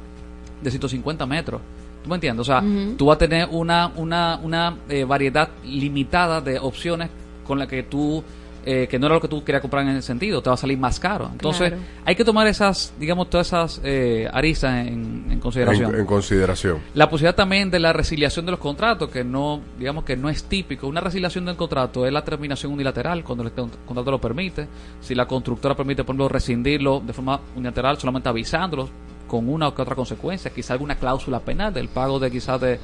de 150 metros. ¿Tú me entiendes? O sea, tú vas a tener una, una, una eh, variedad limitada de opciones con la que tú, eh, que no era lo que tú querías comprar en ese sentido, te va a salir más caro. Entonces, Claro. hay que tomar esas, digamos, todas esas eh, aristas en, en consideración. En, en consideración. La posibilidad también de la resiliación de los contratos, que no, digamos que no es típico. Una resiliación del contrato es la terminación unilateral, cuando el con- contrato lo permite. Si la constructora permite, por ejemplo, rescindirlo de forma unilateral, solamente avisándolos con una o que otra consecuencia, quizá alguna cláusula penal del pago de quizás de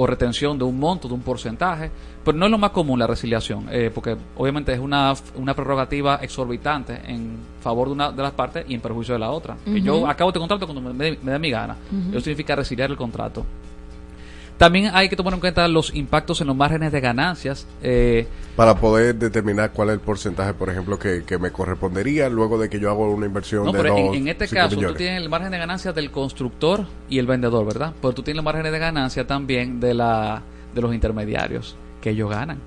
o retención de un monto, de un porcentaje, pero no es lo más común la resiliación, eh, porque obviamente es una, una prerrogativa exorbitante en favor de una de las partes y en perjuicio de la otra. Que. Yo acabo este contrato cuando me, me mi gana. Ujú. Eso significa resiliar el contrato. También hay que tomar en cuenta los impactos en los márgenes de ganancias. eh, Para poder determinar cuál es el porcentaje, por ejemplo, que, que me correspondería luego de que yo hago una inversión no, de pero en, dos, en este caso millones. tú tienes el margen de ganancia del constructor y el vendedor, ¿verdad? Pero tú tienes el margen de ganancia también de la de los intermediarios que ellos ganan.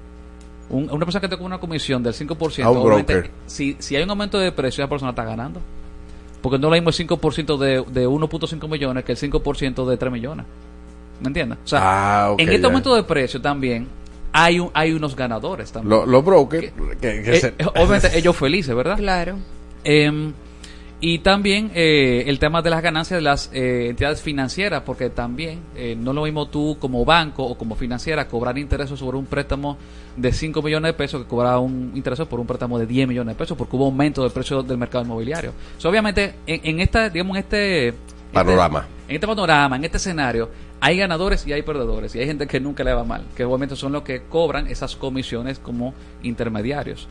Un- una persona que te una comisión del 5%, A un si, si hay un aumento de precio, esa persona está ganando. Porque no lo mismo el 5% de, de 1.5 millones que el 5% de 3 millones. ¿Me entiendes? O sea, Ah, en este ya. aumento de precio también hay, un, hay unos ganadores también. Lo- Los brokers, que, que Eh, se- (laughs) obviamente ellos felices, ¿verdad? Claro. Em, y también eh, el tema de las ganancias de las eh, entidades financieras, porque también eh, no es lo mismo tú como banco o como financiera cobrar intereses sobre un préstamo de 5 millones de pesos que cobrar un interés por un préstamo de 10 millones de pesos, porque hubo aumento del precio del mercado inmobiliario. So, obviamente, en, en esta, digamos, en este Panorama. en este panorama, en este escenario, hay ganadores y hay perdedores. Y hay gente que nunca le va mal, que obviamente son los que cobran esas comisiones como intermediarios.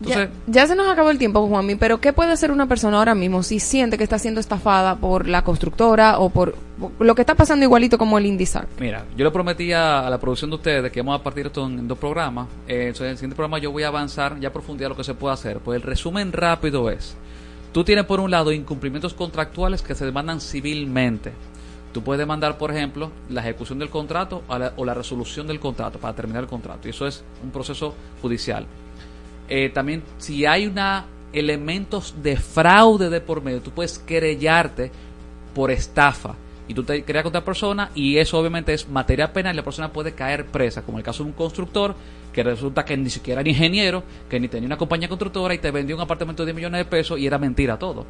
Entonces, ya, ya se nos acabó el tiempo, Juanmi, pero ¿qué puede hacer una persona ahora mismo si siente que está siendo estafada por la constructora o por, por lo que está pasando igualito como el Indizar? Mira, yo le prometí a, a la producción de ustedes que vamos a partir esto en, en dos programas. Eh, entonces, en el siguiente programa yo voy a avanzar ya a profundidad lo que se puede hacer. Pues el resumen rápido es, tú tienes por un lado incumplimientos contractuales que se demandan civilmente. Tú puedes demandar, por ejemplo, la ejecución del contrato la, o la resolución del contrato para terminar el contrato. Y eso es un proceso judicial. Eh, también, si hay una elementos de fraude de por medio, tú puedes querellarte por estafa. Y tú te creas contra persona y eso obviamente es materia penal y la persona puede caer presa, como el caso de un constructor que resulta que ni siquiera era ingeniero, que ni tenía una compañía constructora y te vendió un apartamento de 10 millones de pesos y era mentira todo.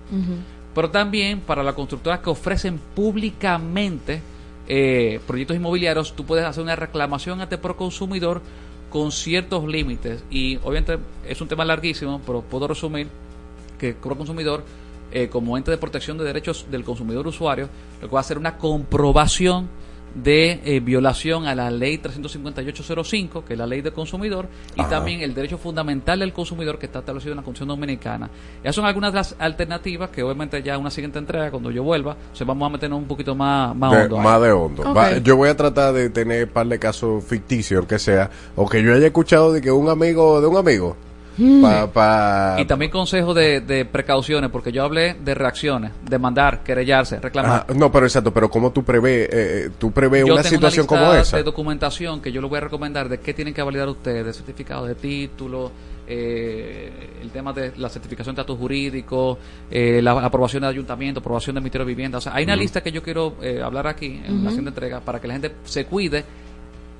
Pero también para las constructoras que ofrecen públicamente eh, proyectos inmobiliarios, tú puedes hacer una reclamación ante Proconsumidor con ciertos límites. Y obviamente es un tema larguísimo, pero puedo resumir que Proconsumidor, eh, como ente de protección de derechos del consumidor usuario, lo que va a hacer una comprobación de eh, violación a la ley 35805, que es la ley del consumidor, y Ajá. también el derecho fundamental del consumidor que está establecido en la Constitución Dominicana. Esas son algunas de las alternativas que obviamente ya en una siguiente entrega, cuando yo vuelva, se vamos a meternos un poquito más, más de- hondo. ahí. más de hondo. Va- yo voy a tratar de tener un par de casos ficticios, aunque sea, o que yo haya escuchado de que un amigo de un amigo. Pa, pa- Y también consejo de, de precauciones, porque yo hablé de reacciones, demandar, querellarse, reclamar. Ajá, no, pero exacto, pero ¿cómo tú prevés, eh, eh, tú prevés Yo una tengo situación lista como esa? de documentación que yo les voy a recomendar de qué tienen que validar ustedes, de certificado de título, eh, el tema de la certificación de datos jurídicos, eh, la aprobación de ayuntamiento, aprobación del Ministerio de Vivienda. O sea, hay una lista que yo quiero eh, hablar aquí en Ujú. la siguiente entrega para que la gente se cuide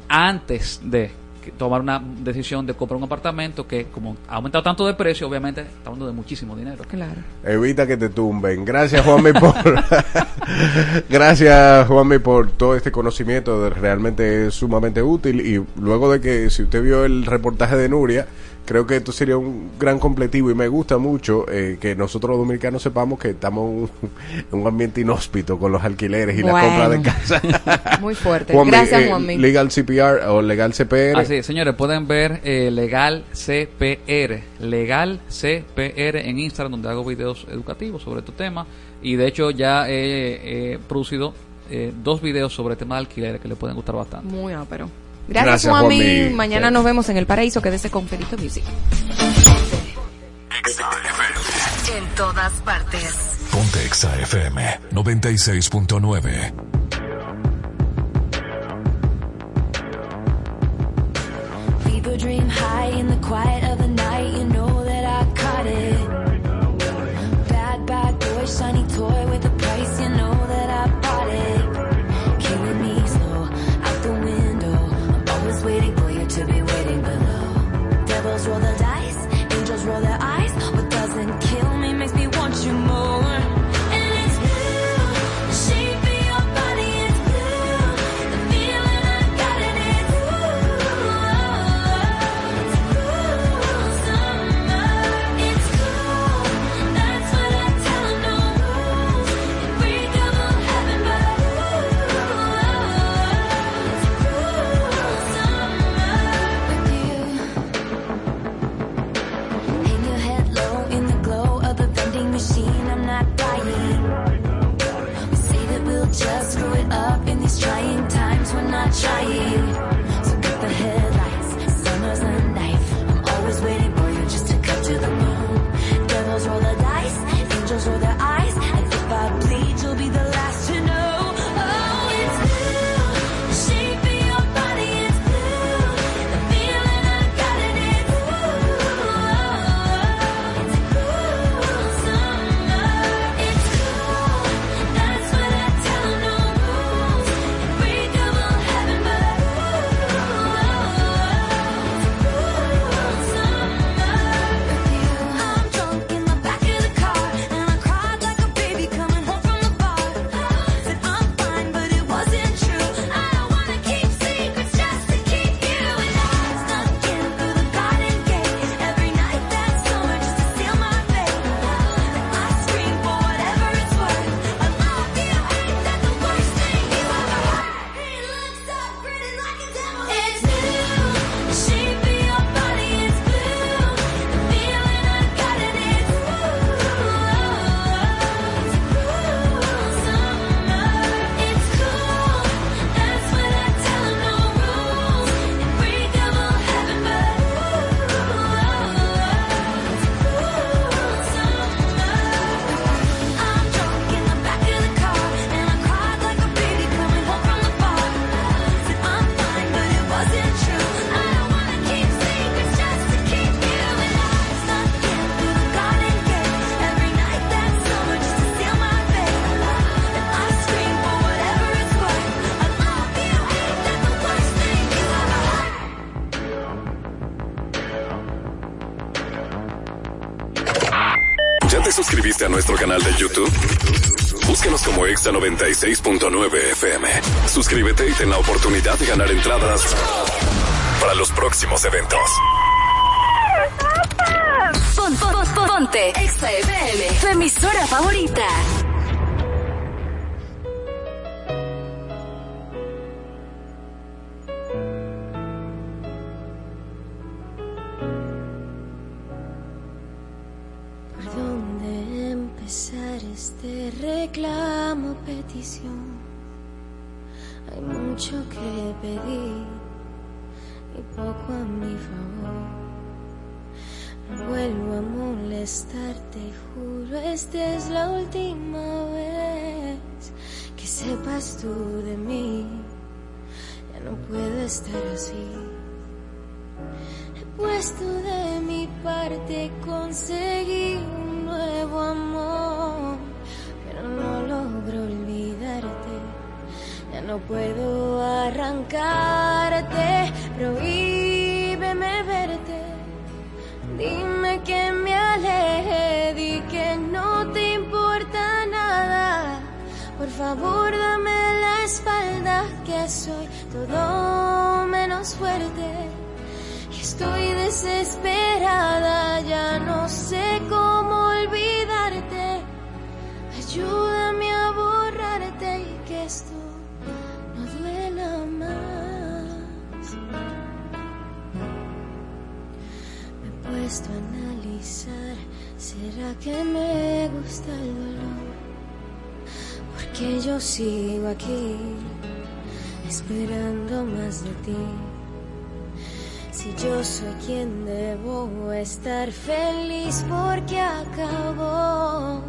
antes de tomar una decisión de comprar un apartamento que como ha aumentado tanto de precio, obviamente está hablando de muchísimo dinero. Claro. Evita que te tumben. Gracias, Juanmi, por. (laughs) Gracias, Juanmi, por todo este conocimiento. de- Realmente es sumamente útil. Y luego de que, si usted vio el reportaje de Nuria, creo que esto sería un gran completivo. Y me gusta mucho eh, que nosotros los dominicanos sepamos que estamos en un, (laughs) en un ambiente inhóspito con los alquileres y la compra de casa. (laughs) Muy fuerte. Gracias, eh, Juanmi. Legal CPR o Legal CPR. Así, señores, pueden ver eh, Legal CPR, Legal CPR en Instagram, donde hago videos educativos sobre este tema. Y de hecho, ya he, he producido eh, dos videos sobre el tema de alquileres que le pueden gustar bastante. Muy ápero. Gracias, Gracias, Juanmi. Mañana Sí. nos vemos en el paraíso. Quédese con Felito Music. En todas partes. Ponte Exa FM 96.9. People dream high in the quiet of the 96.9 FM. Suscríbete y ten la oportunidad de ganar entradas para los próximos eventos. Pon- pon- pon- ponte Exa FM, tu emisora favorita. Conseguí un nuevo amor, pero no logro olvidarte. Ya no puedo arrancarte, prohíbeme verte. Dime que me aleje, di que no te importa nada. Por favor, dame la espalda, que soy todo menos fuerte. Estoy desesperada, ya no sé cómo olvidarte. Ayúdame a borrarte y que esto no duela más. Me he puesto a analizar, ¿será que me gusta el dolor? Porque yo sigo aquí, esperando más de ti. Si yo soy quien debo estar feliz porque acabó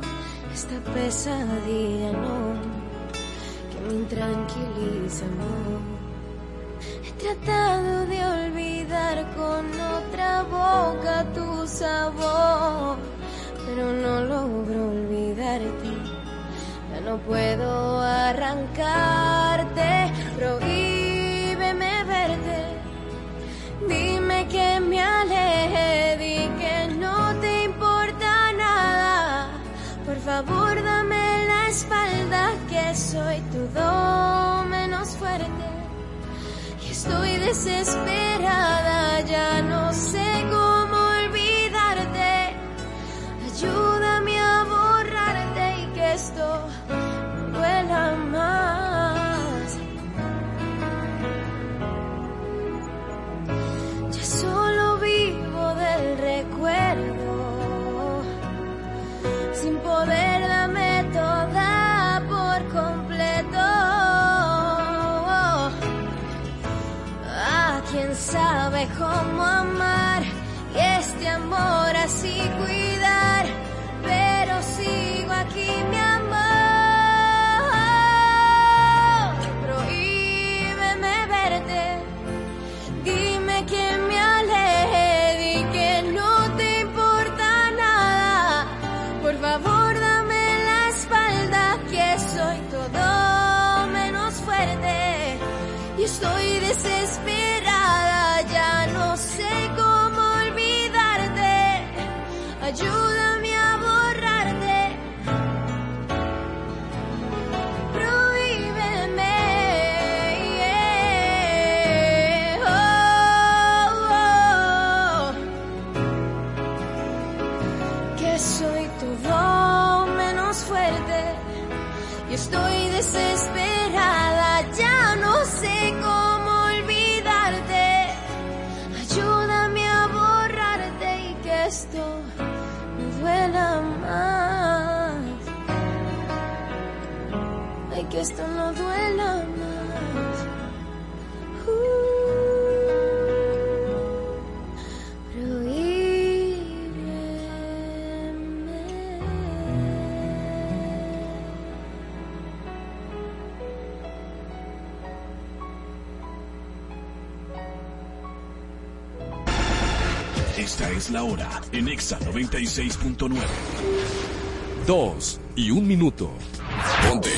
esta pesadilla, no, que me intranquiliza, amor. He tratado de olvidar con otra boca tu sabor, pero no logro olvidarte. Ya no puedo arrancarte, prohíbeme Dime que me aleje, di que no te importa nada. Por favor, dame la espalda, que soy todo menos fuerte. Y estoy desesperada, ya no sé cómo olvidarte. Ayúdame a borrarte y que esto sabe cómo amar y este amor esto no duela más. Esta es la hora en Exa 96.9. Dos y un minuto. Ponte.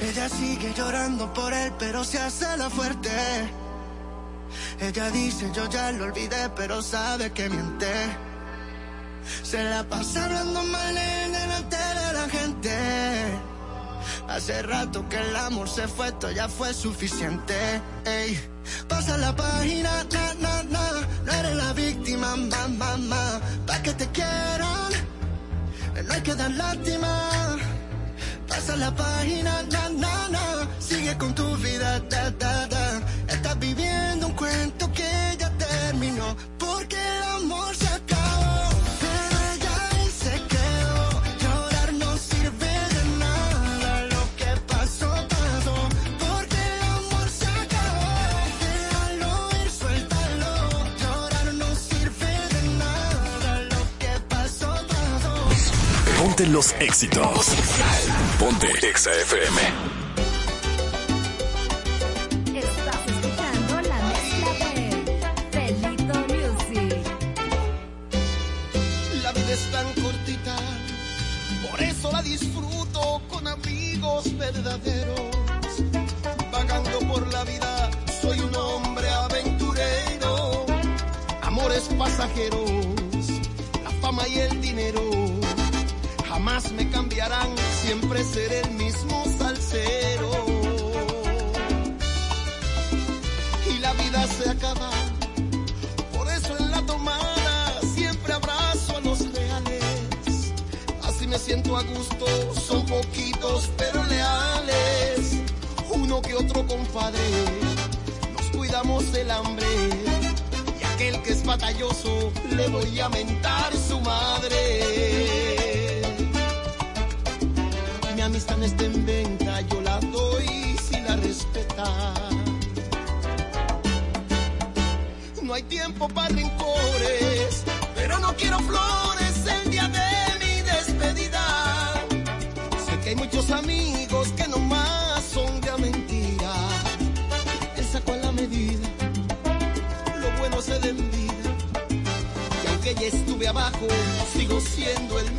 Ella sigue llorando por él, pero se hace la fuerte. Ella dice, yo ya lo olvidé, pero sabe que miente. Se la pasa hablando mal delante de la gente. Hace rato que el amor se fue, esto ya fue suficiente. Ey, pasa la página, na, na, na. No eres la víctima, ma, ma, ma. Pa' que te quieran, no hay que dar lástima. Pasa la página, na, na, na. Sigue con tu vida, da, da, da. Estás viviendo un cuento que ya terminó. Ponte los éxitos. Ponte Exa FM. Estás escuchando la mezcla de Felito Music. La vida es tan cortita, por eso la disfruto con amigos verdaderos. Vagando por la vida, soy un hombre aventurero. Amores pasajeros, la fama y el dinero jamás me cambiarán, siempre seré el mismo salsero. Y la vida se acaba, por eso en la tomada siempre abrazo a los reales. Así me siento a gusto, son poquitos pero leales. Uno que otro compadre, nos cuidamos del hambre. Y aquel que es batalloso, le voy a mentar su madre. No está en venta, yo la doy si la respeta. No hay tiempo para rencores, pero no quiero flores el día de mi despedida. Sé que hay muchos amigos que nomás son de mentira. Él sacó la medida, lo bueno se da en vida. Y aunque ya estuve abajo, sigo siendo el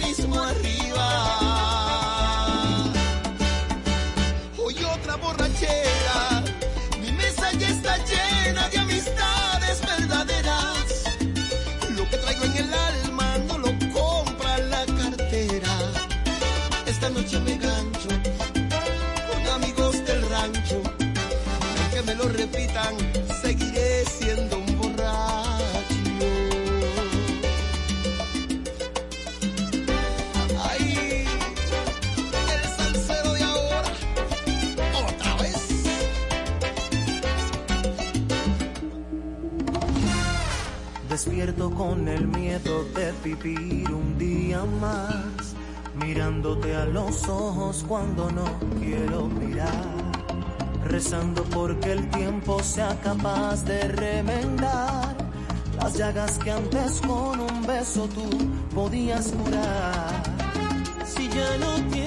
Con el miedo de vivir un día más, mirándote a los ojos cuando no quiero mirar, rezando porque el tiempo sea capaz de remendar las llagas que antes con un beso tú podías curar. Si ya no tienes